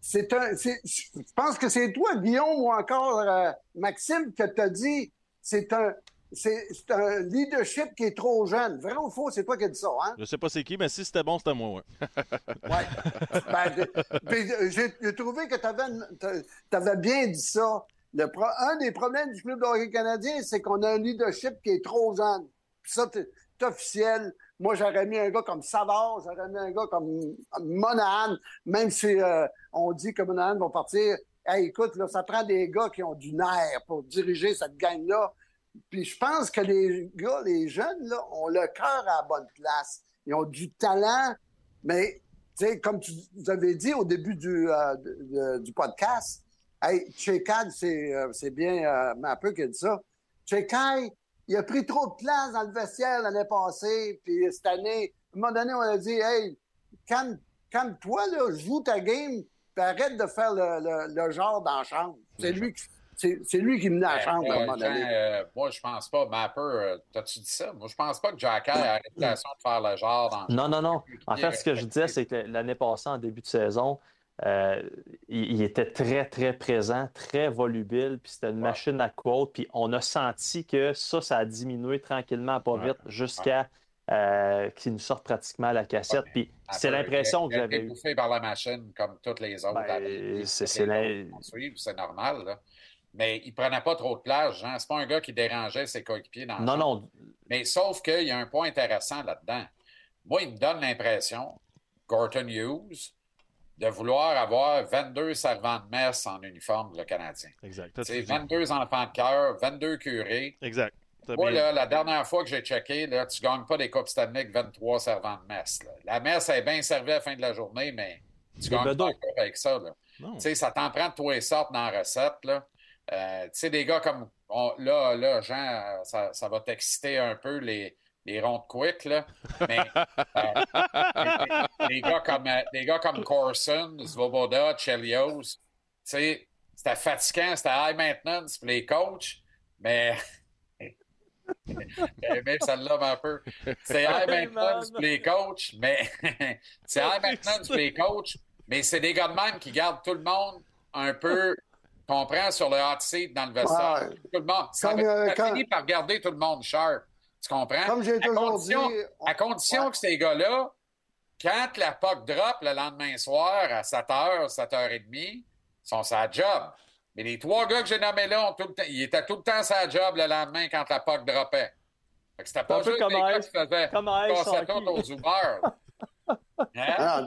S8: C'est un. Je pense que c'est toi, Guillaume, ou encore euh, Maxime, que tu as dit c'est un. C'est un leadership qui est trop jeune. Vrai ou faux, c'est toi qui as dit ça, hein?
S5: Je sais pas c'est qui, mais si c'était bon, c'était moi, ouais. <laughs>
S8: Ouais. Ben, j'ai trouvé que tu avais bien dit ça. Le pro- un des problèmes du club de hockey canadien, c'est qu'on a un leadership qui est trop jeune. Puis ça, c'est c'est officiel. Moi, j'aurais mis un gars comme Savard, j'aurais mis un gars comme Monahan, même si euh, on dit que Monahan va partir. Hey, écoute, là, ça prend des gars qui ont du nerf pour diriger cette gang-là. Puis je pense que les gars, les jeunes, là, ont le cœur à la bonne place. Ils ont du talent, mais tu sais, comme tu, vous avez dit au début du, euh, de- de- du podcast, hey, Chekad, c'est euh, c'est bien euh, un peu qui a dit ça. Chekad, il a pris trop de place dans le vestiaire l'année passée, puis cette année, à un moment donné, on a dit, hey, calme, calme-toi, là, joue ta game, puis arrête de faire le, le- le genre dans la chambre. C'est lui, qui- c'est lui qui menait la chambre à un
S9: euh,
S8: moment donné.
S9: euh, moi, je pense pas. Mapper, euh, t'as-tu dit ça? Moi, je pense pas que Jack a la réputation de faire le genre dans
S7: Non, non, non. En fait, ce que je disais, c'est que l'année passée, en début de saison, euh, il, il était très, très présent, très volubile, puis c'était une
S9: Ouais.
S7: machine à quote, puis on a senti que ça, ça a diminué tranquillement, pas
S9: Ouais.
S7: vite, jusqu'à euh, qu'il nous sorte pratiquement à la cassette.
S9: Ouais.
S7: Puis c'est l'impression
S9: il
S7: que
S9: a
S7: j'avais
S9: été
S7: eue.
S9: bouffé par la machine comme toutes les autres.
S7: Ben, C'est
S9: normal. Là. Mais il prenait pas trop de place, Jean. C'est pas un gars qui dérangeait ses coéquipiers dans
S7: Non, non,
S9: Mais sauf qu'il y a un point intéressant là-dedans. Moi, il me donne l'impression, Gorton Hughes, de vouloir avoir 22 servants de messe en uniforme, le Canadien.
S5: Exact.
S9: C'est
S5: dit.
S9: 22 enfants de cœur, 22 curés.
S5: Exact.
S9: Moi, là, la dernière fois que j'ai checké, là, tu ne gagnes pas des Coupes Stanley avec 23 servants de messe. là. La messe est bien servie à la fin de la journée, mais tu gagnes pas avec ça. Là.
S5: Non.
S9: Tu sais, ça t'en prend de tous les sortes dans la recette. Là. Euh, tu sais, des gars comme. on- là, là, Jean, euh, ça, ça va t'exciter un peu les, les rondes quick, là. Mais euh, des, des gars comme, euh, des gars comme Corson, Svoboda, Chelios, tu sais, c'était fatigant, c'était high maintenance pour les coachs, mais. <laughs> J'ai aimé celle-là un peu. C'est high maintenance pour les coachs, mais <laughs> c'est high maintenance pour les coachs, mais c'est des gars de même qui gardent tout le monde un peu, comprend, sur le hot seat dans le vestiaire.
S8: Ouais.
S9: Tout le monde. Ça,
S8: Comme, euh,
S9: ça
S8: quand-
S9: finit par garder tout le monde sharp. Tu comprends?
S8: Comme j'ai
S9: à
S8: toujours
S9: condition,
S8: dit, on-
S9: à condition
S8: Ouais.
S9: que ces gars-là, quand la puck drop le lendemain soir à 7h, 7h30, sont sa job. Mais les trois gars que j'ai nommés là, ont tout le temps, ils étaient tout le temps sa job le lendemain quand la puck droppait. C'était
S7: un
S9: pas
S7: peu
S9: juste
S7: comme
S9: les gars qui faisaient
S7: comme Ice
S9: passer aux Uber. <laughs> Hein?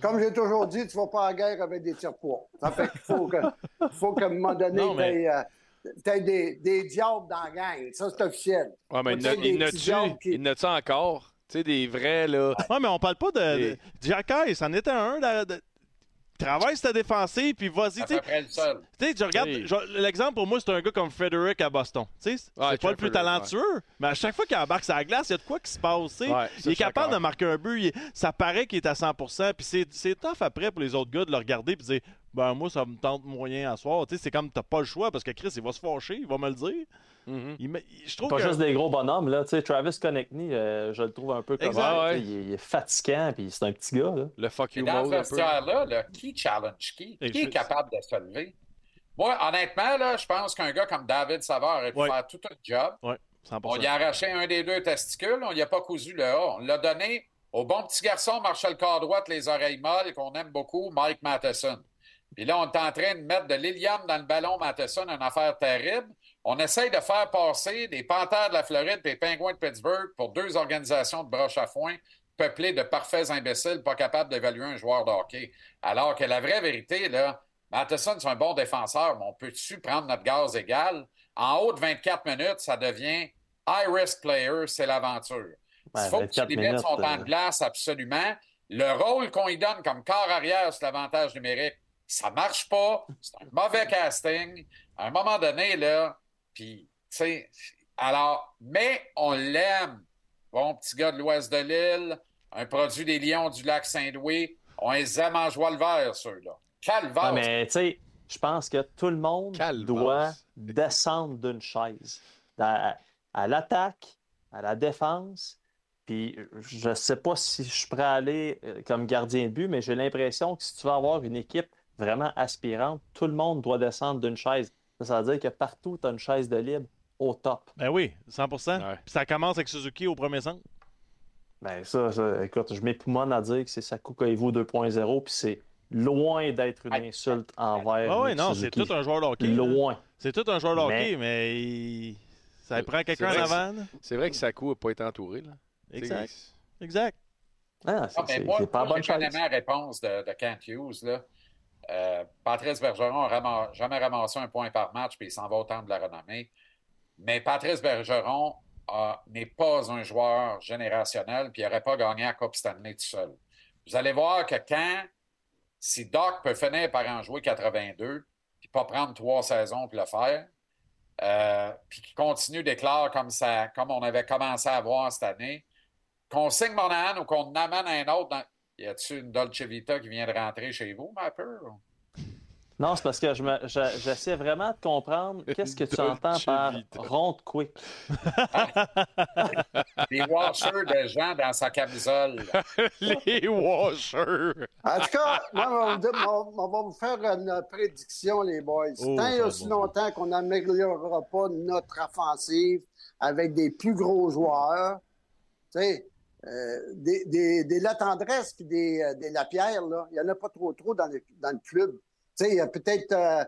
S8: Comme j'ai toujours dit, tu ne vas pas en guerre avec des tire-poids. Ça fait qu'il faut que, faut qu'à un moment donné,
S5: Non, mais-
S8: tu aies, des, des diables dans la gang. Ça, c'est officiel.
S4: Ouais, mais il
S8: des
S4: n'a-tu
S8: qui-
S4: encore? Tu sais, des vrais, là.
S5: Ouais, mais on parle pas de.
S4: Et-
S5: de... Jack Hayes, c'en était un. De, de- Travaille ta défensive, puis vas-y. Tu sais, je regarde,
S4: Oui.
S5: l'exemple pour moi, c'est un gars comme Frederick à Boston. Tu sais, c'est
S4: Ouais,
S5: pas le plus
S4: Frederick,
S5: talentueux, mais à chaque fois qu'il embarque sur la glace, il y a de quoi qui se passe. tu sais.
S4: Ouais,
S5: il est capable de marquer un but, est- ça paraît qu'il est à 100%, puis c'est, c'est tough après pour les autres gars de le regarder et de dire Ben, moi, ça me tente moyen à soir. Tu sais, c'est comme t'as pas le choix parce que Chris, il va se fâcher, il va me le dire. Je trouve
S7: Pas
S5: que.
S7: juste des gros bonhommes, là. Tu sais, Travis Konechny, euh, je le trouve un peu comme ça.
S4: ouais.
S7: Il, est- il est fatigant, puis c'est un petit gars, là.
S4: Le fuck
S9: Et
S4: you
S9: dans ce vestiaire-là, là, qui challenge qui?
S5: Et
S9: Qui est capable de se lever? Moi, honnêtement, là, je pense qu'un gars comme David Savard aurait pu
S5: Ouais.
S9: faire tout un job.
S5: Ouais, 100%.
S9: On y a arraché un des deux testicules, on n'y a pas cousu le A. On l'a donné au bon petit garçon Marshall Cardroite, les oreilles molles, qu'on aime beaucoup, Mike Matheson. Puis là, on est en train de mettre de l'hélium dans le ballon Matheson, une affaire terrible. On essaye de faire passer des Panthères de la Floride et des Pingouins de Pittsburgh pour deux organisations de broche à foin peuplées de parfaits imbéciles pas capables d'évaluer un joueur de hockey. Alors que la vraie vérité, là, Matheson, c'est un bon défenseur, mais on peut-tu prendre notre gaz égal? En haut de 24 minutes, ça devient high-risk player, c'est l'aventure.
S7: Ouais,
S9: Il faut que tu
S7: 24
S9: limites son temps de
S7: euh,
S9: glace absolument. Le rôle qu'on lui donne comme corps arrière sur l'avantage numérique, ça marche pas. C'est un mauvais casting. À un moment donné, là, puis, tu sais, alors, mais on l'aime. Bon, petit gars de l'ouest de l'île, un produit des Lions du lac Saint-Louis. On les aime en joie le vert, ceux-là. Calvaire.
S7: Ouais, mais tu sais, je pense que tout le monde doit descendre d'une chaise. À, à l'attaque, à la défense. Puis je ne sais pas si je suis prêt à aller euh, comme gardien de but, mais j'ai l'impression que si tu veux avoir une équipe vraiment aspirante, tout le monde doit descendre d'une chaise. Ça, veut dire que partout, tu as une chaise de libre au top.
S5: Ben oui, 100%.
S4: Ouais.
S5: Puis ça commence avec Suzuki au premier centre.
S7: Ben ça, ça, écoute, je m'époumonne à dire que c'est Saku Koivu 2.0, puis c'est loin d'être une insulte envers
S5: Ah oui, non, c'est
S7: Suzuki.
S5: tout un joueur de hockey.
S7: Loin.
S5: C'est tout un joueur de
S7: Mais-
S5: hockey, mais il- ça prend quelqu'un en
S4: C'est vrai que
S5: avant.
S4: C'est vrai que Sakou n'a pas été entouré. Là.
S5: Exact. Exact.
S7: Ah, c'est
S9: Ah, ben,
S7: pas bonne
S9: réponse de, de Kent Hughes. Là. Euh, Patrice Bergeron n'a jamais ramassé un point par match, puis il s'en va au temps de la renommée. Mais Patrice Bergeron n'est pas un joueur générationnel, puis il n'aurait pas gagné la Coupe Stanley tout seul. Vous allez voir que quand, si Doc peut finir par en jouer 82, puis pas prendre trois saisons pour le faire, euh, puis qu'il continue d'éclore comme, ça, comme on avait commencé à voir cette année, qu'on signe Monahan ou qu'on amène un autre, dans- Y a-tu une Dolce Vita qui vient de rentrer chez vous, ma peur?
S7: Non, c'est parce que je me- je- j'essaie vraiment de comprendre <laughs> qu'est-ce que tu
S4: Dolce
S7: entends par ronde quick. <laughs>
S9: Des washers de gens dans sa camisole. <laughs>
S4: Les washers.
S8: En tout cas, moi, on va, vous dire- on- on va vous faire une prédiction, les boys.
S5: Oh,
S8: Tant et aussi
S5: bon.
S8: longtemps qu'on n'améliorera pas notre offensive avec des plus gros joueurs, tu sais, euh, des, des, des Latendresse puis des, euh, des Lapierre, là, il n'y en a pas trop trop dans le, dans le club. Tu sais, il y a peut-être... euh,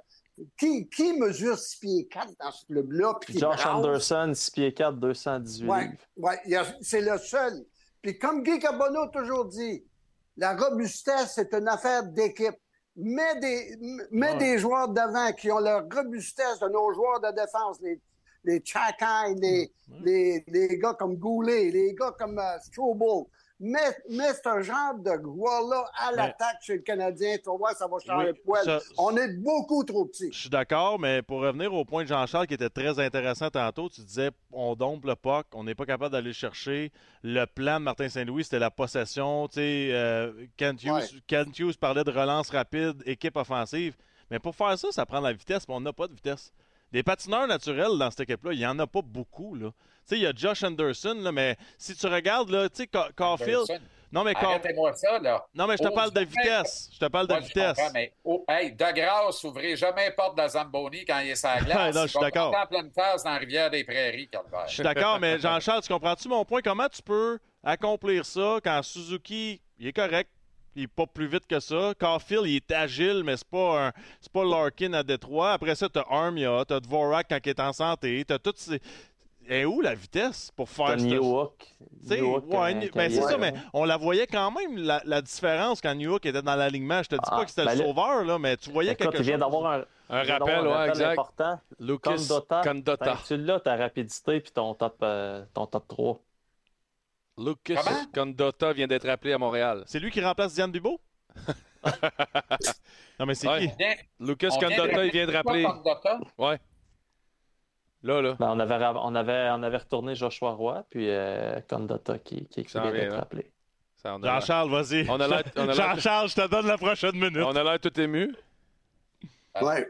S8: qui, qui mesure 6 pieds 4 dans ce club-là?
S7: Josh? Anderson, 6 pieds 4, 218
S8: Ouais, ouais, c'est le seul. Puis comme Guy Carbonneau a toujours dit, la robustesse, c'est une affaire d'équipe. Mets des, mets
S5: Ouais.
S8: des joueurs devant qui ont la robustesse de nos joueurs de défense, les, les Chakai, les, les, les gars comme Goulet, les gars comme euh, Strobel. Mets, mets ce genre de joueurs-là à l'attaque chez le Canadien. Tu vas voir, ça va changer
S5: Oui,
S8: poil.
S5: ça-
S8: On est beaucoup trop petits.
S5: Je suis d'accord, mais pour revenir au point de Jean-Charles qui était très intéressant tantôt, tu disais on dompe le puck, on n'est pas capable d'aller le chercher. Le plan de Martin Saint-Louis, c'était la possession. Tu sais, euh, Kent, Hughes,
S8: Ouais.
S5: Kent Hughes parlait de relance rapide, équipe offensive. Mais pour faire ça, ça prend de la vitesse, mais on n'a pas de vitesse. Des patineurs naturels dans cette équipe-là, il n'y en a pas beaucoup. Là. Tu sais, il y a Josh Anderson, là, mais si tu regardes, là, tu sais, Ca- Caulfield.
S9: Anderson.
S5: Non, mais Ca-
S9: Arrêtez-moi ça, là.
S5: non, mais je te parle de vitesse. Je te parle de
S9: Moi,
S5: vitesse.
S9: mais oh, hey, de grâce, ouvrez jamais la porte de Zamboni quand il est sur la <laughs> glace.
S5: Non, je suis d'accord.
S9: monter en pleine phase dans la rivière des Prairies, Calvaire.
S5: Je suis d'accord, mais <laughs> Jean-Charles, tu comprends-tu mon point? Comment tu peux accomplir ça quand Suzuki, il est correct, il est pas plus vite que ça. Caulfield, il est agile, mais c'est pas un, c'est pas Larkin à Détroit. Après ça, t'as Armia, t'as Dvorak quand il est en santé, t'as toutes ces... Et où la vitesse pour faire
S7: Newhook.
S5: Tu sais,
S7: Newhook,
S5: ouais,
S7: euh,
S5: New-
S7: quand
S5: ben, c'est
S7: est
S5: ça, mais on la voyait quand même, la, la différence quand New York était dans l'alignement. Je te dis
S7: Ah,
S5: pas que c'était
S7: ben
S5: le
S7: là-
S5: sauveur, là, mais tu voyais
S7: Écoute,
S5: quelque chose.
S7: d'avoir un,
S4: Un
S7: il vient
S4: rappel,
S7: d'avoir un
S4: ouais, exact.
S7: important.
S4: Lucas
S7: que Tu l'as, ta rapidité puis ton top, euh, ton top 3.
S4: Lucas
S9: Comment?
S4: Condotta vient d'être appelé à Montréal.
S5: C'est lui qui remplace Diane Bibo? <laughs> non, mais c'est
S4: Ouais.
S5: qui?
S4: Lucas
S9: on
S4: Condotta, il vient de rappeler.
S9: Condotta?
S4: Ouais. Là, là.
S7: Ben, on, avait, on, avait, on avait retourné Joshua Roy, puis euh, Condotta qui, qui, vient d'être
S4: là.
S7: rappelé.
S4: Ça, on a l'air-
S5: Jean-Charles, vas-y.
S4: On a l'air- <laughs> on a l'air-
S5: Jean-Charles, je te donne la prochaine minute.
S4: on a l'air tout ému.
S8: Ouais.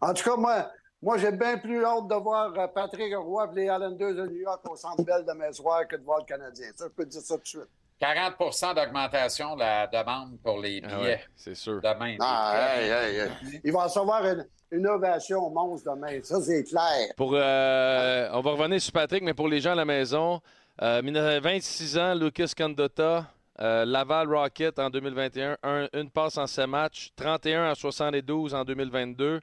S8: En tout cas, moi, moi j'ai bien plus hâte de voir euh, Patrick Roy et les Islanders de New York au Centre Bell demain soir que de voir le Canadien. Ça, je peux te dire ça tout de suite.
S9: 40% d'augmentation de la demande pour les
S4: Ah
S9: billets
S4: ouais, c'est sûr.
S9: demain.
S8: Ah, hey, hey, hey. Il va recevoir une, une ovation monstre demain. Ça, c'est clair.
S4: Pour, euh, on va revenir sur Patrick, mais pour les gens à la maison, euh, 26 ans, Lucas Condotta, euh, Laval Rocket en 2021, un- une passe en 7 matchs, 31 en 72 en 2022.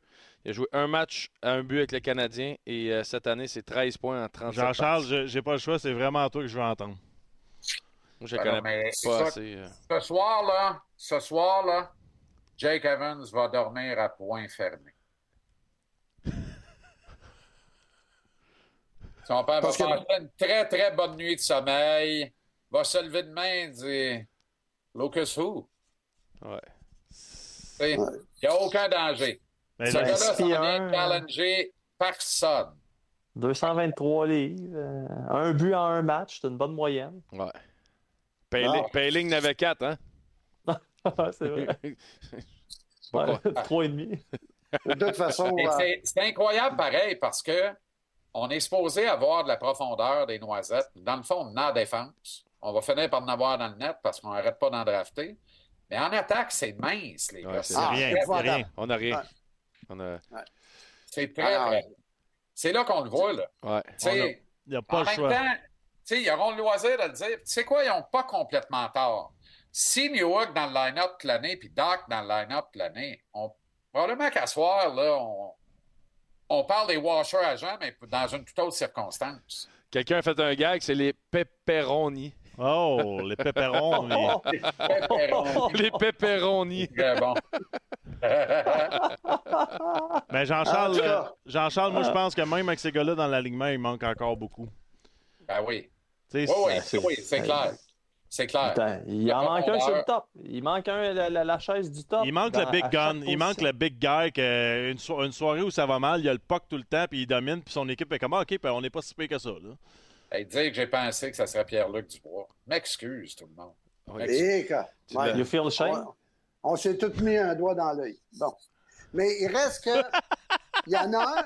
S4: Il a joué un match à un but avec le Canadien et euh, cette année, c'est 13 points en 37
S5: Jean-Charles, j'ai pas le choix, c'est vraiment toi que je veux entendre.
S4: Moi, je
S9: Ben
S4: connais
S9: non, mais c'est
S4: pas
S9: ça.
S4: assez. euh.
S9: Ce soir, là, ce soir, là, Jake Evans va dormir à point fermé. Son père va
S8: Parce que-
S9: passer une très, très bonne nuit de sommeil. Va se lever demain et dire Lucas who?
S4: Ouais.
S9: Il n'y a aucun danger.
S5: Mais
S9: Ce
S5: là,
S9: gars-là s'en vient challenger personne.
S7: 223 livres, euh, un but en un match, c'est une bonne moyenne.
S4: ouais. Payling, n'avait 4, hein? <laughs>
S7: c'est vrai. <laughs>
S4: Pourquoi?
S7: Ouais, Trois et demi.
S8: De toute façon, <laughs> euh,
S9: c'est- incroyable pareil parce que on est supposé avoir de la profondeur des noisettes. Dans le fond, on a en défense. On va finir par en avoir dans le net parce qu'on n'arrête pas d'en drafter. Mais en attaque, c'est mince, les
S4: Ouais,
S9: gars.
S4: c'est
S8: Ah,
S5: rien.
S4: On n'a rien.
S8: Ouais.
S4: On a...
S9: C'est très,
S8: Ah,
S9: C'est là qu'on le voit, là.
S4: Ouais.
S5: Il n'y a pas
S9: en
S5: le
S9: même
S5: choix.
S9: temps, ils auront le loisir de le dire. Tu sais quoi, ils n'ont pas complètement tort. Si New York dans le line-up toute l'année, puis Doc dans le line-up toute l'année, on... probablement qu'à soir, là, on... on parle des washers agents, mais dans une toute autre circonstance.
S4: Quelqu'un a fait un gag, c'est les pepperoni.
S5: Oh, les pépérons. <laughs> les-
S9: Pepperoni. <laughs>
S4: Les pepperoni. <laughs>
S9: Très bon.
S5: Mais Jean-Charles, euh. Jean-Charles, moi, je pense que même avec ces gars-là dans l'alignement, il manque encore beaucoup.
S9: ben oui. Oui, oui,
S5: c'est-
S9: c'est, oui, c'est clair. C'est clair.
S7: Il en manque un sur le top. Il manque un, la, la- la chaise du top.
S5: Il manque
S7: dans-
S5: le big gun. Il manque le big guy. Que une, so- une soirée où ça va mal, il y a le puck tout le temps, puis il domine, puis son équipe est comme Ah, OK, ben, on n'est pas si pire que ça. Là.
S9: Hey, dire que j'ai pensé que ça serait Pierre-Luc Dubois. M'excuse, tout le monde.
S4: Oui.
S8: Et que-
S4: Tu
S8: ouais.
S4: l'as-
S7: You feel shame?
S8: On, on s'est tous mis un doigt dans l'œil. Bon. Mais il reste que. Il y en a un.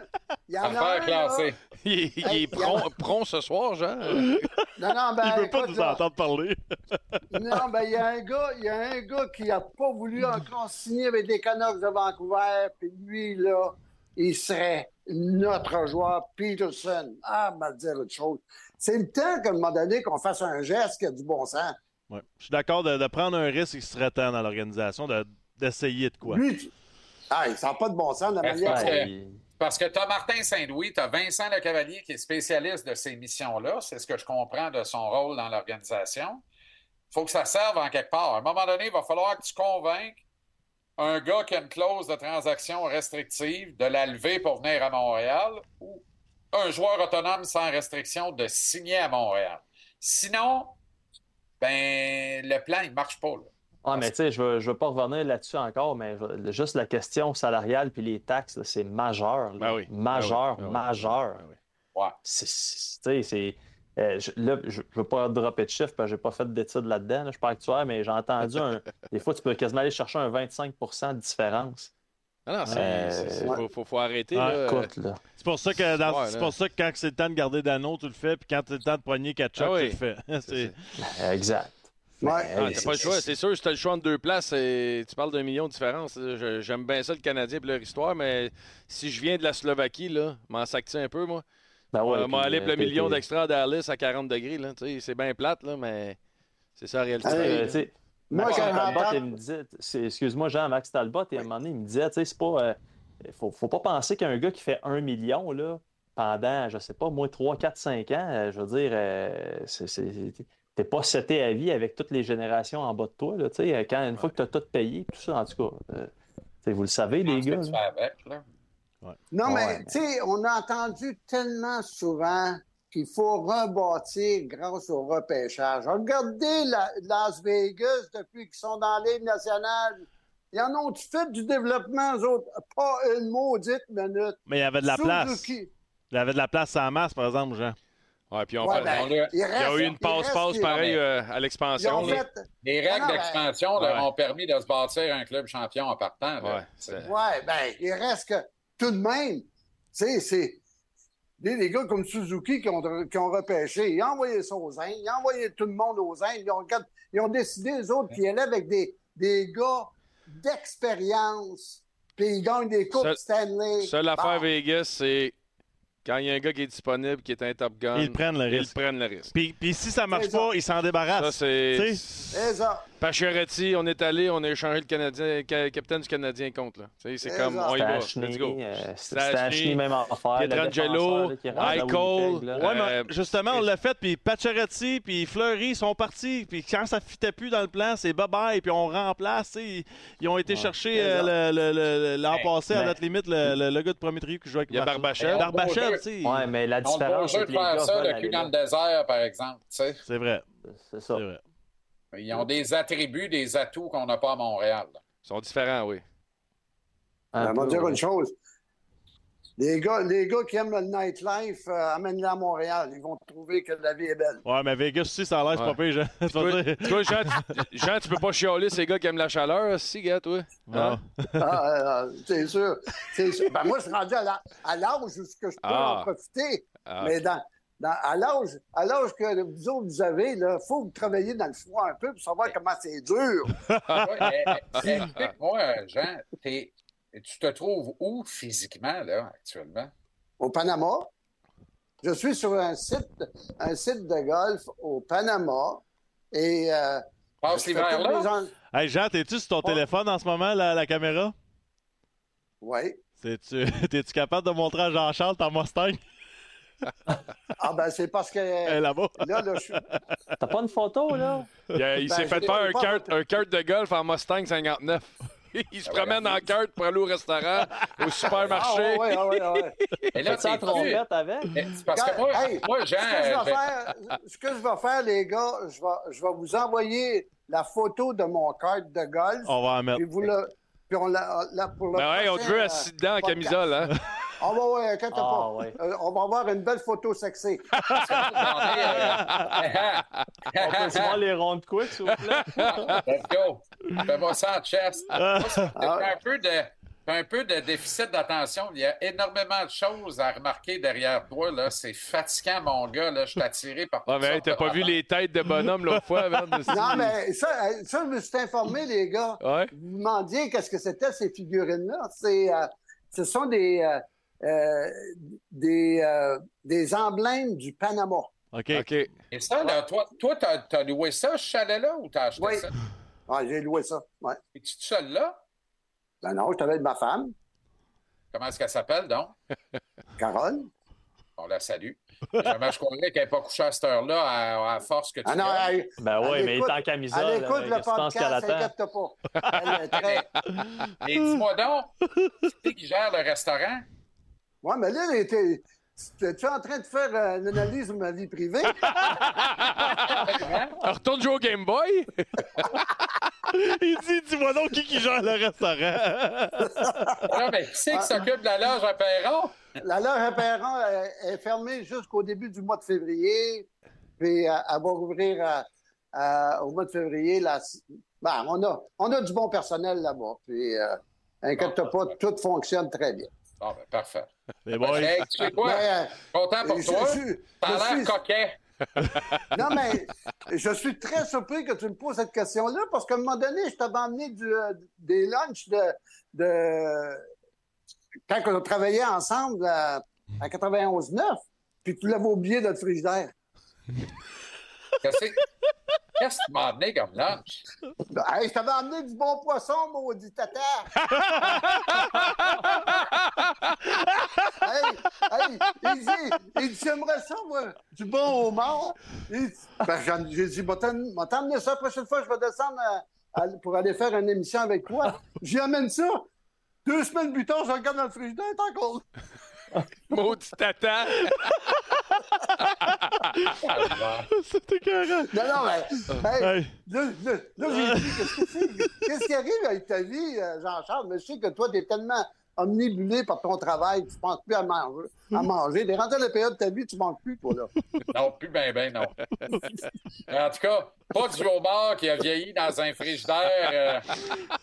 S8: Il y en a un.
S4: Il, est- il
S8: Hey,
S4: est prompt, prompt ce soir, Jean.
S8: Non, non, ben.
S5: Il veut pas nous
S8: là,
S5: entendre parler.
S8: Non, ben, il y a un gars, il y a un gars qui n'a pas voulu encore signer avec les Canucks de Vancouver, puis lui, là, il serait notre joueur, Peterson. Ah, m'a dire autre chose. C'est le temps qu'à un moment donné qu'on fasse un geste qui a du bon sens.
S5: Ouais. Je suis d'accord de, de prendre un risque qui serait temps dans l'organisation, de- d'essayer de quoi.
S8: Lui, tu- ah, il sent pas de bon sens de la manière.
S9: parce que- Parce que tu as Martin Saint-Louis, tu as Vincent Lecavalier qui est spécialiste de ces missions-là. C'est ce que je comprends de son rôle dans l'organisation. Il faut que ça serve en quelque part. À un moment donné, il va falloir que tu convainques un gars qui a une clause de transaction restrictive de la lever pour venir à Montréal ou un joueur autonome sans restriction de signer à Montréal. Sinon, ben le plan, il ne marche pas. là.
S7: Ah, mais tu sais, je ne veux, pas revenir là-dessus encore, mais je- juste la question salariale puis les taxes, c'est majeur. là.
S4: Ben oui.
S7: Majeur,
S4: Ben oui. Ben
S7: majeur.
S4: Ben oui.
S9: Ouais.
S7: C'est- c'est- Tu sais, c'est. euh, je- là, je ne veux pas dropper de chiffres parce que je n'ai pas fait d'études là-dedans. là, je ne suis pas actuaire, mais j'ai entendu un. <laughs> Des fois, tu peux quasiment aller chercher un 25% de différence.
S4: Ah non, c'est,
S7: Euh,
S8: ouais.
S4: faut, faut, faut arrêter.
S5: Ah,
S4: là.
S7: Écoute, là.
S5: C'est pour ça que dans-
S4: Ouais,
S5: c'est
S4: là.
S5: pour ça que quand c'est le temps de garder Dano, tu le fais, puis quand c'est le temps de poigner Ketchup,
S4: Ah oui.
S5: tu le fais. <laughs> C'est-
S7: Euh, Exact.
S8: Ouais.
S7: Mais,
S4: Ah, t'as pas le choix. C'est sûr, si t'as le choix entre deux places, c'est- tu parles d'un million de différence. Je- J'aime bien ça, le Canadien et leur histoire, mais si je viens de la Slovaquie, là, m'en sac un peu, moi?
S7: Ben ouais,
S4: Euh,
S7: puis,
S4: aller
S7: euh,
S4: pour le million d'extra à Dallas à 40 degrés. là. Tu sais, C'est bien plate, là, mais c'est ça la réalité.
S7: Sais,
S8: Moi,
S7: Max Talbot, il me disait, excuse-moi, Jean, Max Talbot, et à un moment donné, il me disait, tu sais, c'est pas. euh, faut, faut pas penser qu'un gars qui fait un million, là, pendant, je sais pas, moi, 3, 4, 5 ans, euh, je veux dire, euh, c'est- t'es pas seté à vie avec toutes les générations en bas de toi, là, tu sais, quand, une fois que tu as tout payé, tout ça, en tout cas, euh, tu sais, vous le savez, les gars.
S9: tu
S7: là.
S9: fais avec, là?
S8: Non,
S7: Ouais,
S8: mais
S7: mais-
S8: tu sais, on a entendu tellement souvent qu'il faut rebâtir grâce au repêchage. Regardez la- Las Vegas depuis qu'ils sont dans Ligue nationale. Ils en ont fait du développement, eux autres? Pas une maudite minute.
S5: Mais il y avait de la place. Il y avait de la place en masse, par exemple, Jean.
S4: Ouais, puis on
S8: Ouais,
S4: fait-
S8: ben,
S4: on
S8: il
S4: il y a eu une passe-passe
S8: reste-
S4: pareil euh, à l'expansion.
S8: fait...
S9: Les règles
S8: non,
S9: d'expansion
S4: Ouais.
S9: ont permis de se bâtir un club champion en partant. là.
S4: Ouais,
S8: Ouais, ben, il reste que tout de même, tu sais, c'est des, des gars comme Suzuki qui ont, qui ont repêché. Ils ont envoyé ça aux Indes, ils ont envoyé tout le monde aux Indes. Ils ont, ils ont décidé, eux autres, qu'ils allaient avec des, des gars d'expérience, puis ils gagnent des coupes
S4: Seul-
S8: Stanley.
S4: Seule affaire. Vegas, c'est quand il y a un gars qui est disponible, qui est un top gun,
S5: Ils prennent le
S4: ils
S5: risque.
S4: prennent le risque.
S5: Puis, puis si ça marche pas, ils s'en débarrassent.
S4: Ça,
S8: C'est ça.
S4: Pacioretty, on est allé, on a échangé le Canadien, ca- capitaine du Canadien contre. là. Tu sais, C'est
S8: C'est
S4: comme, on y va. Let's go.
S7: euh,
S4: Stachny,
S7: même affaire.
S4: Pietrangelo,
S7: là.
S5: Ouais, mais
S4: Euh,
S5: justement, on l'a fait, puis Pacioretty, puis Fleury sont partis, puis quand ça fitait plus dans le plan, c'est bye-bye, puis on remplace, tu sais, ils, ils ont été chercher
S8: c'est
S5: euh, le- le- le- l'an
S9: Mais-
S5: passé, à
S7: mais-
S5: notre limite, le, le- le gars de premier trio qui jouait avec
S4: Il y a
S5: Marchand.
S4: Barbachev.
S5: Barbachev, tu sais.
S7: Ouais, mais la
S9: On
S7: différence,
S9: jeu
S7: c'est
S9: de
S7: que les
S9: faire ça, le cul dans le désert, par exemple. tu sais.
S5: C'est vrai,
S7: C'est ça.
S5: c'est vrai.
S9: Ils ont des attributs, des atouts qu'on n'a pas à Montréal.
S4: Ils sont différents, oui.
S7: Un
S8: On va dire une chose. Les gars, les gars qui aiment le nightlife, euh, amène-les à Montréal. Ils vont trouver que la vie est belle.
S5: Ouais, mais Vegas aussi, ça a l'air, c'est
S4: Ouais.
S5: pas pire, Jean.
S4: Toi, <laughs> Jean, tu, Jean, tu peux pas chialer ces gars qui aiment la chaleur, si, gars, toi?
S5: Ah.
S8: Ah, euh, c'est sûr. C'est sûr. Ben, moi, je suis rendu à la- à l'âge où ce que je peux
S4: Ah.
S8: en profiter.
S4: Ah,
S8: Mais dans, dans- à l'âge à l'âge que vous autres, vous avez, il faut que vous travailliez dans le froid un peu pour savoir comment c'est dur. <laughs>
S9: Ouais, mais, mais, Explique-moi, Jean, tu te trouves où physiquement, là, actuellement?
S8: Au Panama, je suis sur un site, un site de golf au Panama. Et euh,
S9: Passe l'hiver
S8: les
S9: là?
S5: Hey, Jean, t'es-tu sur ton téléphone en ce moment, la, la caméra?
S8: Oui. <laughs>
S5: T'es-tu capable de montrer à Jean-Charles ta Mustang?
S8: Ah ben c'est parce que
S5: Elle est là-bas.
S8: là, là, je suis.
S7: T'as pas une photo, là?
S4: Il, a- il
S8: Ben,
S4: s'est fait faire un kart, un kart de golf en Mustang 59. <laughs> Il se promène en kart pour aller au restaurant, au
S8: Ah
S4: supermarché.
S8: ouais, ouais, ouais, ouais. <laughs>
S9: Et là, t'es
S7: trompette avec?
S9: Eh, Parce que moi,
S8: Hey,
S9: moi Jean,
S8: ce, que je
S9: euh,
S8: vais
S9: ben,
S8: faire, ce que je vais faire, les gars, je vais, je vais vous envoyer la photo de mon carte de golf.
S5: On va en mettre.
S8: Puis vous le. Puis on la, la- pour le
S4: Ben ouais, on te veut
S8: euh,
S4: assis dedans en
S8: podcast.
S4: camisole, hein? <laughs>
S8: Ah, bah ouais, inquiète
S7: Ah,
S8: pas.
S7: ouais.
S8: Euh, on va avoir une belle photo sexy. <laughs>
S7: On peut voir les rondes quick, s'il vous plaît?
S9: Let's go. Fais-moi ça en chest. <laughs>
S8: Ah.
S9: Un peu de. Un peu de déficit d'attention. Il y a énormément de choses à remarquer derrière toi. Là. C'est fatigant, mon gars. Là. Je suis attiré par
S4: Ah,
S9: tout
S4: mais
S9: ça.
S4: hey, t'as pas vu les têtes de bonhomme l'autre fois?
S8: Non, mais ça, euh, ça, je me suis informé, les gars.
S4: Ouais.
S8: Vous vous demandiez qu'est-ce que c'était, ces figurines-là. C'est, euh, ce sont des, euh, euh, des, euh, des emblèmes du Panama.
S5: OK.
S4: OK.
S9: Et ça, là, toi, toi t'as, loué ça, ce chalet-là, ou t'as acheté
S8: Oui.
S9: ça?
S8: Ah, j'ai loué ça. Ouais.
S9: Es-tu tout seul là?
S8: Ben non, je avec ma femme,
S9: Comment est-ce qu'elle s'appelle, donc? <laughs>
S8: Carole.
S9: On la salue. Jamais je croirais qu'elle n'est pas couchée à cette heure-là à, à force que tu
S8: Ah non, elle,
S7: Ben oui,
S8: Elle
S7: mais il
S8: écoute-
S7: est en camisole.
S8: elle écoute
S7: là,
S8: le podcast, pas. Elle est très... <laughs>
S9: Mais dis-moi donc, qui gère le restaurant?
S8: Ouais, mais là, elle était... Es-tu en train de faire euh, une analyse de ma vie privée? <laughs>
S9: Hein?
S4: Retourne jouer au Game Boy? <laughs>
S5: Il dit, dis-moi donc qui qui gère le restaurant? <laughs>
S9: Non, mais qui c'est qui s'occupe de la loge à Perron?
S8: La loge à Perron euh, est fermée jusqu'au début du mois de février. Puis euh, elle va rouvrir euh, euh, au mois de février. La... Ben, on, a, on a du bon personnel là-bas. Puis, euh, inquiète pas, tout fonctionne très bien.
S9: Bon, ben, parfait.
S5: Mais bon,
S9: Hey, tu sais quoi?
S8: Mais, euh,
S9: Content pour
S8: je-
S9: toi?
S8: je-
S9: T'as
S8: je
S9: l'air
S8: suis-
S9: coquet. <laughs>
S8: Non, mais je suis très surpris que tu me poses cette question-là parce qu'à un moment donné, je t'avais emmené du, euh, des lunchs de, de. Quand on travaillait ensemble euh, à 91-9, puis tu l'avais oublié dans le frigidaire. <laughs>
S9: Qu'est-ce que qu'est-ce que tu m'as amené comme lunch?
S8: Hey, je t'avais emmené du bon poisson, maudit tata! <laughs> hey, hey, il dit, il dit, j'aimerais ça, moi, du bon homard. Il ben, j'ai dit, va t'emmener ça la prochaine fois, je vais descendre à- à- pour aller faire une émission avec toi. J'y amène ça. Deux semaines plus tard, je regarde dans le frigidaire, t'es encore.
S4: Maudit tata! <laughs>
S5: c'était carré.
S8: Non, non, mais, hey,
S5: Hey.
S8: là, là, là, j'ai dit, qu'est-ce que c'est? Qu'est-ce qui arrive avec ta vie, euh, Jean-Charles? Mais je sais que toi, t'es tellement omnibulé par ton travail, tu penses plus à manger. À manger. T'es rentré à la période de ta vie, tu manges plus, toi, là.
S9: Non, plus ben ben, non. En tout cas, pas du homard qui a vieilli dans un frigidaire. euh,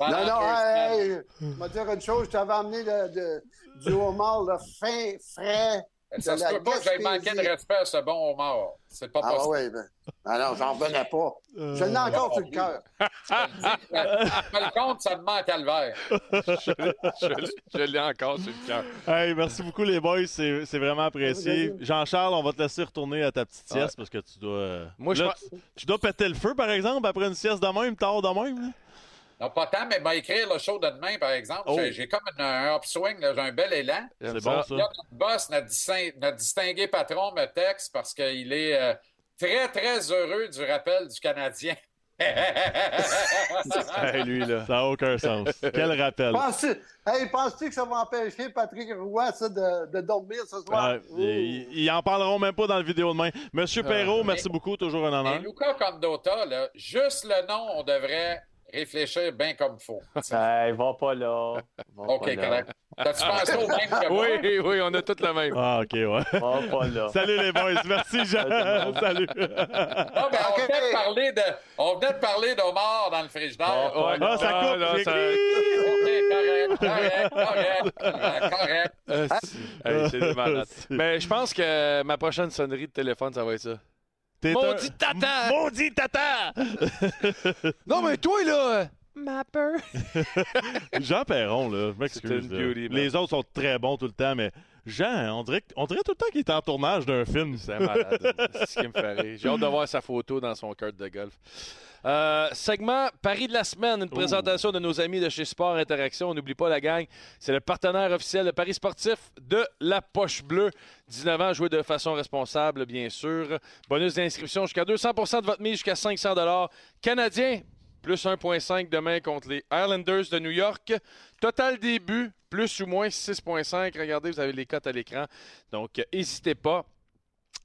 S8: Non, non, hey, je vais te dire une chose, je t'avais amené de- de- du homard, là, fin, frais.
S9: Ça se peut pas que j'aie manqué de respect à ce bon homard. C'est pas
S8: Ah,
S9: possible.
S8: ouais, ben. Ah non, j'en revenais pas. Je l'ai encore sur le cœur.
S9: Je le compte, ça me manque à le verre.
S4: Je, l'ai encore sur le cœur.
S5: Hey, merci beaucoup, les boys. C'est c'est vraiment apprécié. Jean-Charles, on va te laisser retourner à ta petite sieste parce que tu dois. euh,
S4: Moi, je
S5: là, tu, tu dois péter le feu, par exemple, après une sieste de même, tard de même.
S9: Non, pas tant, mais m'a écrire le show de demain, par exemple.
S5: Oh.
S9: J'ai- J'ai comme une- un upswing, j'ai un bel élan.
S5: C'est bon, ça.
S9: Là, notre boss, notre, distin- notre distingué patron me texte parce qu'il est euh, très, très heureux du rappel du Canadien. <laughs> <laughs>
S4: Hey, lui, là.
S5: Ça n'a aucun sens. Quel rappel.
S8: Penses-tu hey, penses-tu que ça va empêcher Patrick Roy, ça, de, de dormir ce soir?
S5: Ils, ils en parleront même pas dans la vidéo de main. Monsieur Perrault, merci beaucoup, toujours un
S9: Et
S5: honneur.
S9: Luca Condota, là, juste le nom, on devrait réfléchir bien comme il faut.
S7: Hey, <laughs> va pas là. Va
S9: OK,
S7: pas là.
S9: correct. T'as-tu pensé au même que moi?
S4: Oui, oui, on a tout le même.
S5: Ah, ok, ouais.
S7: Va pas là. <laughs>
S5: Salut les boys, merci Jean. Salut. <laughs>
S9: Non, mais on
S8: OK.
S9: venait de parler de, on venait de parler d'Omar dans le frigidaire.
S7: Oh,
S4: Ouais,
S5: Ah, ça
S4: non,
S5: coupe.
S4: non,
S5: j'ai
S4: ça-.
S9: OK, correct, correct, correct, correct.
S4: Euh, c'est- hey, c'est des malades. Mais je pense que ma prochaine sonnerie de téléphone, ça va être ça.
S5: T'es
S4: Maudit
S5: un-
S4: tata!
S5: Maudit tata! <laughs>
S4: Non, mais toi, là! Mapper! <laughs>
S5: Jean Perron, là, je m'excuse. Les autres sont très bons tout le temps, mais Jean, on dirait, on dirait tout le temps qu'il est en tournage d'un film.
S4: C'est malade. C'est ce qui me fait rire. J'ai hâte de voir sa photo dans son cart de golf. Euh, segment Paris de la semaine, une présentation de nos amis de chez Sport Interaction. On n'oublie pas la gang. C'est le partenaire officiel de Paris sportif de la Poche Bleue. 19 ans, jouer de façon responsable, bien sûr. Bonus d'inscription jusqu'à 200% de votre mise jusqu'à 500 Canadien, plus 1,5 demain contre les Islanders de New York. Total début, plus ou moins 6,5. Regardez, vous avez les cotes à l'écran. Donc, euh, n'hésitez pas.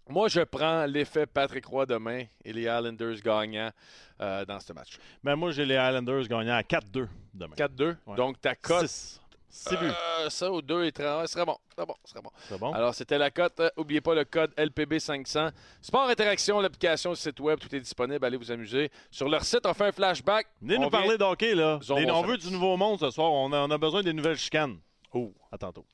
S4: Moi, je prends l'effet Patrick Roy demain et les Islanders gagnants euh, dans ce match.
S5: Mais moi, j'ai les Islanders gagnant à 4-2 demain.
S4: 4-2.
S5: Ouais.
S4: Donc, ta cote,
S5: Six. 6 buts.
S4: Euh, ça ou 2 et 30. Ouais, ce serait bon. Ce serait bon. ce serait bon.
S5: C'est bon?
S4: Alors, c'était la cote. Euh, N'oubliez pas le code LPB500. Sport Interaction, l'application, le site web, tout est disponible. Allez vous amuser. Sur leur site, on fait un flashback.
S5: Venez
S4: On
S5: nous
S4: vient-
S5: parler d'hockey, là. Des- on veut du nouveau monde ce soir. On a, on a besoin des nouvelles chicanes. Oh, à tantôt.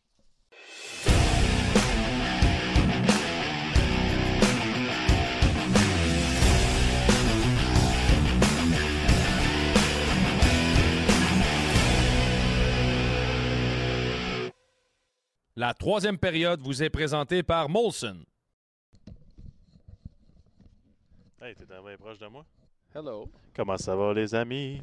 S10: La troisième période vous est présentée par Molson.
S5: Hey, t'es bien proche de moi?
S4: Hello.
S5: Comment ça va, les amis?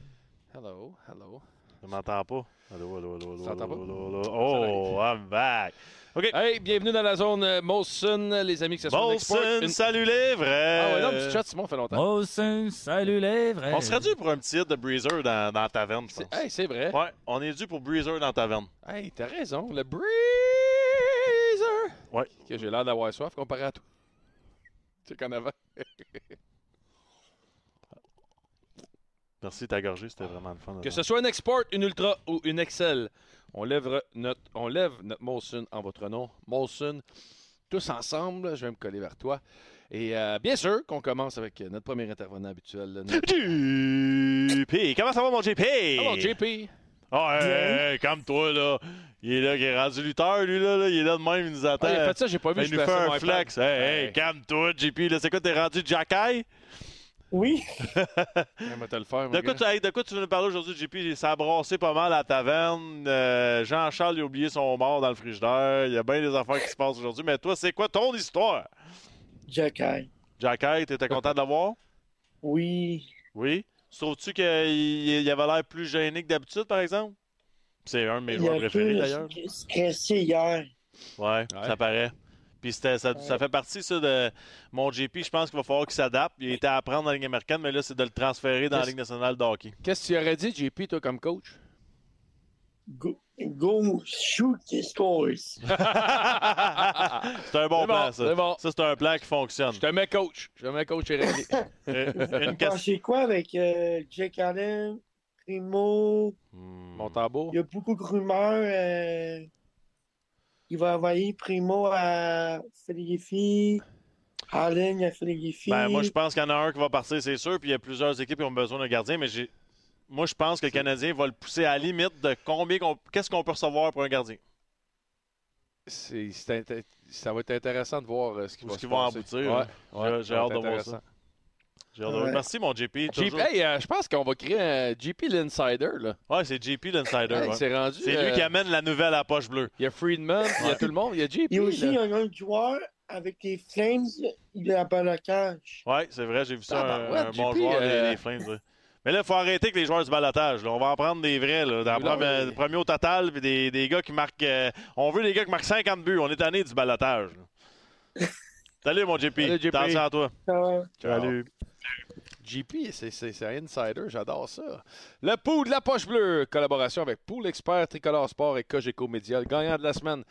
S4: Hello. Hello.
S5: Je m'entends pas. Allô, allô, allô, allô,
S4: Tu t'entends
S5: allô,
S4: pas?
S5: allô, allô? Oh, I'm back. OK.
S4: Hey, bienvenue dans la zone euh, Molson, les amis, que ce soit
S5: Molson,
S4: une-
S5: salut les vrais.
S4: Ah ouais, non, petit chat, Simon, ça fait longtemps.
S10: Molson, salut les vrais.
S5: On serait dû pour un petit hit de Breezer dans, dans la taverne, je pense.
S4: C'est- Hey, c'est vrai.
S5: Ouais, on est dû pour Breezer dans la taverne.
S4: Hey, t'as raison. Le Breezer.
S5: Ouais.
S4: Que j'ai l'air d'avoir soif comparé à toi. Tu sais qu'en avant. <laughs>
S5: Merci, ta gorgée, c'était vraiment le fun.
S4: Que ce soit une Export, une Ultra ou une Excel, on lève notre, on lève notre Molson en votre nom. Molson, tous ensemble, je vais me coller vers toi. Et euh, bien sûr qu'on commence avec notre premier intervenant habituel. <laughs> notre-
S5: JP, comment ça va, mon JP?
S4: Alors, JP.
S5: Ah, hey, hey, hey, calme-toi, là. Il est là, qui est rendu lutteur, lui, là. là. Il est là de même, il nous attend.
S4: Ah, il a fait ça, j'ai pas vu.
S5: Il nous fait un flex. Hey, hey,
S4: Hey.
S5: calme-toi, JP. Là, c'est quoi, t'es rendu Jacky?
S11: Oui. <laughs>
S4: Te le faire,
S5: De quoi, tu, hey, de quoi tu veux nous parler aujourd'hui, JP? Ça a brassé pas mal à la taverne. Euh, Jean-Charles a oublié son mort dans le frigidaire. Il y a bien des affaires qui se passent aujourd'hui. Mais toi, c'est quoi ton histoire?
S11: Jacky.
S5: Jacky, t'étais content de l'avoir?
S11: Oui.
S5: Oui? Trouves-tu qu'il il avait l'air plus gêné que d'habitude, par exemple? C'est un de mes joueurs préférés, d'ailleurs.
S11: stressé hier.
S5: Ouais,
S4: Ouais.
S5: ça paraît. Puis c'était- ça, ça fait partie, ça, de mon JP. Je pense qu'il va falloir qu'il s'adapte. Il était à apprendre dans la Ligue américaine, mais là, c'est de le transférer dans la Ligue nationale de hockey.
S4: Qu'est-ce que tu aurais dit, JP, toi, comme coach?
S11: Go, go shoot the scores. <laughs>
S5: c'est un bon plan,
S4: bon,
S5: ça.
S4: c'est bon.
S5: Ça, c'est un plan qui fonctionne.
S4: Je te mets coach. Je te mets coach et réglé. <laughs>
S5: Euh,
S11: Vous
S5: Une question.
S11: pensez quoi avec euh, Jake Allen, Primo?
S5: Hmm.
S4: Mon tambour.
S11: Il y a beaucoup de rumeurs. euh, il va envoyer Primo à Philadelphie. Allen à Philadelphie.
S5: Ben, moi, je pense qu'il y en a un qui va partir, c'est sûr. Puis il y a plusieurs équipes qui ont besoin d'un gardien, mais j'ai. Moi, je pense que le Canadien va le pousser à la limite de combien qu'on- qu'est-ce qu'on peut recevoir pour un gardien.
S4: C'est- c'est inté- ça va être intéressant de voir euh, ce qui va se
S5: qu'ils vont
S4: passer.
S5: aboutir,
S4: Ouais, ouais,
S5: J'ai- hâte de voir ça. J'ai hâte de voir.
S11: Ouais.
S5: Merci, mon JP.
S4: JP, hey, euh, je pense qu'on va créer un JP l'Insider. là.
S5: Ouais, c'est JP l'insider.
S4: Hey,
S5: ouais.
S4: C'est rendu.
S5: C'est lui
S4: euh,
S5: qui amène la nouvelle à la poche bleue.
S4: Il y a Friedman, il y a tout le monde, il y a JP.
S11: Il y a aussi
S4: là.
S11: un autre joueur avec les Flames. Il est à balotage.
S5: Ouais, c'est vrai, j'ai vu ça. Un,
S4: Tabarouette,
S5: un bon
S4: JP,
S5: joueur, les-
S4: euh,
S5: les, Flames. ouais. Mais là, il faut arrêter avec les joueurs du balotage. là. On va en prendre des vrais. Là. Dans premier,
S4: oui.
S5: au total, puis des, des gars qui marquent. euh, on veut des gars qui marquent 50 buts. On est tanné du balotage. <laughs> Salut, mon JP.
S4: Salut, JP.
S5: Attention à toi. Salut.
S4: JP, c'est- un insider, j'adore ça. Le pouls de la poche bleue, collaboration avec Pool Expert, Tricolore Sport et Cogeco Média. Le gagnant de la semaine,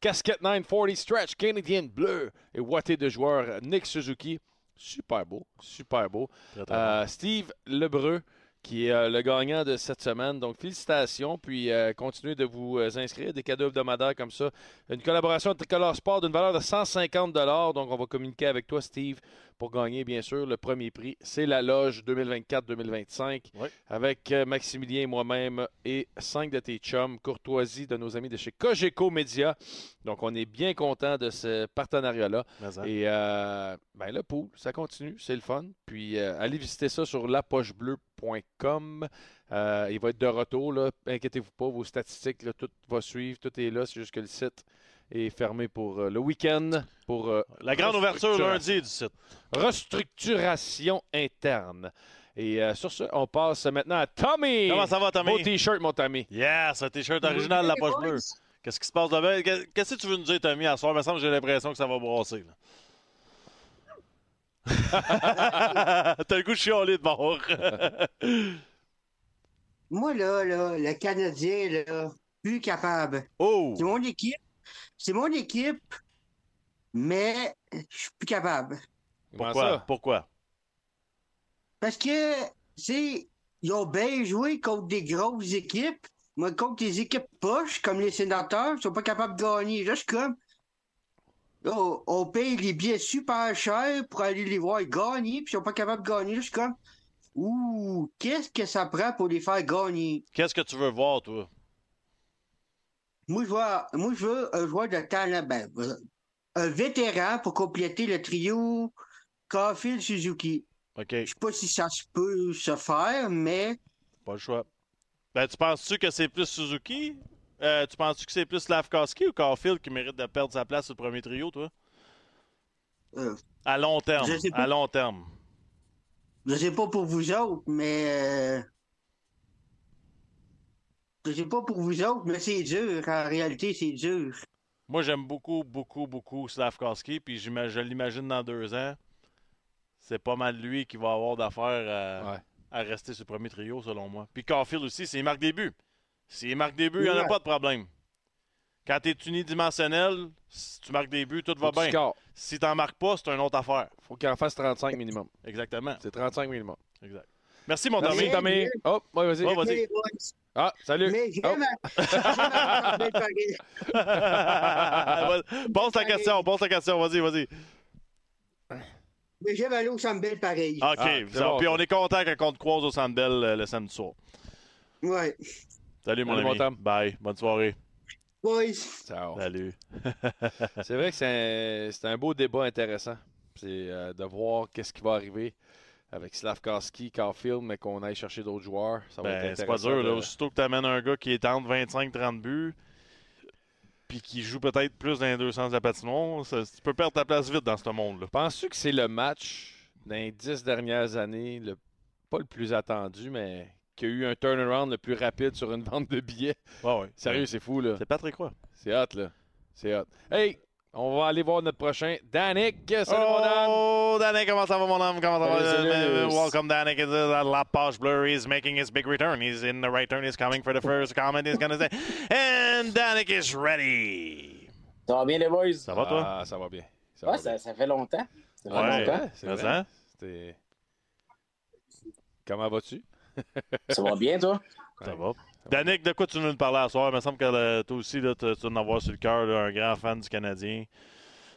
S4: Casquette 940 Stretch, Canadien bleu et Watté de joueur, Nick Suzuki. Super beau, super beau.
S5: Très, très
S4: Euh, Steve Lebreu, qui est euh, le gagnant de cette semaine. Donc, félicitations. Puis, euh, continuez de vous inscrire. Des cadeaux hebdomadaires comme ça. Une collaboration de Tricolore Sport d'une valeur de 150 Donc, on va communiquer avec toi, Steve, pour gagner, bien sûr, le premier prix. C'est la loge 2024-2025
S5: Oui.
S4: avec euh, Maximilien et moi-même et cinq de tes chums. Courtoisie de nos amis de chez Cogeco Média. Donc, on est bien content de ce partenariat-là. Et euh, ben, le pool, ça continue, c'est le fun. Puis euh, allez visiter ça sur lapochebleu.com. Euh, il va être de retour, là. inquiétez-vous pas, vos statistiques, là, tout va suivre, tout est là, c'est juste que le site est fermé pour euh, le week-end. Pour euh,
S5: La grande ouverture lundi du site.
S4: Restructuration interne. Et euh, sur ce, on passe maintenant à Tommy.
S5: Comment ça va, Tommy?
S4: Beau t-shirt, mon Tommy.
S5: Yes, un t-shirt original de la poche bleue. Qu'est-ce qui se passe de bien? Qu'est- Qu'est-ce que tu veux nous dire, Tommy, à soir? Il me semble que j'ai l'impression que ça va brasser. là. <laughs> T'as le goût de chialer de bord.
S12: Moi, là, là, le Canadien, là, plus capable.
S5: oh!
S12: C'est mon équipe. C'est mon équipe, mais je suis plus capable.
S5: Pourquoi? Pourquoi?
S12: Parce que, tu sais, ils ont bien joué contre des grosses équipes, Moi, contre les équipes poches, comme les sénateurs, ils sont pas capables de gagner. Suis comme. Là, on, on paye les billets super chers pour aller les voir gagner, puis ils sont pas capables de gagner. Suis comme. Ouh, qu'est-ce que ça prend pour les faire gagner?
S5: Qu'est-ce que tu veux voir, toi?
S12: Moi, je veux, moi, je veux un joueur de talent, ben, euh, un vétéran pour compléter le trio Caulfield Suzuki.
S5: OK.
S12: Je sais pas si ça se peut se faire, mais
S5: Pas le choix. Ben, tu penses-tu que c'est plus Suzuki? Euh, tu penses-tu que c'est plus Slavkowski ou Caulfield qui mérite de perdre sa place sur le premier trio, toi?
S12: euh,
S5: À long terme.
S12: Je sais pas.
S5: À long terme.
S12: je sais pas pour vous autres, mais euh, je sais pas pour vous autres, mais c'est dur. En réalité, c'est dur.
S5: Moi, j'aime beaucoup, beaucoup, beaucoup Slavkowski, puis je l'imagine dans deux ans. C'est pas mal lui qui va avoir d'affaires à,
S4: Ouais.
S5: à rester sur le premier trio, selon moi. Puis Caulfield aussi, s'il marque des buts. S'il marque des buts, il n'y en a pas de problème. Quand tu es unidimensionnel, si tu marques des buts, tout va
S4: Faut
S5: bien.
S4: score.
S5: Si tu n'en marques pas, c'est une autre affaire.
S4: Faut qu'il en fasse 35 minimum.
S5: Exactement.
S4: C'est 35 minimum.
S5: Exact. Merci, mon
S4: Merci,
S5: Tommy.
S4: Tommy. Oh, ouais, vas-y.
S5: Ouais, vas-y.
S4: Ah, salut.
S12: mais
S4: Oh.
S12: Sandbell
S5: pose ta question, pose ta question, vas-y, vas-y.
S12: Mais j'aime aller au Sandbell pareil.
S5: OK,
S4: Ah,
S5: ça-
S4: bon,
S5: puis
S4: ça.
S5: on est content quand on te croise au Centre Bell euh, le samedi soir.
S12: Ouais.
S5: Salut, mon
S4: Salut,
S5: ami. Bye. Bonne soirée.
S12: Boys.
S4: Ciao.
S5: Salut. <laughs>
S4: C'est vrai que c'est un, c'est un beau débat intéressant. C'est euh, de voir qu'est-ce qui va arriver avec Slavkowski, Caulfield, mais qu'on aille chercher d'autres joueurs. Ça va
S5: Ben, c'est pas dur. Là. Aussitôt que tu amènes un gars qui est entre 25-30 buts, puis qui joue peut-être plus dans les deux sens de la patinoire, ça- tu peux perdre ta place vite dans ce monde-là.
S4: Penses-tu que c'est le match dans les dix dernières années, le, pas le plus attendu, mais qui a eu un turnaround le plus rapide sur une <laughs> vente de billets?
S5: Ouais, ouais.
S4: Sérieux, c'est fou, là.
S5: C'est Patrick Roy.
S4: C'est hot, là. C'est hot. Hey, on va aller voir notre prochain. Danick, salut mon Dan!
S5: Oh, Danny, comment ça va, mon homme? Comment ça va?
S4: Salut, salut.
S5: Uh, Welcome, Danny. It's, uh, La Poche Blur is making his big return. He's in the right turn. He's coming for the first comment. He's going to say, and Danik is ready.
S13: Ça va bien, les boys?
S5: Ça va, toi?
S4: Ah, ça va bien. Ça
S13: Ouais,
S4: va
S13: ça,
S4: bien.
S13: ça fait longtemps. Ça fait
S5: Ouais.
S13: longtemps.
S4: c'est? C'était- Comment vas-tu?
S13: Ça va bien, toi?
S5: Ça va. Danick, de quoi tu veux nous parler à soir? Il me semble que euh, toi aussi, là, tu dois en avoir sur le cœur, un grand fan du Canadien.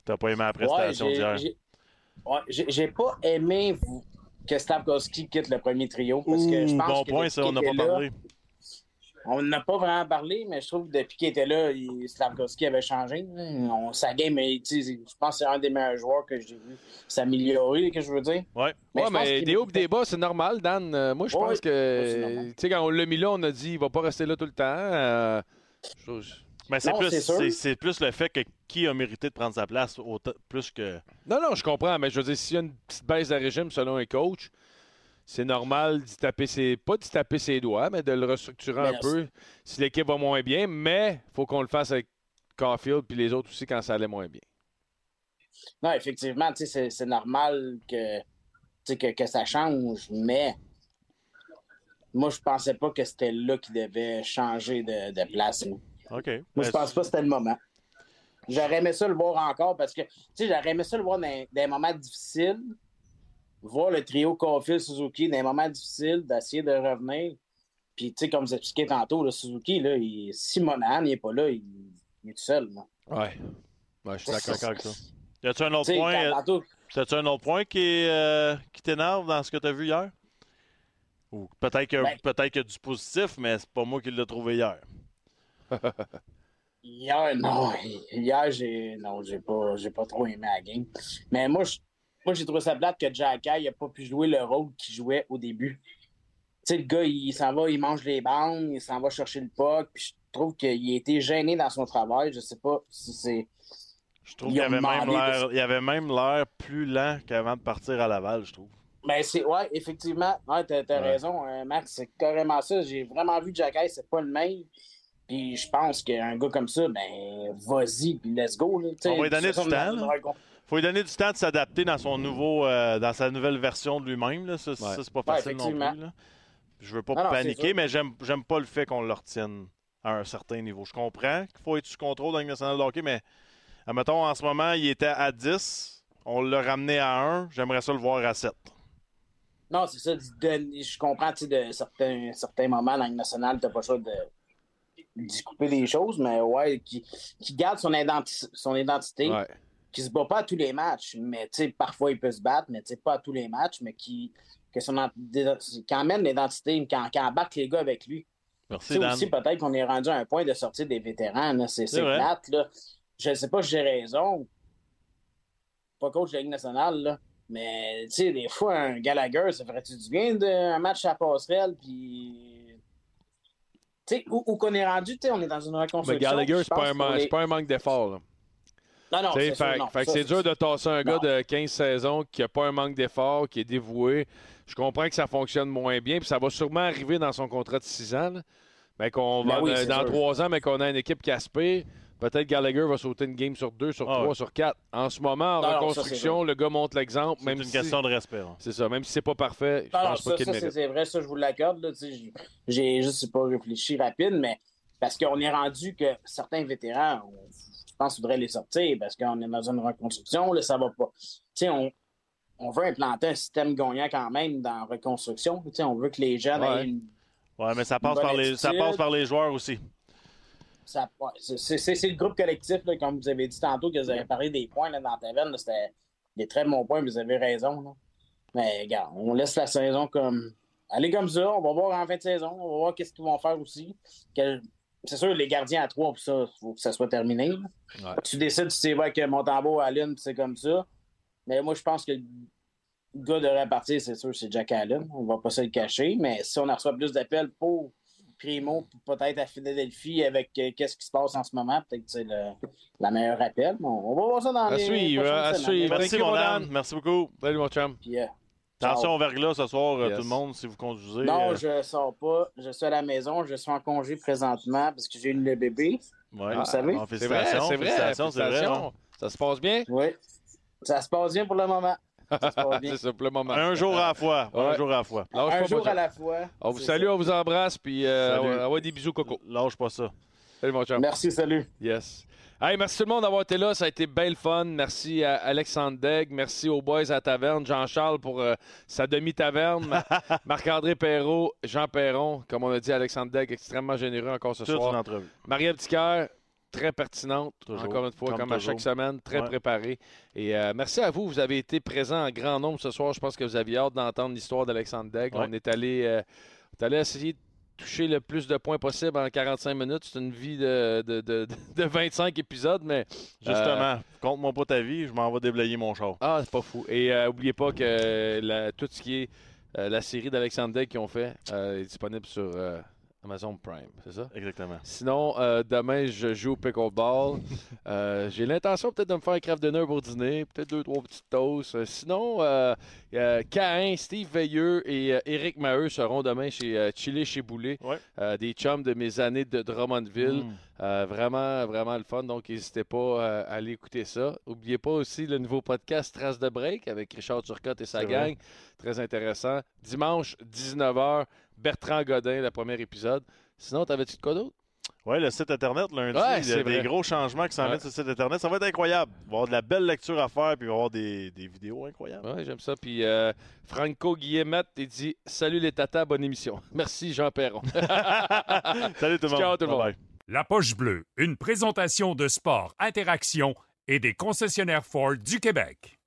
S5: T'as pas aimé la prestation
S13: Ouais, j'ai-
S5: d'hier.
S13: j'ai- ouais, pas aimé vous- que Slavkovski quitte le premier trio. Parce que je pense
S5: bon
S13: que
S5: point, ça, on n'a pas
S13: là,
S5: parlé.
S13: On n'a pas vraiment parlé, mais je trouve que depuis qu'il était là, il- Slavkovski avait changé. On, sa game, sais, je pense que c'est un des meilleurs joueurs que j'ai vu s'améliorer, que je veux dire.
S5: Ouais.
S13: Mais
S4: ouais, mais des hauts et des bas, c'est normal, Dan. Euh, moi, je
S13: Ouais,
S4: pense
S13: ouais,
S4: que. sais, quand on l'a mis là, on a dit il va pas rester là tout le temps. Euh, je- je-
S5: Mais c'est plus, le fait que qui a mérité de prendre sa place autant- plus que.
S4: Non, non, je comprends, mais je veux dire, s'il y a une petite baisse de régime selon un coach, c'est normal d'y taper ses. Pas d'y taper ses doigts, mais de le restructurer
S13: Mais
S4: un
S13: là,
S4: peu si l'équipe va moins bien. Mais faut qu'on le fasse avec Caulfield puis les autres aussi quand ça allait moins bien.
S13: Non, effectivement, c'est c'est normal que, que, que ça change, mais moi, je pensais pas que c'était là qu'il devait changer de, de place. Moi,
S5: OK.
S13: Moi, je pense pas que c'était le moment. J'aurais aimé ça le voir encore parce que, tu sais, j'aurais aimé ça le voir dans, dans des moments difficiles, voir le trio Caulfield Suzuki dans des moments difficiles, d'essayer de revenir. Puis, tu sais, comme vous expliquez tantôt, le Suzuki, là, il, si Monahan n'est pas là, il, il est tout seul. là.
S4: Ouais. Ouais, je suis d'accord.
S5: avec ça. Y a-tu un autre point? C'est-tu un autre point qui, est, euh, qui t'énerve dans ce que tu as vu hier? Ou peut-être qu'il
S13: Ben-
S5: y a du positif, mais c'est pas moi qui l'ai trouvé hier. <laughs>
S13: Hier, non. Hier, j'ai non, j'ai pas, j'ai pas trop aimé la game. Mais moi, je- moi j'ai trouvé ça plate que Jack n'a pas pu jouer le rôle qu'il jouait au début. Tu sais, le gars, il s'en va, il mange les bandes, il s'en va chercher le puck. Puis je trouve qu'il a été gêné dans son travail. Je sais pas si c'est.
S5: Je trouve qu'il avait,
S13: de-
S5: avait même l'air plus lent qu'avant de partir à Laval, je trouve.
S13: Ben, c'est. Ouais, effectivement. Ouais, t'as,
S5: Ouais.
S13: raison, hein, Max. C'est carrément ça. J'ai vraiment vu Jack Hayes, c'est pas le même. Puis je pense qu'un gars comme ça, ben, vas-y, puis let's go. Là,
S5: On va lui donner du temps, faut lui donner du temps de s'adapter dans son nouveau euh, dans sa nouvelle version de lui-même. Là. Ça, ça, c'est pas
S13: Ouais,
S5: facile non plus. Là. Je veux pas
S13: Non,
S5: paniquer, mais j'aime j'aime pas le fait qu'on le retienne à un certain niveau. Je comprends qu'il faut être sous contrôle dans le national de hockey, mais admettons, en ce moment, il était à 10. On l'a ramené à 1. J'aimerais ça le voir à 7.
S13: Non, c'est ça. de- Je comprends, tu sais, de certains, certains moments dans le national, t'as pas le choix de, d'y couper les choses, mais ouais, qui, qui garde son, identi- son identité,
S4: Ouais.
S13: Qui se bat pas à tous les matchs, mais parfois il peut se battre, mais pas à tous les matchs, mais qui, que son, qui emmène l'identité, qui, qui embarque les gars avec lui.
S5: Merci, Dan.
S13: aussi, peut-être qu'on est rendu à un point de sortir des vétérans. C'est plate. Là. Je ne sais pas si j'ai raison. Pas coach de la Ligue nationale, là. mais des fois, un Gallagher, ça ferait-tu du bien d'un match à passerelle? Puis. Tu sais, où, où qu'on est rendu, on est dans une reconstruction.
S4: Mais Gallagher, c'est pas, un c'est pas un manque d'effort.
S13: Non, non, c'est
S4: fait, c'est dur de tasser un
S13: Non.
S4: gars de 15 saisons qui n'a pas un manque d'effort, qui est dévoué. Je comprends que ça fonctionne moins bien, puis ça va sûrement arriver dans son contrat de 6 ans. là. Ben, qu'on
S13: Ben
S4: va,
S13: oui,
S4: dans
S13: sûr.
S4: 3 ans, mais qu'on a une équipe qui aspire. Peut-être Gallagher va sauter une game sur 2, sur
S5: Ah
S4: 3,
S5: ouais.
S4: sur 4. En ce moment, en
S13: Non, non, ça,
S4: reconstruction, le gars montre l'exemple.
S5: C'est
S4: Même
S5: une
S4: si,
S5: question de respect.
S4: C'est ça, même si c'est pas parfait, je
S13: Non,
S4: pense pas
S13: ça,
S4: qu'il
S13: ça, c'est
S4: mérite.
S13: c'est vrai, ça, je vous l'accorde. J'ai juste pas réfléchi rapide, mais parce qu'on est rendu que certains vétérans, on- pense qu'il faudrait les sortir parce qu'on est dans une reconstruction, là, ça va pas. On, on veut implanter un système gagnant quand même dans la reconstruction. On veut que les jeunes
S5: Ouais.
S13: aient une.
S5: Ouais, mais ça passe, par les, ça passe par les joueurs aussi.
S13: c'est- le groupe collectif, là, comme vous avez dit tantôt, que vous avez parlé des points là, dans ta veine. là, C'était des très bons points, vous avez raison. là. Mais regarde, on laisse la saison comme. Aller comme ça, on va voir en fin de saison, on va voir qu'est-ce qu'ils vont faire aussi. Quel- C'est sûr, les gardiens à trois, pour ça, il faut que ça soit terminé.
S4: Ouais.
S13: Tu décides si tu vas avec Montembeau à Allen, puis c'est comme ça. Mais moi, je pense que le gars devrait partir, c'est sûr, c'est Jack Allen. On va pas se le cacher. Mais si on en reçoit plus d'appels pour Primo, peut-être à Philadelphie avec euh, qu'est-ce qui se passe en ce moment, peut-être que c'est le la meilleure appel. Bon, on va voir ça dans
S4: À
S13: les
S4: suivre, à suivre.
S5: Merci,
S4: Thank you,
S5: mon. Dan. Merci beaucoup.
S4: Salut, mon chum.
S13: Puis, euh,
S5: Attention au verglas ce soir, euh,
S4: Yes.
S5: tout le monde, si vous conduisez.
S13: non,
S5: euh,
S13: je sors pas. Je suis à la maison. Je suis en congé présentement parce que j'ai eu le bébé.
S5: ouais.
S13: vous savez?
S5: Ah,
S4: C'est vrai,
S5: félicitations,
S4: c'est vrai.
S5: félicitations, c'est vrai.
S4: félicitations.
S5: hein.
S4: Ça se passe bien?
S13: Oui. Ça se passe bien pour le moment. Ça se passe <laughs> bien.
S4: c'est ça, pour le moment.
S5: Un jour à la fois. Un jour à la fois.
S4: Lâche
S13: Un
S4: pas,
S13: jour à la fois.
S4: On vous salue,
S13: ça.
S4: on vous embrasse, puis euh,
S5: Salut.
S4: ouais, ouais, des bisous, Coco.
S5: Lâche pas ça.
S4: Salut, mon chum.
S13: Merci, salut.
S4: Yes. Hey, merci tout le monde d'avoir été là. Ça a été belle fun. Merci à Alexandre Degg. Merci aux boys à la taverne. Jean-Charles pour euh, sa demi-taverne. Ma- <laughs> Marc-André Perrault, Jean Perron. Comme on a dit, Alexandre Degg, extrêmement généreux encore ce
S5: Toute
S4: soir.
S5: une entrevue.
S4: Marie-Ève Tiquer, très pertinente,
S5: Toujours,
S4: encore une fois, comme,
S5: comme
S4: à chaque semaine, très
S5: Ouais.
S4: préparée. Et euh, merci à vous, vous avez été présents en grand nombre ce soir. Je pense que vous aviez hâte d'entendre l'histoire d'Alexandre Degg.
S5: Ouais.
S4: On est allé, euh, on est allé essayer de toucher le plus de points possible en 45 minutes. C'est une vie de, de, de- <laughs> de 25 épisodes, mais...
S5: Justement, compte-moi pas ta vie, je m'en vais déblayer mon char.
S4: Ah, c'est pas fou. Et euh, oubliez pas que la- tout ce qui est euh, la série d'Alexandre Degg qu'ils ont fait euh, est disponible sur euh, Amazon Prime, c'est ça?
S5: Exactement.
S4: Sinon, euh, demain, je joue au pickleball. <laughs> Euh, J'ai l'intention peut-être de me faire un craft dinner pour dîner, peut-être deux, trois petites toasts. Euh, Sinon, euh, Caïn, Steve Veilleux et Éric Maheu seront demain chez Chili chez Boulet,
S5: Ouais.
S4: Des chums de mes années de Drummondville.
S5: Mm.
S4: Vraiment, vraiment le fun. Donc, n'hésitez pas à aller écouter ça. N'oubliez pas aussi le nouveau podcast Trace de Break avec Richard Turcotte et sa gang.
S5: vrai.
S4: Très intéressant. Dimanche, 19h, Bertrand Godin, le premier épisode. Sinon, t'avais-tu de quoi d'autre?
S5: Ouais, le site Internet, lundi,
S4: Ouais,
S5: il y a
S4: c'est
S5: des
S4: vrai.
S5: gros changements qui s'en
S4: Ouais.
S5: sur le site Internet. Ça va être incroyable. Il va y avoir de la belle lecture à faire, puis il va y avoir des, des vidéos incroyables.
S4: Oui, j'aime ça. Puis euh, Franco Guillemette, il dit Salut les tatas, bonne émission. <laughs> Merci Jean Perron. <laughs>
S5: Salut tout le monde.
S4: Ciao tout le monde.
S2: La Poche Bleue, une présentation de sport, interaction et des concessionnaires Ford du Québec.